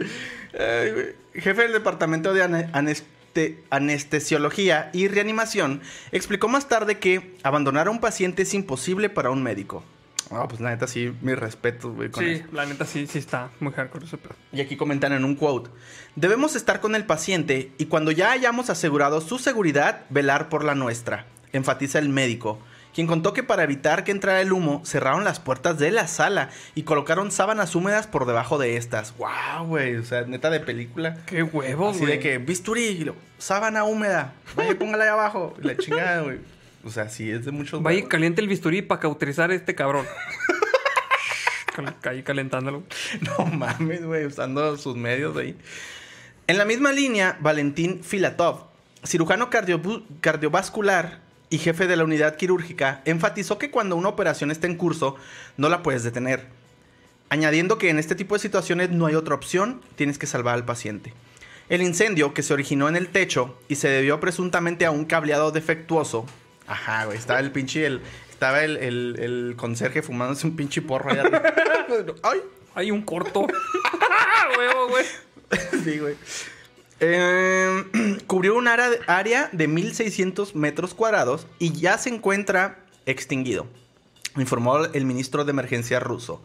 Ay, güey. Jefe del departamento de ane- aneste- anestesiología y reanimación explicó más tarde que abandonar a un paciente es imposible para un médico. Ah, pues la neta sí, mis respetos, güey, con Sí, eso. la neta sí, sí está muy hardcore ese pedo. Y aquí comentan en un quote. Debemos estar con el paciente y cuando ya hayamos asegurado su seguridad, velar por la nuestra, enfatiza el médico, quien contó que para evitar que entrara el humo, cerraron las puertas de la sala y colocaron sábanas húmedas por debajo de estas. ¡Wow, güey! O sea, neta de película. Qué huevos, Así güey. de que, bisturí, sábana húmeda, vaya, póngala ahí abajo. La chingada, güey. O sea, sí, es de muchos... Vaya y caliente el bisturí para cauterizar a este cabrón. Ahí calentándolo. No mames, güey, usando sus medios ahí. En la misma línea, Valentín Filatov, cirujano cardiovascular y jefe de la unidad quirúrgica, enfatizó que cuando una operación está en curso, no la puedes detener. Añadiendo que en este tipo de situaciones no hay otra opción, tienes que salvar al paciente. El incendio, que se originó en el techo y se debió presuntamente a un cableado defectuoso. Ajá, güey, estaba el pinche, el, estaba el, el, el conserje fumándose un pinche porro allá arriba. ¡Ay! Hay un corto. Huevo, güey. sí, güey. Eh, cubrió un área, área de 1600 metros cuadrados y ya se encuentra extinguido, informó el ministro de Emergencia ruso.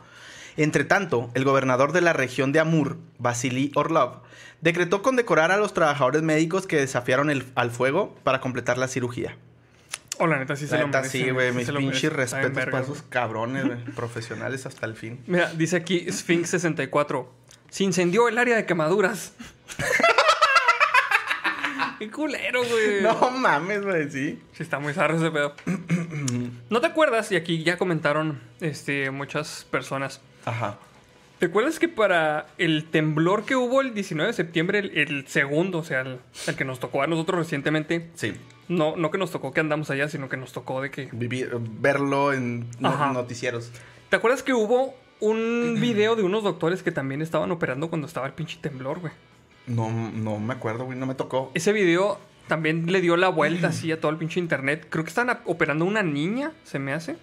Entre tanto, el gobernador de la región de Amur, Vasily Orlov, decretó condecorar a los trabajadores médicos que desafiaron el- al fuego para completar la cirugía. O la neta sí se La lo neta, sí, güey, sí mis pinches respetos para esos cabrones, profesionales hasta el fin. Mira, dice aquí Sphinx 64. Se incendió el área de quemaduras. Qué culero, güey. No mames, güey, sí. Sí, está muy zarro ese pedo. ¿No te acuerdas? Y aquí ya comentaron este, muchas personas. Ajá. ¿Te acuerdas que para el temblor que hubo el 19 de septiembre, el, el segundo, o sea, el, el que nos tocó a nosotros recientemente, Sí. No, no que nos tocó que andamos allá, sino que nos tocó de que... Vivir, verlo en no- noticieros. ¿Te acuerdas que hubo un video de unos doctores que también estaban operando cuando estaba el pinche temblor, güey? No, no me acuerdo, güey, no me tocó. Ese video también le dio la vuelta así a todo el pinche internet. Creo que estaban a- operando una niña, se me hace.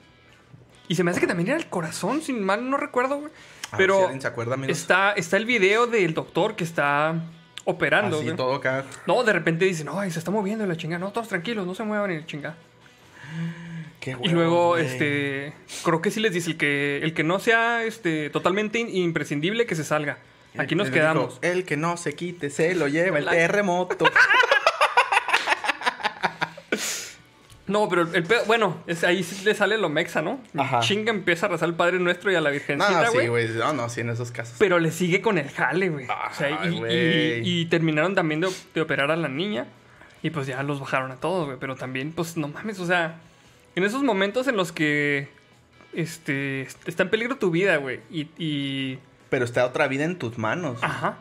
Y se me hace que también era el corazón, sin mal no recuerdo, güey. A ver si Pero se acuerda, está, está el video del doctor que está operando, Así todo acá. No, de repente dicen, no, se está moviendo la chingada. No, todos tranquilos, no se muevan la chingada. Qué Y huevos, luego, este, creo que sí les dice el que, el que no sea este, totalmente in- imprescindible que se salga. Aquí nos dijo, quedamos. el que no se quite, se lo lleva el terremoto. No, pero el pedo, bueno, es, ahí sí le sale lo mexa, ¿no? Ajá. Chinga empieza a rezar al Padre Nuestro y a la no, Virgencita, sí, güey. No, no, sí, en esos casos. pero le sigue con el jale, güey. O sea, y, güey. y- y terminaron también de, de operar a la niña. Y pues ya los bajaron a todos, güey. Pero también, pues no mames, o sea, en esos momentos en los que este, está en peligro tu vida, güey. Y, y- Pero está otra vida en tus manos. Ajá.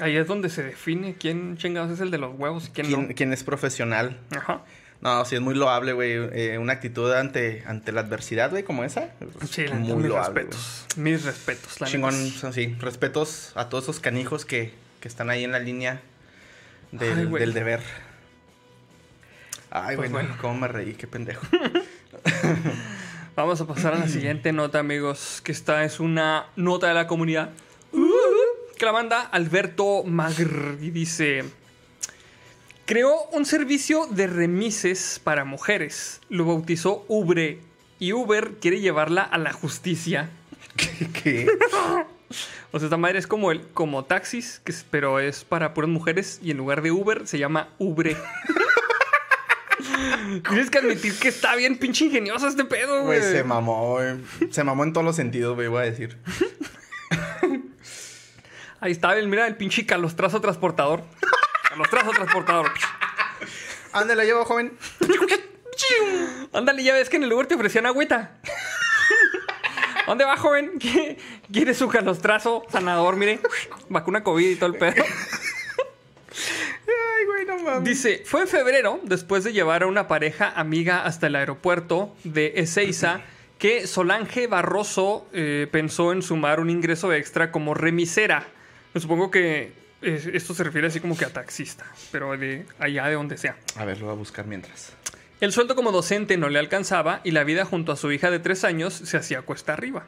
Ahí es donde se define quién chingados es el de los huevos y quién, ¿Quién, no. quién es profesional? Ajá. No, sí, es muy loable, güey. eh, una actitud ante, ante la adversidad, güey, como esa. Sí, la muy mis loable, respetos. Mis respetos, la. Chingón, neta. sí. Respetos a todos esos canijos que, que están ahí en la línea del, Ay, güey. del deber. Ay, Pues güey, bueno. cómo me reí, qué pendejo. Vamos a pasar a la siguiente nota, amigos. Que esta es una nota de la comunidad. Que la manda Alberto Magr y dice: Creó un servicio de remises para mujeres. Lo bautizó Ubre. Y Uber quiere llevarla a la justicia. ¿Qué? O sea, esta madre es como el como taxis, que es- pero es para puras mujeres. Y en lugar de Uber se llama Ubre. Tienes que admitir que está bien pinche ingenioso este pedo, güey. Güey, se mamó, güey. Se mamó en todos los sentidos, güey, voy a decir. Ahí está, mira el pinche calostrazo transportador. Calostrazo transportador. ¿Dónde la llevo, joven? Ándale, ya ves que en el lugar te ofrecían agüita. ¿Dónde va, joven? ¿Qué- ¿Quiere su calostrazo sanador? Mire, vacuna COVID y todo el pedo. Ay, güey, no mames. Dice, fue en febrero, después de llevar a una pareja amiga hasta el aeropuerto de Ezeiza, que Solange Barroso eh, pensó en sumar un ingreso extra como remisera. Me supongo que esto se refiere así como que a taxista, pero de allá de donde sea. A ver, lo voy a buscar mientras. El sueldo como docente no le alcanzaba y la vida junto a su hija de tres años se hacía cuesta arriba.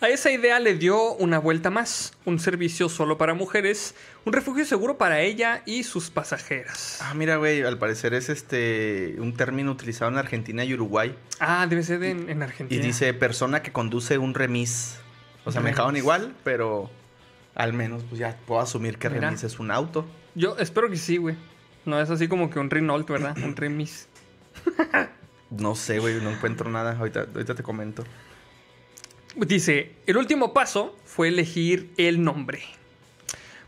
A esa idea le dio una vuelta más, un servicio solo para mujeres, un refugio seguro para ella y sus pasajeras. Ah, mira, güey, al parecer es este un término utilizado en Argentina y Uruguay. Ah, debe ser de- en, en Y Argentina. dice persona que conduce un remis. O sea, me Remis. dejaron igual, pero al menos pues ya puedo asumir que Mira. remis es un auto. Yo espero que sí, güey. No es así como que un Renault, ¿verdad? Un remis. No sé, güey, no encuentro nada. Ahorita, ahorita te comento. Dice, el último paso fue elegir el nombre.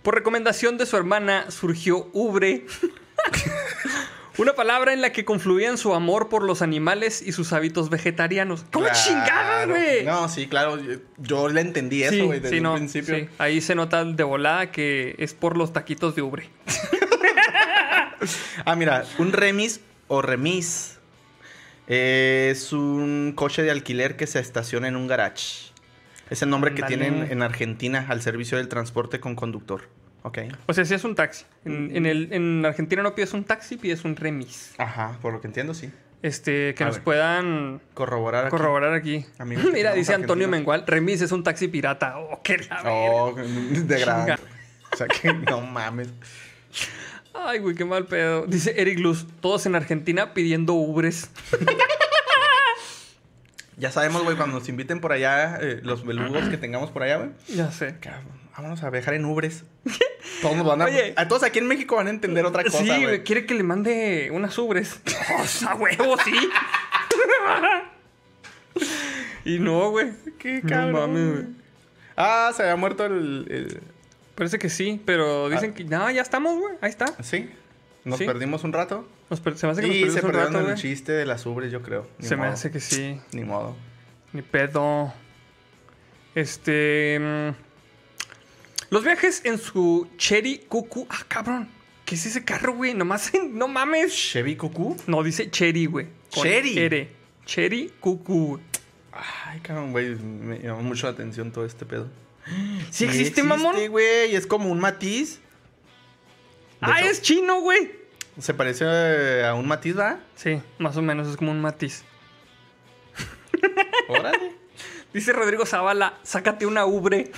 Por recomendación de su hermana surgió Ubre, una palabra en la que confluían su amor por los animales y sus hábitos vegetarianos. ¿Cómo Claro. chingada, güey? No, sí, claro. Yo, le entendí eso, Sí, güey, desde sí, no, principio. sí. Ahí se nota de volada que es por los taquitos de Ubre. Ah, mira, un remis o remis es un coche de alquiler que se estaciona en un garage. Es el nombre que tienen en Argentina al servicio del transporte con conductor. Ok. O sea, si es un taxi. En, en el, en Argentina no pides un taxi, pides un remis. Ajá, por lo que entiendo, sí. Este, que A nos ver. puedan Corroborar aquí. corroborar aquí. Amigos Mira, dice Antonio. Mengual, remis es un taxi pirata. Oh, qué la. Oh, de gran. O sea que no mames. Ay, güey, qué mal pedo. Dice Eric Luz, todos en Argentina pidiendo ubres. Ya sabemos, güey, cuando nos inviten por allá, eh, los belugos que tengamos por allá, güey. Ya sé. cabrón, Vámonos a viajar en Ubres. Todos nos van a, Oye. a todos aquí en México van a entender otra cosa, sí, güey. güey, quiere que le mande unas ubres. O sea, huevo, sí. y no, güey. Qué No cabrón. mames, güey. Ah, se había muerto el... el- Parece que sí, pero dicen Ah. que no, ya estamos, güey. Ahí está. Sí. Nos Sí. perdimos un rato. Nos per- se me hace que nos Y perdimos se un perdieron rato, el chiste de las ubres, yo creo. Ni Se me hace que sí. Ni modo. Ni pedo. Este. Los viajes en su Cherry Cuckoo. Ah, cabrón. ¿Qué es ese carro, güey? Nomás, no mames. ¿Chevy Cucú? No, dice Cherry, güey. Cherry. R. Cherry Cuckoo. Ay, cabrón, güey. Me llamó mucho la atención todo este pedo. ¿Sí existe, mamón? güey. Es como un matiz. De Ah, hecho, es chino, güey. Se parece eh, a un matiz, ¿va? Sí, más o menos. Es como un matiz. Órale. Dice Rodrigo Zavala, sácate una ubre.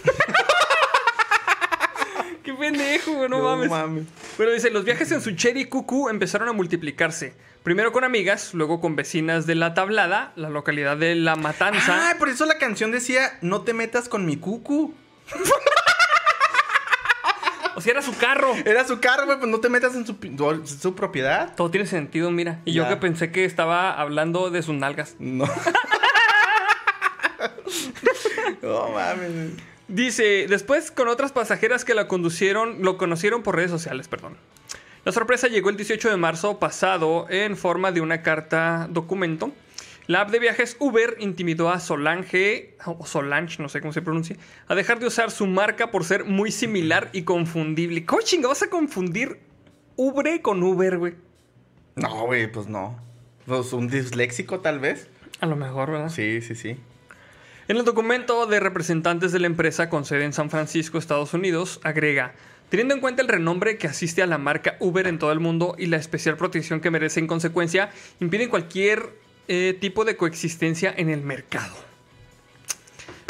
Pendejo, güey, no, mames. Pero dice, los viajes en su Cherry Cuckoo empezaron a multiplicarse. Primero con amigas, luego con vecinas de La Tablada, la localidad de La Matanza. Ah, por eso la canción decía, no te metas con mi cucu. O sea, era su carro. Era su carro, güey, pues no te metas en su, propiedad. Todo tiene sentido, mira. Y yo que pensé que estaba hablando de sus nalgas. No. no mames. Dice, después con otras pasajeras que la conducieron, lo conocieron por redes sociales, perdón. La sorpresa llegó el 18 de marzo pasado en forma de una carta documento. La app de viajes Uber intimidó a Solange, o Solange, no sé cómo se pronuncia, a dejar de usar su marca por ser muy similar y confundible. ¿Cómo chinga vas a confundir Uber con Uber, güey? No, güey, pues no. Pues un disléxico tal vez. A lo mejor, ¿verdad? Sí, sí, sí. En el documento de representantes de la empresa con sede en San Francisco, Estados Unidos, agrega, teniendo en cuenta el renombre que asiste a la marca Uber en todo el mundo y la especial protección que merece en consecuencia, impiden cualquier eh, tipo de coexistencia en el mercado.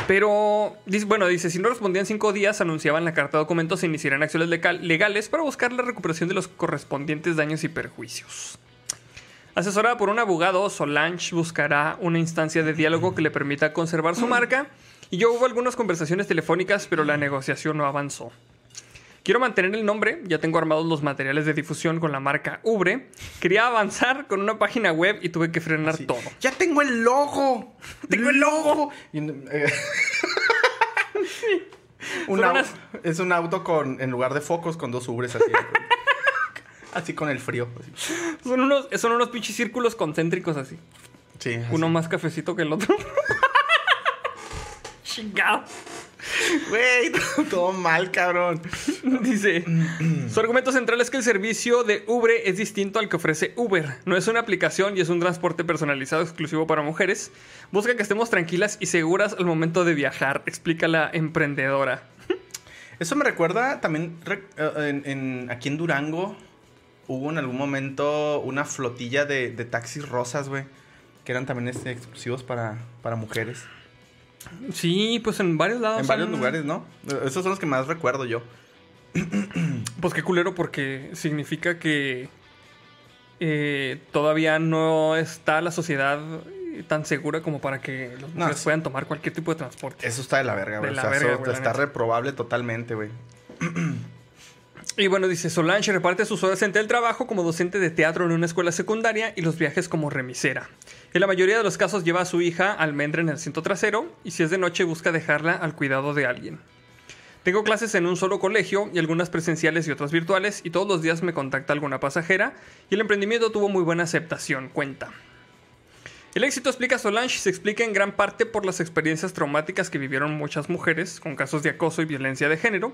Pero, bueno, dice, si no respondían cinco días, anunciaban la carta de documentos, se iniciarían acciones legal- legales para buscar la recuperación de los correspondientes daños y perjuicios. Asesorada por un abogado, Solange buscará una instancia de diálogo que le permita conservar su marca. Y yo hubo algunas conversaciones telefónicas, pero la negociación no avanzó. Quiero mantener el nombre, ya tengo armados los materiales de difusión con la marca Ubre. Quería avanzar con una página web y tuve que frenar Sí. todo. Ya tengo el logo. Tengo el logo. Y, eh, un unas- Es un auto con, en lugar de focos, con dos ubres así. así con el frío. así. Son unos, son unos pinches círculos concéntricos así. Sí. así. Uno más cafecito que el otro. Chingado. Güey, todo mal, cabrón. Dice, su argumento central es que el servicio de Uber es distinto al que ofrece Uber. No es una aplicación y es un transporte personalizado exclusivo para mujeres. Busca que estemos tranquilas y seguras al momento de viajar, explica la emprendedora. Eso me recuerda también eh, en, en- aquí en Durango hubo en algún momento una flotilla de, de taxis rosas, güey. Que eran también este, exclusivos para, para mujeres. Sí, pues en varios lados. en varios han- lugares, ¿no? Esos son los que más recuerdo yo. Pues qué culero porque significa que eh, todavía no está la sociedad eh, tan segura como para que los mujeres sí. puedan tomar cualquier tipo de transporte. Eso está de la verga, güey. O la sea, verga, eso está reprobable totalmente, güey. Y bueno, dice Solange reparte sus horas entre el trabajo como docente de teatro en una escuela secundaria y los viajes como remisera. En la mayoría de los casos lleva a su hija almendra en el asiento trasero y si es de noche busca dejarla al cuidado de alguien. Tengo clases en un solo colegio y algunas presenciales y otras virtuales y todos los días me contacta alguna pasajera y el emprendimiento tuvo muy buena aceptación, cuenta. El éxito, explica Solange, se explica en gran parte por las experiencias traumáticas que vivieron muchas mujeres con casos de acoso y violencia de género.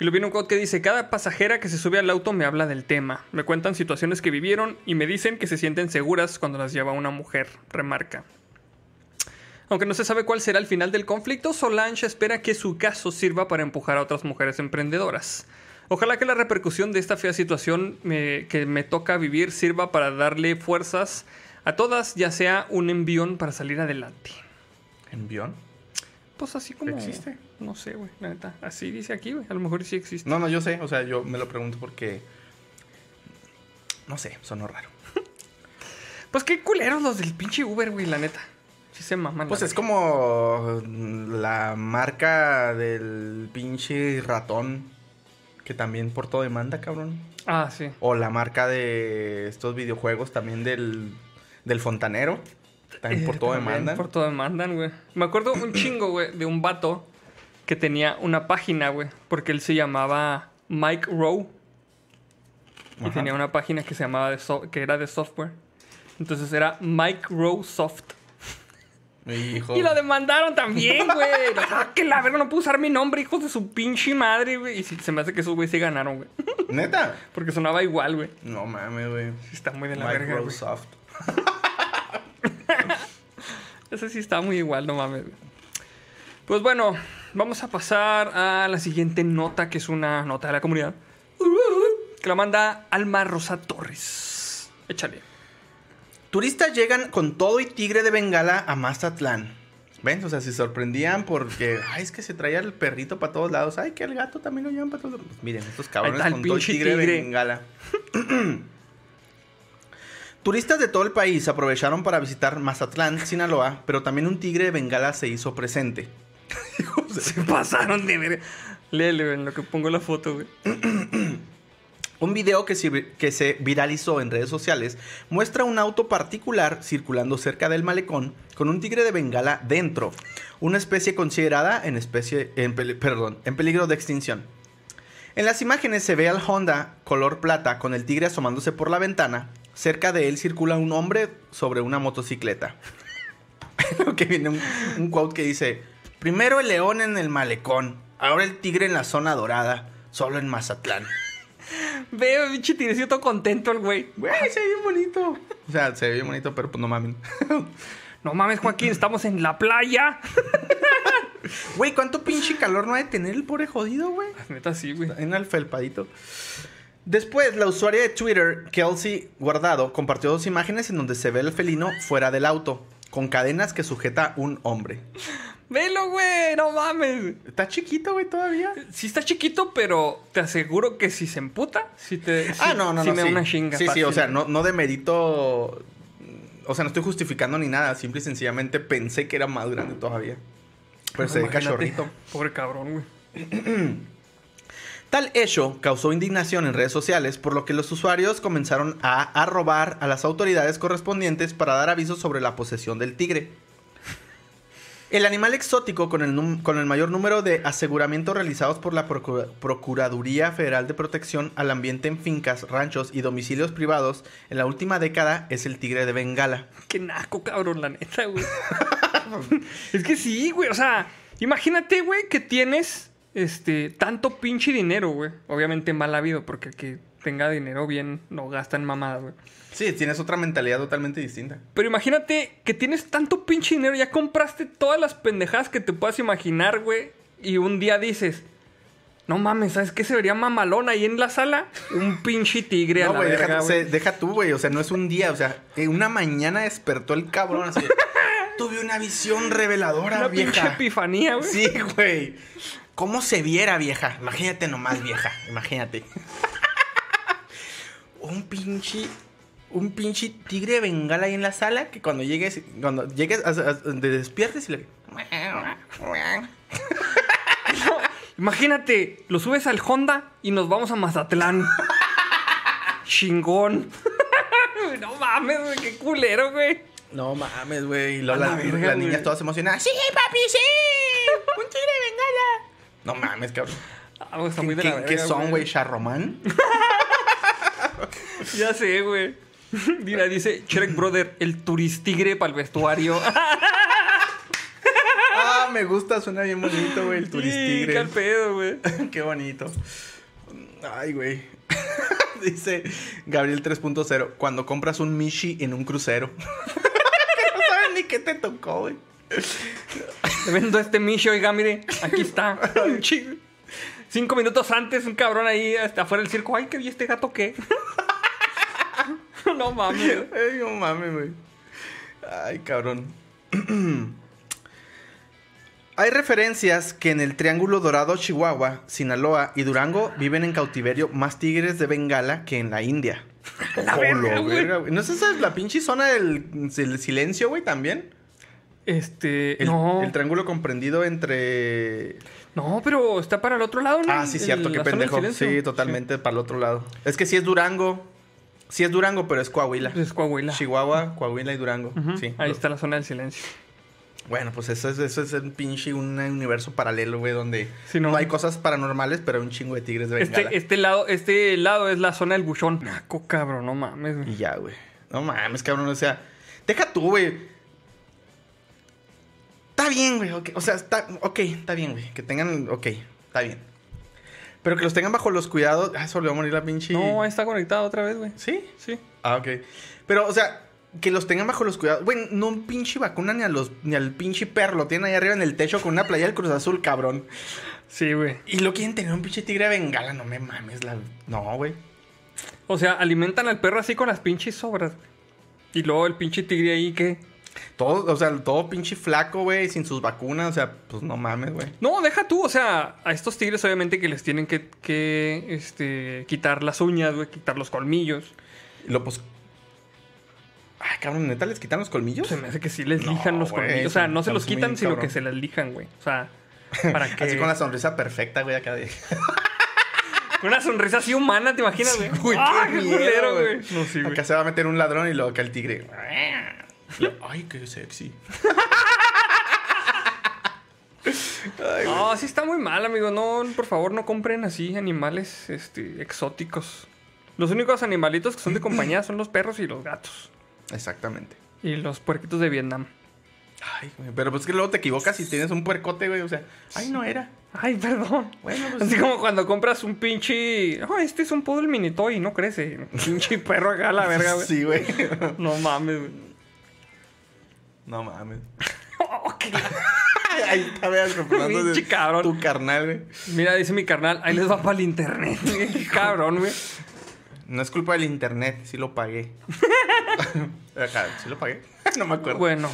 Y lo viene un quote que dice, cada pasajera que se sube al auto me habla del tema. Me cuentan situaciones que vivieron y me dicen que se sienten seguras cuando las lleva una mujer, remarca. Aunque no se sabe cuál será el final del conflicto, Solange espera que su caso sirva para empujar a otras mujeres emprendedoras. Ojalá que la repercusión de esta fea situación me- que me toca vivir sirva para darle fuerzas a todas, ya sea un envión para salir adelante. ¿Envión? Pues así como... ¿Existe? No sé, güey, la neta. Así dice aquí, güey. A lo mejor sí existe. No, no, yo sé. O sea, yo me lo pregunto porque. No sé, sonó raro. Pues qué culeros los del pinche Uber, güey, la neta. Sí se maman. Pues es como la marca del pinche ratón que también por todo demanda, cabrón. Ah, sí. O la marca de estos videojuegos también del, del fontanero. También por todo también demanda. Por todo demandan, güey. Me acuerdo un chingo, güey, de un vato que tenía una página, güey. Porque él se llamaba Mike Rowe. Y Ajá. tenía una página que se llamaba de so- que era de software. Entonces era Mike Rowe Soft. Hijo. Y lo demandaron también, güey. Ah, que la verga no puedo usar mi nombre, hijos de su pinche madre, güey. Y se me hace que esos güey sí ganaron, güey. ¿Neta? Porque sonaba igual, güey. No mames, güey. Sí Está muy de la verga, güey. Microsoft. Ese sí está muy igual, no mames. Pues bueno, vamos a pasar a la siguiente nota, que es una nota de la comunidad. Que la manda Alma Rosa Torres. Échale. Turistas llegan con todo y tigre de Bengala a Mazatlán. ¿Ven? O sea, se sorprendían porque, ay, es que se traía el perrito para todos lados. Ay, que el gato también lo llevan para todos lados. Pues miren, estos cabrones con todo y pinche tigre, de tigre. Bengala. Turistas de todo el país aprovecharon para visitar Mazatlán, Sinaloa, pero también un tigre de Bengala se hizo presente. Se pasaron de ver. Léele, en lo que pongo la foto, güey. Un video que se, que se viralizó en redes sociales muestra un auto particular circulando cerca del malecón con un tigre de bengala dentro, una especie considerada en, especie, en, perdón, en peligro de extinción. En las imágenes se ve al Honda color plata con el tigre asomándose por la ventana. Cerca de él circula un hombre sobre una motocicleta. que viene un, un quote que dice: Primero el león en el malecón, ahora el tigre en la zona dorada, solo en Mazatlán. Veo, pinche tigrecito contento el güey. Güey, se ve bien bonito. O sea, se ve bien bonito, pero pues no mames. No mames, Joaquín, estamos en la playa. Güey, ¿cuánto pinche calor no ha de tener el pobre jodido, güey? Neta, sí, güey. En el felpadito. Después, la usuaria de Twitter, Kelsey Guardado, compartió dos imágenes en donde se ve el felino fuera del auto, con cadenas que sujeta un hombre. Velo, güey, no mames. Está chiquito, güey, todavía. Sí está chiquito, pero te aseguro que si se emputa, si te... ah, sí- no, no, sí no. me sí. da una chinga. Sí, sí, o sea, no, no de mérito. O sea, no estoy justificando ni nada. Simple y sencillamente pensé que era más grande todavía. Pero se ve cachorrito. Pobre cabrón, güey. Tal hecho causó indignación en redes sociales, por lo que los usuarios comenzaron a arrobar a las autoridades correspondientes para dar aviso sobre la posesión del tigre. El animal exótico con el, num- con el mayor número de aseguramientos realizados por la Procura- Procuraduría Federal de Protección al Ambiente en fincas, ranchos y domicilios privados en la última década es el tigre de Bengala. Qué naco, cabrón, la neta, güey. es que sí, güey. O sea, imagínate, güey, que tienes este tanto pinche dinero, güey. Obviamente mal habido, porque el que tenga dinero bien no gasta en mamada, güey. Sí, tienes otra mentalidad totalmente distinta. Pero imagínate que tienes tanto pinche dinero, ya compraste todas las pendejadas que te puedas imaginar, güey. Y un día dices, no mames, ¿sabes qué se vería mamalón ahí en la sala? Un pinche tigre a No, la güey, verga, deja, se- deja tú, güey. O sea, no es un día. O sea, en una mañana despertó el cabrón así. Tuve una visión reveladora, Una pinche epifanía, güey. Sí, güey. ¿Cómo se viera, vieja? Imagínate nomás, vieja. Imagínate. un pinche. Un pinche tigre bengala ahí en la sala que cuando llegues. Cuando llegues, a- a- te despiertes y le. Imagínate, lo subes al Honda y nos vamos a Mazatlán. Chingón. no mames, güey, qué culero, güey. No mames, güey. Y la, la las güey. niñas todas emocionadas. ¡Sí, papi, sí! ¡Un tigre de bengala! No mames, cabrón. Ah, está muy de ¿Qué, la verga, qué son, güey? ¿Charromán? Ya sé, güey. Mira, dice Shrek Brother, el turistigre para el vestuario. ¡Ah, me gusta, suena bien bonito, güey, el Sí, turistigre. qué al pedo, güey. Qué bonito. Ay, güey. Dice Gabriel 3.0, cuando compras un Mishi en un crucero. no saben ni qué te tocó, güey. Vendo este Mishi, oiga, mire, aquí está. Cinco minutos antes, un cabrón ahí hasta afuera del circo. Ay, ¿qué vi este gato qué? no mames. Ay, no mames, güey. Ay, cabrón. Hay referencias que en el Triángulo Dorado, Chihuahua, Sinaloa y Durango viven en cautiverio más tigres de Bengala que en la India. La verga, güey. ¿No es esa la pinche zona del, del silencio, güey, también? Este. El, no. el triángulo comprendido entre... No, pero está para el otro lado, ¿no? Ah, sí, cierto, El- qué pendejo. Sí, totalmente para el otro lado. Es que sí es Durango. Sí es Durango, pero es Coahuila. Es Coahuila. Chihuahua, Coahuila y Durango. Sí. Ahí está la zona del silencio. Bueno, pues eso es, eso es un pinche un universo paralelo, güey, donde Sí, no. no. hay cosas paranormales, pero hay un chingo de tigres de bengala. Este, este lado, este lado es la zona del buchón. Naco, cabrón, no mames, güey. Y ya, güey. No mames, cabrón, o sea, deja tú, güey. Está bien, güey, o sea, está, ok, está bien, güey, que tengan, ok, está bien. Pero que los tengan bajo los cuidados, ah, le va a morir la pinche... No, está conectado otra vez, güey. ¿Sí? Sí. Ah, ok. Pero, o sea, que los tengan bajo los cuidados. Güey, no un pinche vacuna ni a los ni al pinche perro. Lo tienen ahí arriba en el techo con una playa del Cruz Azul, cabrón. Sí, güey. Y lo quieren tener un pinche tigre de bengala. No me mames. La... No, güey. O sea, alimentan al perro así con las pinches sobras. Y luego el pinche tigre ahí que... Todo, o sea, todo pinche flaco, güey, sin sus vacunas. O sea, pues no mames, güey. No, deja tú, o sea, a estos tigres obviamente que les tienen que, que este, quitar las uñas, güey, quitar los colmillos. Lo pues. Ay, cabrón, neta, les quitan los colmillos. Se me hace que sí les No, lijan los colmillos. O sea, no se los quitan, sino cabrón. que se les lijan, güey. O sea, para que... Así con la sonrisa perfecta, güey, acá de. Una sonrisa así humana, ¿te imaginas, güey? Güey, ¡Ah, qué culero, güey. güey! No, sí, güey. Acá se va a meter un ladrón y luego acá el tigre. Ay, qué sexy. Ay. No, sí está muy mal, amigo. No, por favor, no compren así animales este, exóticos. Los únicos animalitos que son de compañía son los perros y los gatos. Exactamente. Y los puerquitos de Vietnam. Ay, güey. Pero pues es que luego te equivocas y tienes un puercote, güey. O sea, ay, no era. Ay, perdón. Bueno, pues. Así como cuando compras un pinche. Oh, este es un poodle mini toy, no crece. Un pinche perro acá a la verga, güey. Sí, güey. No mames, güey. No mames. Oh, qué- Ahí está, veas, Pinche cabrón. tu carnal, güey. Mira, dice mi carnal, ahí les va para el internet. Qué cabrón, güey. No es culpa del internet, sí lo pagué. ¿Sí lo pagué? no me acuerdo. Bueno,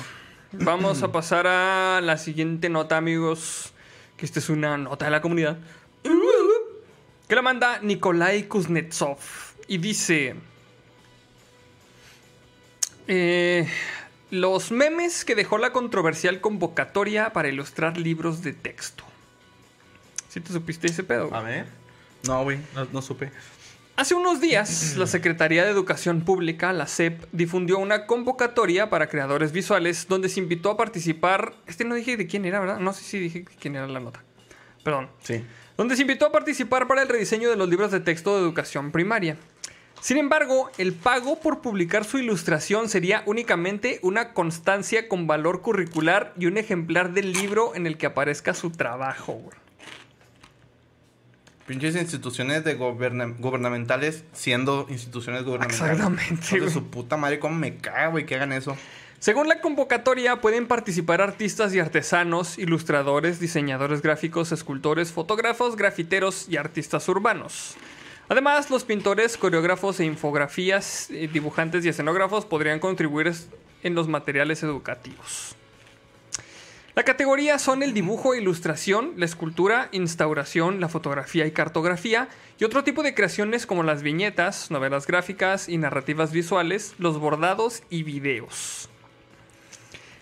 vamos a pasar a la siguiente nota, amigos. Que esta es una nota de la comunidad. Que la manda Nikolai Kuznetsov. Y dice... eh, los memes que dejó la controversial convocatoria para ilustrar libros de texto. ¿Sí te supiste ese pedo? A ver. No, güey, no, no supe. Hace unos días, la Secretaría de Educación Pública, la SEP, difundió una convocatoria para creadores visuales donde se invitó a participar. Este no dije de quién era, ¿verdad? No sé si dije de quién era la nota. Perdón. Sí. Donde se invitó a participar para el rediseño de los libros de texto de educación primaria. Sin embargo, el pago por publicar su ilustración sería únicamente una constancia con valor curricular y un ejemplar del libro en el que aparezca su trabajo, güey. Pinches instituciones de gubernamentales siendo instituciones gubernamentales. Exactamente, de su puta madre, cómo me caga, güey, que hagan eso. Según la convocatoria, pueden participar artistas y artesanos, ilustradores, diseñadores gráficos, escultores, fotógrafos, grafiteros y artistas urbanos. Además, los pintores, coreógrafos e infografías, eh, dibujantes y escenógrafos podrían contribuir en los materiales educativos. La categoría son el dibujo ilustración, la escultura, instauración, la fotografía y cartografía, y otro tipo de creaciones como las viñetas, novelas gráficas y narrativas visuales, los bordados y videos.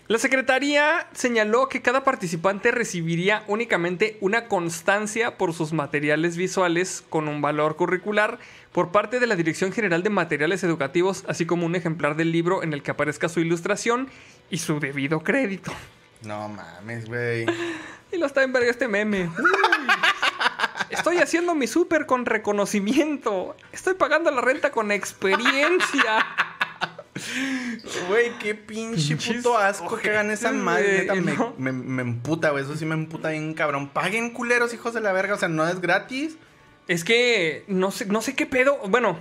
La Secretaría señaló que cada participante recibiría únicamente una constancia por sus materiales visuales con un valor curricular por parte de la Dirección General de Materiales Educativos, así como un ejemplar del libro en el que aparezca su ilustración y su debido crédito. No mames, güey. Y lo está en verga este meme. Uy. Estoy haciendo mi súper con reconocimiento. Estoy pagando la renta con experiencia. Güey, qué pinche Pinches puto asco que hagan esa madre. Neta, me, me, me emputa, güey. Eso sí me emputa bien, cabrón. Paguen culeros, hijos de la verga. O sea, no es gratis. Es que no sé, no sé qué pedo. Bueno,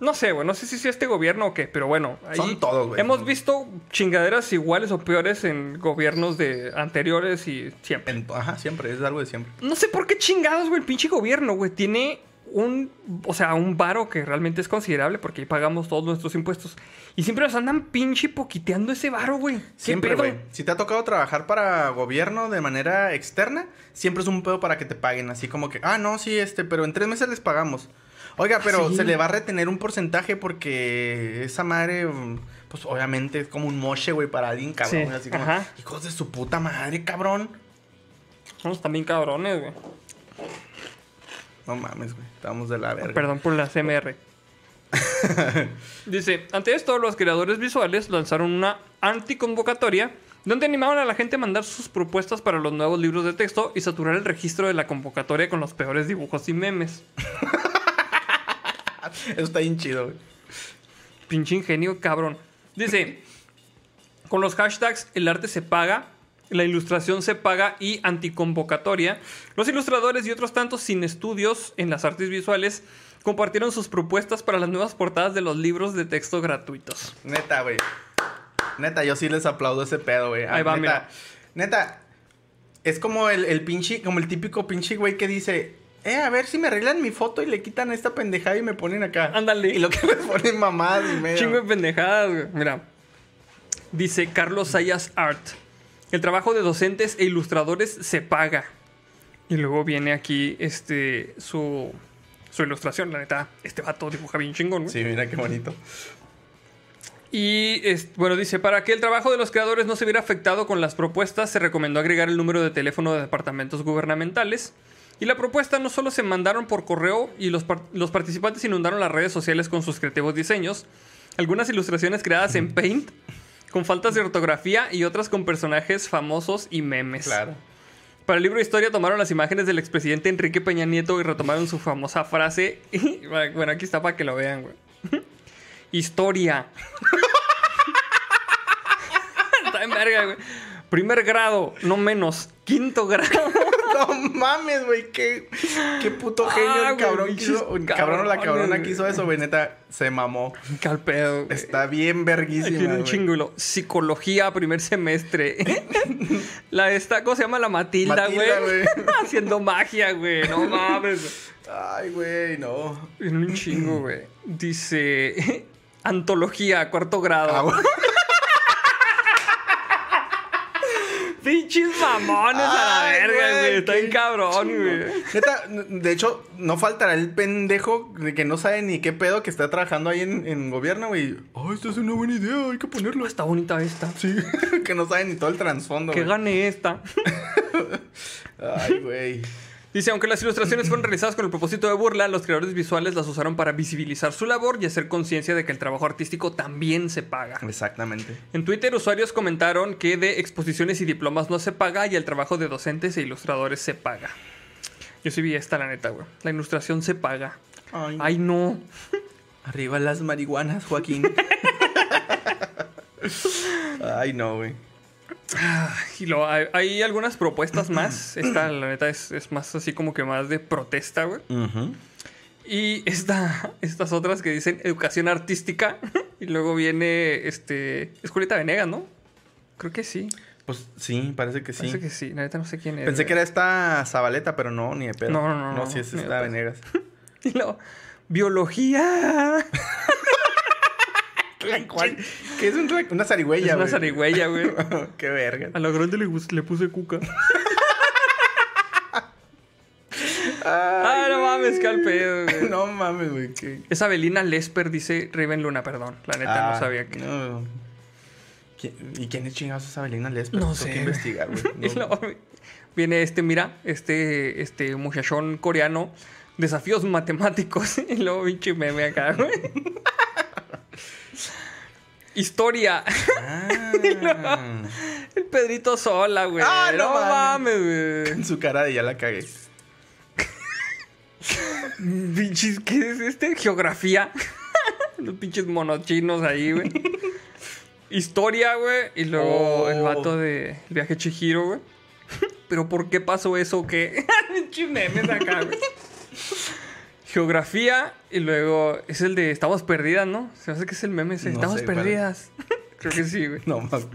no sé, güey. No sé si es este gobierno o qué, pero bueno. ahí Son todos, güey. Hemos visto chingaderas iguales o peores en gobiernos de anteriores y siempre. En- ajá, siempre. Es algo de siempre. No sé por qué chingados, güey. El pinche gobierno, güey. Tiene un. O sea, un varo que realmente es considerable porque ahí pagamos todos nuestros impuestos. Y siempre nos andan pinche poquiteando ese varo, güey. ¿Qué Siempre, güey. Si te ha tocado trabajar para gobierno de manera externa, siempre es un pedo para que te paguen. Así como que, ah, no, sí, este, pero en tres meses les pagamos. Oiga, pero Sí. se le va a retener un porcentaje porque esa madre, pues obviamente es como un moche, güey, para alguien, cabrón. Sí, Así como, ajá. hijos de su puta madre, cabrón. Somos también cabrones, güey. No mames, güey. Estamos de la verga. Perdón por la CMR. Dice, ante esto, los creadores visuales lanzaron una anticonvocatoria donde animaban a la gente a mandar sus propuestas para los nuevos libros de texto y saturar el registro de la convocatoria con los peores dibujos y memes. Eso está bien chido, güey. Pinche ingenio, cabrón. Dice, con los hashtags el arte se paga, la ilustración se paga y anticonvocatoria, los ilustradores y otros tantos sin estudios en las artes visuales compartieron sus propuestas para las nuevas portadas de los libros de texto gratuitos. Neta, güey. Neta, yo sí les aplaudo ese pedo, güey. Ah, Ahí va, neta, mira. Neta, es como el, el pinche, como el típico pinche güey que dice, eh, a ver si me arreglan mi foto y le quitan esta pendejada y me ponen acá. Ándale. Y lo que me ponen mamadas y medio. Chingo de pendejadas, güey. Mira. Dice Carlos Sayas Art. El trabajo de docentes e ilustradores se paga. Y luego viene aquí este su, su ilustración, la neta. Este vato dibuja bien chingón, güey. Sí, mira qué bonito. Y es- bueno, dice, para que el trabajo de los creadores no se viera afectado con las propuestas, se recomendó agregar el número de teléfono de departamentos gubernamentales. Y la propuesta no solo se mandaron por correo y los, par- los participantes inundaron las redes sociales con sus creativos diseños, algunas ilustraciones creadas en Paint, con faltas de ortografía y otras con personajes famosos y memes. Claro. Para el libro de historia tomaron las imágenes del expresidente Enrique Peña Nieto y retomaron su famosa frase. Y, bueno, aquí está para que lo vean, güey. Historia. está en verga, güey. Primer grado, no menos. Quinto grado. No mames, güey. Qué, qué puto genio Ah, el cabrón quiso. El cabrón o la cabrona hizo eso, güey. Neta, se mamó. Calpedo. güey. Está bien verguísima. Tiene un güey. chingo y lo- Psicología, primer semestre. la esta, ¿cómo se llama? La Matilda, güey. Haciendo magia, güey. No mames. Ay, güey, no. En un chingo, güey. Dice. Antología, cuarto grado. Ah, güey. Pinches mamones a la verga, güey. Está bien cabrón, güey. Neta, de hecho, no faltará el pendejo de que no sabe ni qué pedo que está trabajando ahí en, en gobierno, güey. Oh, esta es una buena idea, hay que ponerlo. Está bonita esta. Sí, que no sabe ni todo el trasfondo, Que güey. gane esta. Ay, güey. Dice, aunque las ilustraciones fueron realizadas con el propósito de burla, los creadores visuales las usaron para visibilizar su labor y hacer conciencia de que el trabajo artístico también se paga. Exactamente. En Twitter, usuarios comentaron que de exposiciones y diplomas no se paga y el trabajo de docentes e ilustradores se paga. Yo sí vi esta, la neta, güey. La ilustración se paga. Ay, Ay, no. Arriba las marihuanas, Joaquín. Ay, no, güey. Y lo, hay, hay algunas propuestas más. Esta, la neta, es, es más así como que más de protesta, güey. Y esta, estas otras que dicen educación artística. Y luego viene, este... Es Julieta Venegas, ¿no? Creo que sí. Pues sí, parece que sí. Parece que sí. La neta no sé quién es. Pensé güey. que era esta Zabaleta, pero no, ni de pedo. No, no, no, No, no, sí es esta. Venegas. Y luego, biología. ¿Cuál? ¿Qué es un una zarigüeya, es una güey? zarigüeya, güey. Qué verga. A la grande le, puse cuca. ah, no mames, qué al pedo, güey. No mames, güey. qué- Es Abelina Lesper, dice Raven Luna, perdón. La neta Ah, no sabía que. no. ¿Qui- ¿Y quién es chingados esa Abelina Lesper? No Tengo sé, que investigar, güey. Y No. luego viene este, mira, este, este muchachón coreano. Desafíos matemáticos. Y luego pinche meme acá, güey. Historia. Ah. El Pedrito Sola, güey. Ah, no no mames. mames, güey. En su cara de ya la cagué. Pinches, ¿qué es este? Geografía. Los pinches monochinos ahí, güey. Historia, güey. Y luego Oh. el vato de el viaje Chihiro, güey. Pero ¿por qué pasó eso? ¿Qué? Pinches memes acá, güey. Geografía. Y luego es el de Estamos perdidas, ¿no? Se me hace que es el meme ese. No Estamos sé perdidas. Creo que sí, güey. No mames.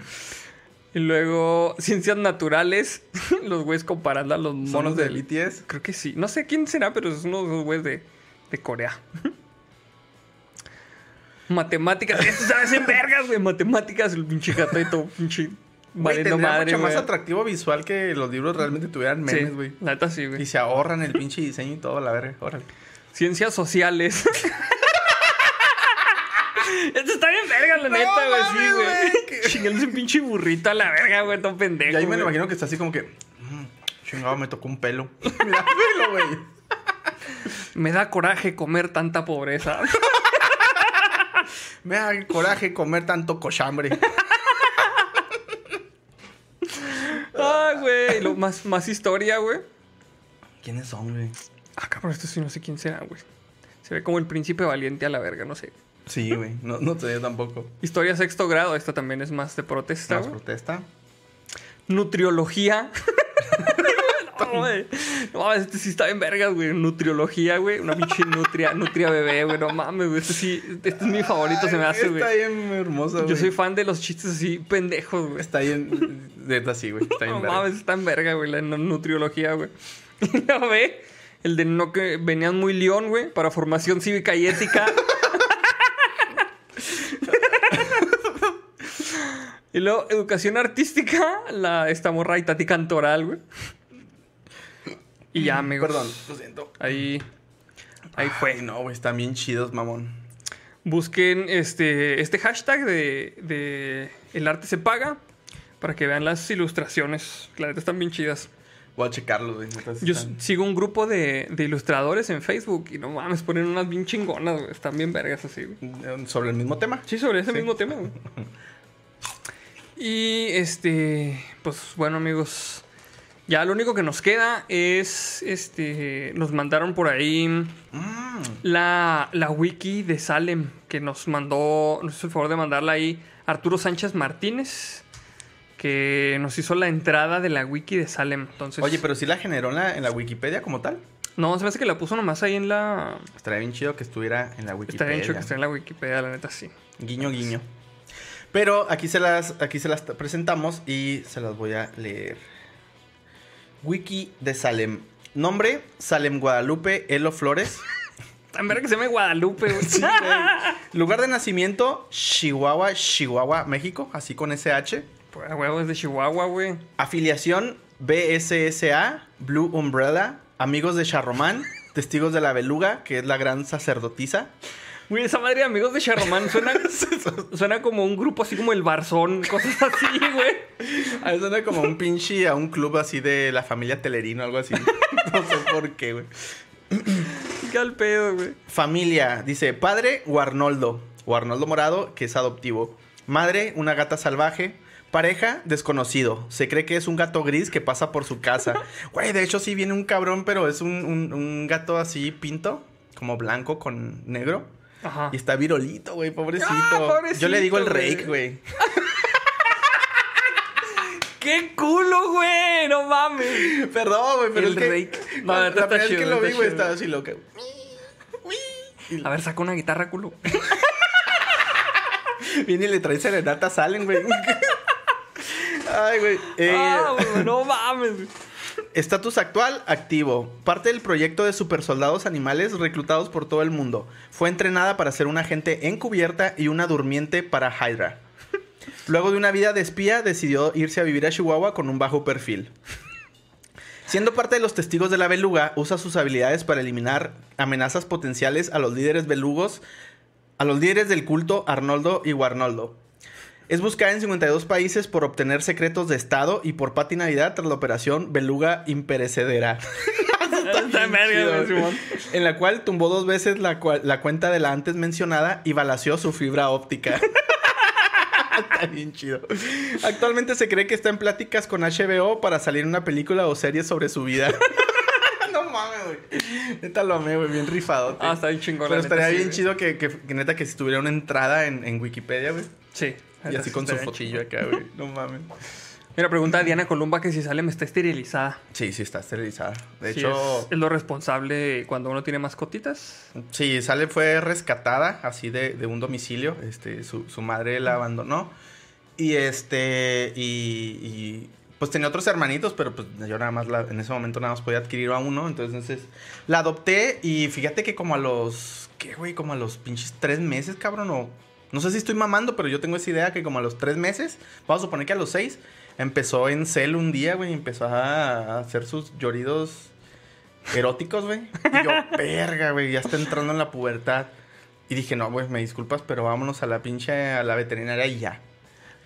Y luego ciencias naturales. Los güeyes comparando a los ¿Monos de. BTS? Creo que sí. No sé quién será, pero es uno de esos güeyes de, de Corea. Matemáticas. Esto sabes en vergas, güey. Matemáticas, el pinche gato y todo, pinche. Güey, Valiendo tendría madre, mucho más atractivo visual que los libros realmente tuvieran memes, Sí, güey. neta sí, Y güey. se ahorran el pinche diseño y todo, la verga. Órale. Ciencias sociales. Esto está bien verga, la neta, güey. Sí, güey. Chingándose un pinche burrito a la verga, güey. Todo pendejo. Y ahí me lo imagino que está así como que. "Mm, chingado, me tocó un pelo. Mira, pelo, güey. Me da coraje comer tanta pobreza. Me da coraje comer tanto cochambre. Ah, güey. Lo- Más, más historia, güey. ¿Quiénes son, güey? Ah, cabrón, esto sí no sé quién será, güey. Se ve como el príncipe valiente a la verga, no sé. Sí, güey. No, no yo tampoco. Historia sexto grado, esta también es más de protesta, ¿Más güey. protesta? Nutriología. no, mames, este sí está en vergas, güey. Nutriología, güey. Una pinche nutria, nutria bebé, güey. No mames, güey. Este sí, este es mi favorito, se me hace, Está güey. bien hermoso, güey. Yo soy fan de los chistes así pendejos, güey. Está bien. Neta, sí, güey. Está bien. No verga. mames, está en verga, güey, la nu- nutriología, güey. Y lo ve, el de no que venían muy león, güey, para formación cívica y ética. y luego, educación artística, la, esta morra Itati Cantoral, güey. Y ya, amigos. Perdón, lo siento. Ahí, ahí fue. Ay, no, güey. Están bien chidos, mamón. Busquen este, este hashtag de, de El arte se paga para que vean las ilustraciones. La neta están bien chidas. Voy a checarlos, güey. Yo están- sigo un grupo de, de ilustradores en Facebook y no mames, ponen unas bien chingonas, güey. Están bien vergas así, güey. Sobre el mismo tema. Sí, sobre ese Sí. mismo tema, güey. Y este, pues bueno, amigos. Ya lo único que nos queda es, este, nos mandaron por ahí Mm, la, la wiki de Salem, que nos mandó, nos hizo el favor de mandarla ahí Arturo Sánchez Martínez, que nos hizo la entrada de la wiki de Salem. Entonces, Oye, pero sí la generó en la, en la Wikipedia como tal. no, se me hace que la puso nomás ahí en la, Estaría bien chido que estuviera en la Está Wikipedia. bien hecho que esté en la Wikipedia, la neta sí. Guiño, guiño. Pero aquí se las, aquí se las presentamos y se las voy a leer. Wiki de Salem. Nombre, Salem Guadalupe Elo Flores. Tan verga que se llama Guadalupe, güey. Sí, güey. Lugar de nacimiento, Chihuahua, Chihuahua, México, así con SH. Pues, a huevo, es de Chihuahua, güey. Afiliación, BSSA, Blue Umbrella, Amigos de Charromán, Testigos de la Beluga, que es la gran sacerdotisa. Güey, esa madre de amigos de Charromán suena, suena como un grupo así como el Barzón, cosas así, güey. A mí suena como un pinche a un club así de la familia Telerino, algo así. No sé por qué, güey. Qué al pedo, güey. Familia, dice, padre, Guarnoldo. Guarnoldo Morado, que es adoptivo. Madre, una gata salvaje. Pareja, desconocido. Se cree que es un gato gris que pasa por su casa. Güey, de hecho sí viene un cabrón, pero es un, un- un gato así pinto, como blanco con negro. Ajá. Y está virolito, güey, pobrecito. Ah, pobrecito, Yo le digo el rake, güey. ¡Qué culo, güey! No mames. Perdón, güey, pero El es que... rake. No, la primera vez que lo vi, güey, estaba así loca. A ver, saca una guitarra, culo. Viene y le trae serenata, salen, güey. Ay, güey. Eh, Ah, güey, no mames. güey. Estatus actual, activo. Parte del proyecto de supersoldados animales reclutados por todo el mundo. Fue entrenada para ser una agente encubierta y una durmiente para Hydra. Luego de una vida de espía, decidió irse a vivir a Chihuahua con un bajo perfil. Siendo parte de los testigos de la beluga, usa sus habilidades para eliminar amenazas potenciales a los líderes belugos, a los líderes del culto Arnoldo y Guarnoldo. Es buscada en 52 países por obtener secretos de Estado y por Pati Navidad tras la operación Beluga Imperecedera. En chido, la cual tumbó dos veces la, cuenta de la antes mencionada y balació su fibra óptica. está bien chido. Actualmente se cree que está en pláticas con HBO para salir una película o serie sobre su vida. no mames, güey. Neta lo amé, güey, bien rifado. Ah, está bien chingón. Pero neta, estaría sí, bien chido que, que, que neta que si tuviera una entrada en, en Wikipedia, güey. Sí. Y así con su fotillo acá, güey. No mames. Mira, pregunta a Diana Columba que si sale me está esterilizada. Sí, sí está esterilizada. De Sí, hecho, es, es lo responsable cuando uno tiene mascotitas. sí, sale fue rescatada así de, de un domicilio. Este, su, su madre la abandonó. Y este, y, y, pues tenía otros hermanitos, pero pues yo nada más la- en ese momento nada más podía adquirir a uno. Entonces la adopté y fíjate que como a los, ¿qué güey? Como a los pinches tres meses, cabrón, o no sé si estoy mamando, pero yo tengo esa idea que como a los tres meses, vamos a suponer que a los seis, empezó en cel un día, güey, y empezó a hacer sus lloridos eróticos, güey. Y yo, verga, güey, ya está entrando en la pubertad. Y dije, no, güey, me disculpas, pero vámonos a la pinche, a la veterinaria y ya.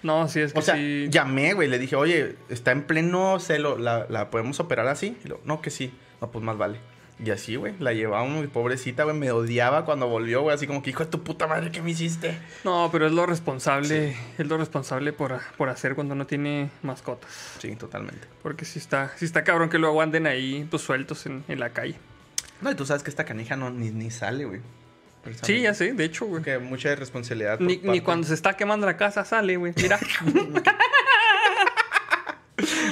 No, sí, es que O sea, sí. llamé, güey, le dije, oye, está en pleno celo, ¿la, la podemos operar así? Y lo, no, que sí. No, pues más vale. Y así, güey, la llevamos, y pobrecita, güey, me odiaba cuando volvió, güey, así como que, hijo de tu puta madre, ¿qué me hiciste? No, pero es lo responsable, es lo responsable por, por hacer cuando no tiene mascotas. Sí, totalmente. Porque si está, si está cabrón que luego anden ahí pues sueltos en, en la calle. No, y tú sabes que esta canija no, ni, ni sale, güey. Sí, ya sé, de hecho, güey. Que mucha responsabilidad. Ni, ni cuando se está quemando la casa sale, güey. Mira.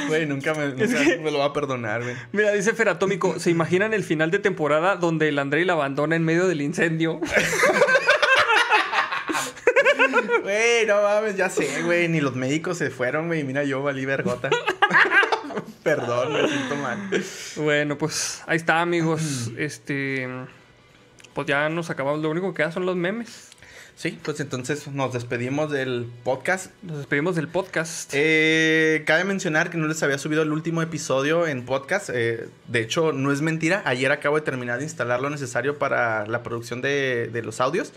Güey, nunca, me, nunca me lo va a perdonar, güey. Mira, dice Feratómico, ¿se imaginan el final de temporada donde el Andrei la abandona en medio del incendio? Güey, no mames, ya sé, güey. Ni los médicos se fueron, güey. Mira, yo valí vergota. Perdón, me siento mal. bueno, pues ahí está, amigos. Este. Pues ya nos acabamos. Lo único que queda son los memes. Sí, pues entonces nos despedimos del podcast. Nos despedimos del podcast. Eh, cabe mencionar que no les había subido el último episodio en podcast. eh, de hecho, no es mentira. Ayer acabo de terminar de instalar lo necesario para la producción de, de los audios.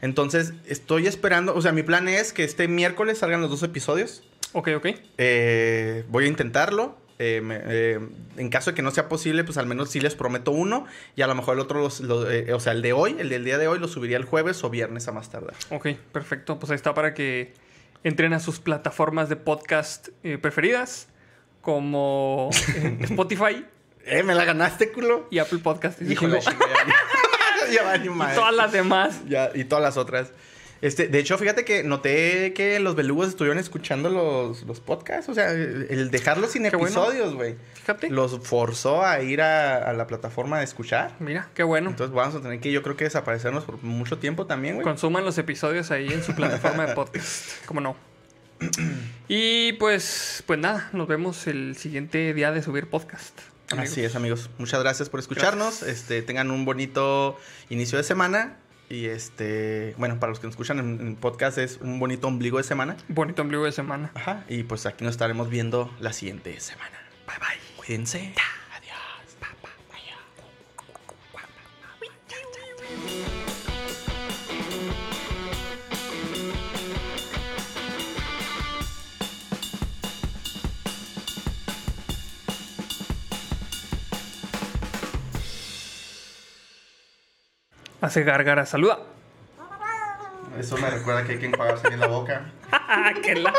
Entonces, estoy esperando. O sea, mi plan es que este miércoles salgan los dos episodios. Ok, ok. Eh, voy a intentarlo. Eh, me- eh, en caso de que no sea posible, pues al menos sí les prometo uno. Y a lo mejor el otro, los- lo- eh, o sea, el de hoy, el del día de hoy, lo subiría el jueves o viernes a más tardar. Ok, perfecto. Pues ahí está para que entren a sus plataformas de podcast eh, preferidas, como eh, Spotify ¡Eh, me la ganaste, culo! y Apple Podcast. Híjole, y chica, ya, ya va ni madre. todas las demás. Ya, y todas las otras. Este, de hecho, fíjate que noté que los belugos estuvieron escuchando los, los podcasts. O sea, el dejarlos sin Qué episodios, güey. Fíjate. Los forzó a ir a, a la plataforma de escuchar. Mira, qué bueno. Entonces vamos a tener que, yo creo que desaparecernos por mucho tiempo también, güey. Consuman los episodios ahí en su plataforma de podcast. ¿Cómo no? Y pues, pues nada, nos vemos el siguiente día de subir podcast. amigos. Así es, amigos. Muchas gracias por escucharnos. Este, tengan un bonito inicio de semana. Y este, bueno, para los que nos escuchan en, en podcast es un bonito ombligo de semana. Bonito ombligo de semana. Ajá. Y pues aquí nos estaremos viendo la siguiente semana. Bye bye. Cuídense. Adiós. Hace gárgara, saluda. Eso me recuerda que hay que enjuagarse bien la boca. que la...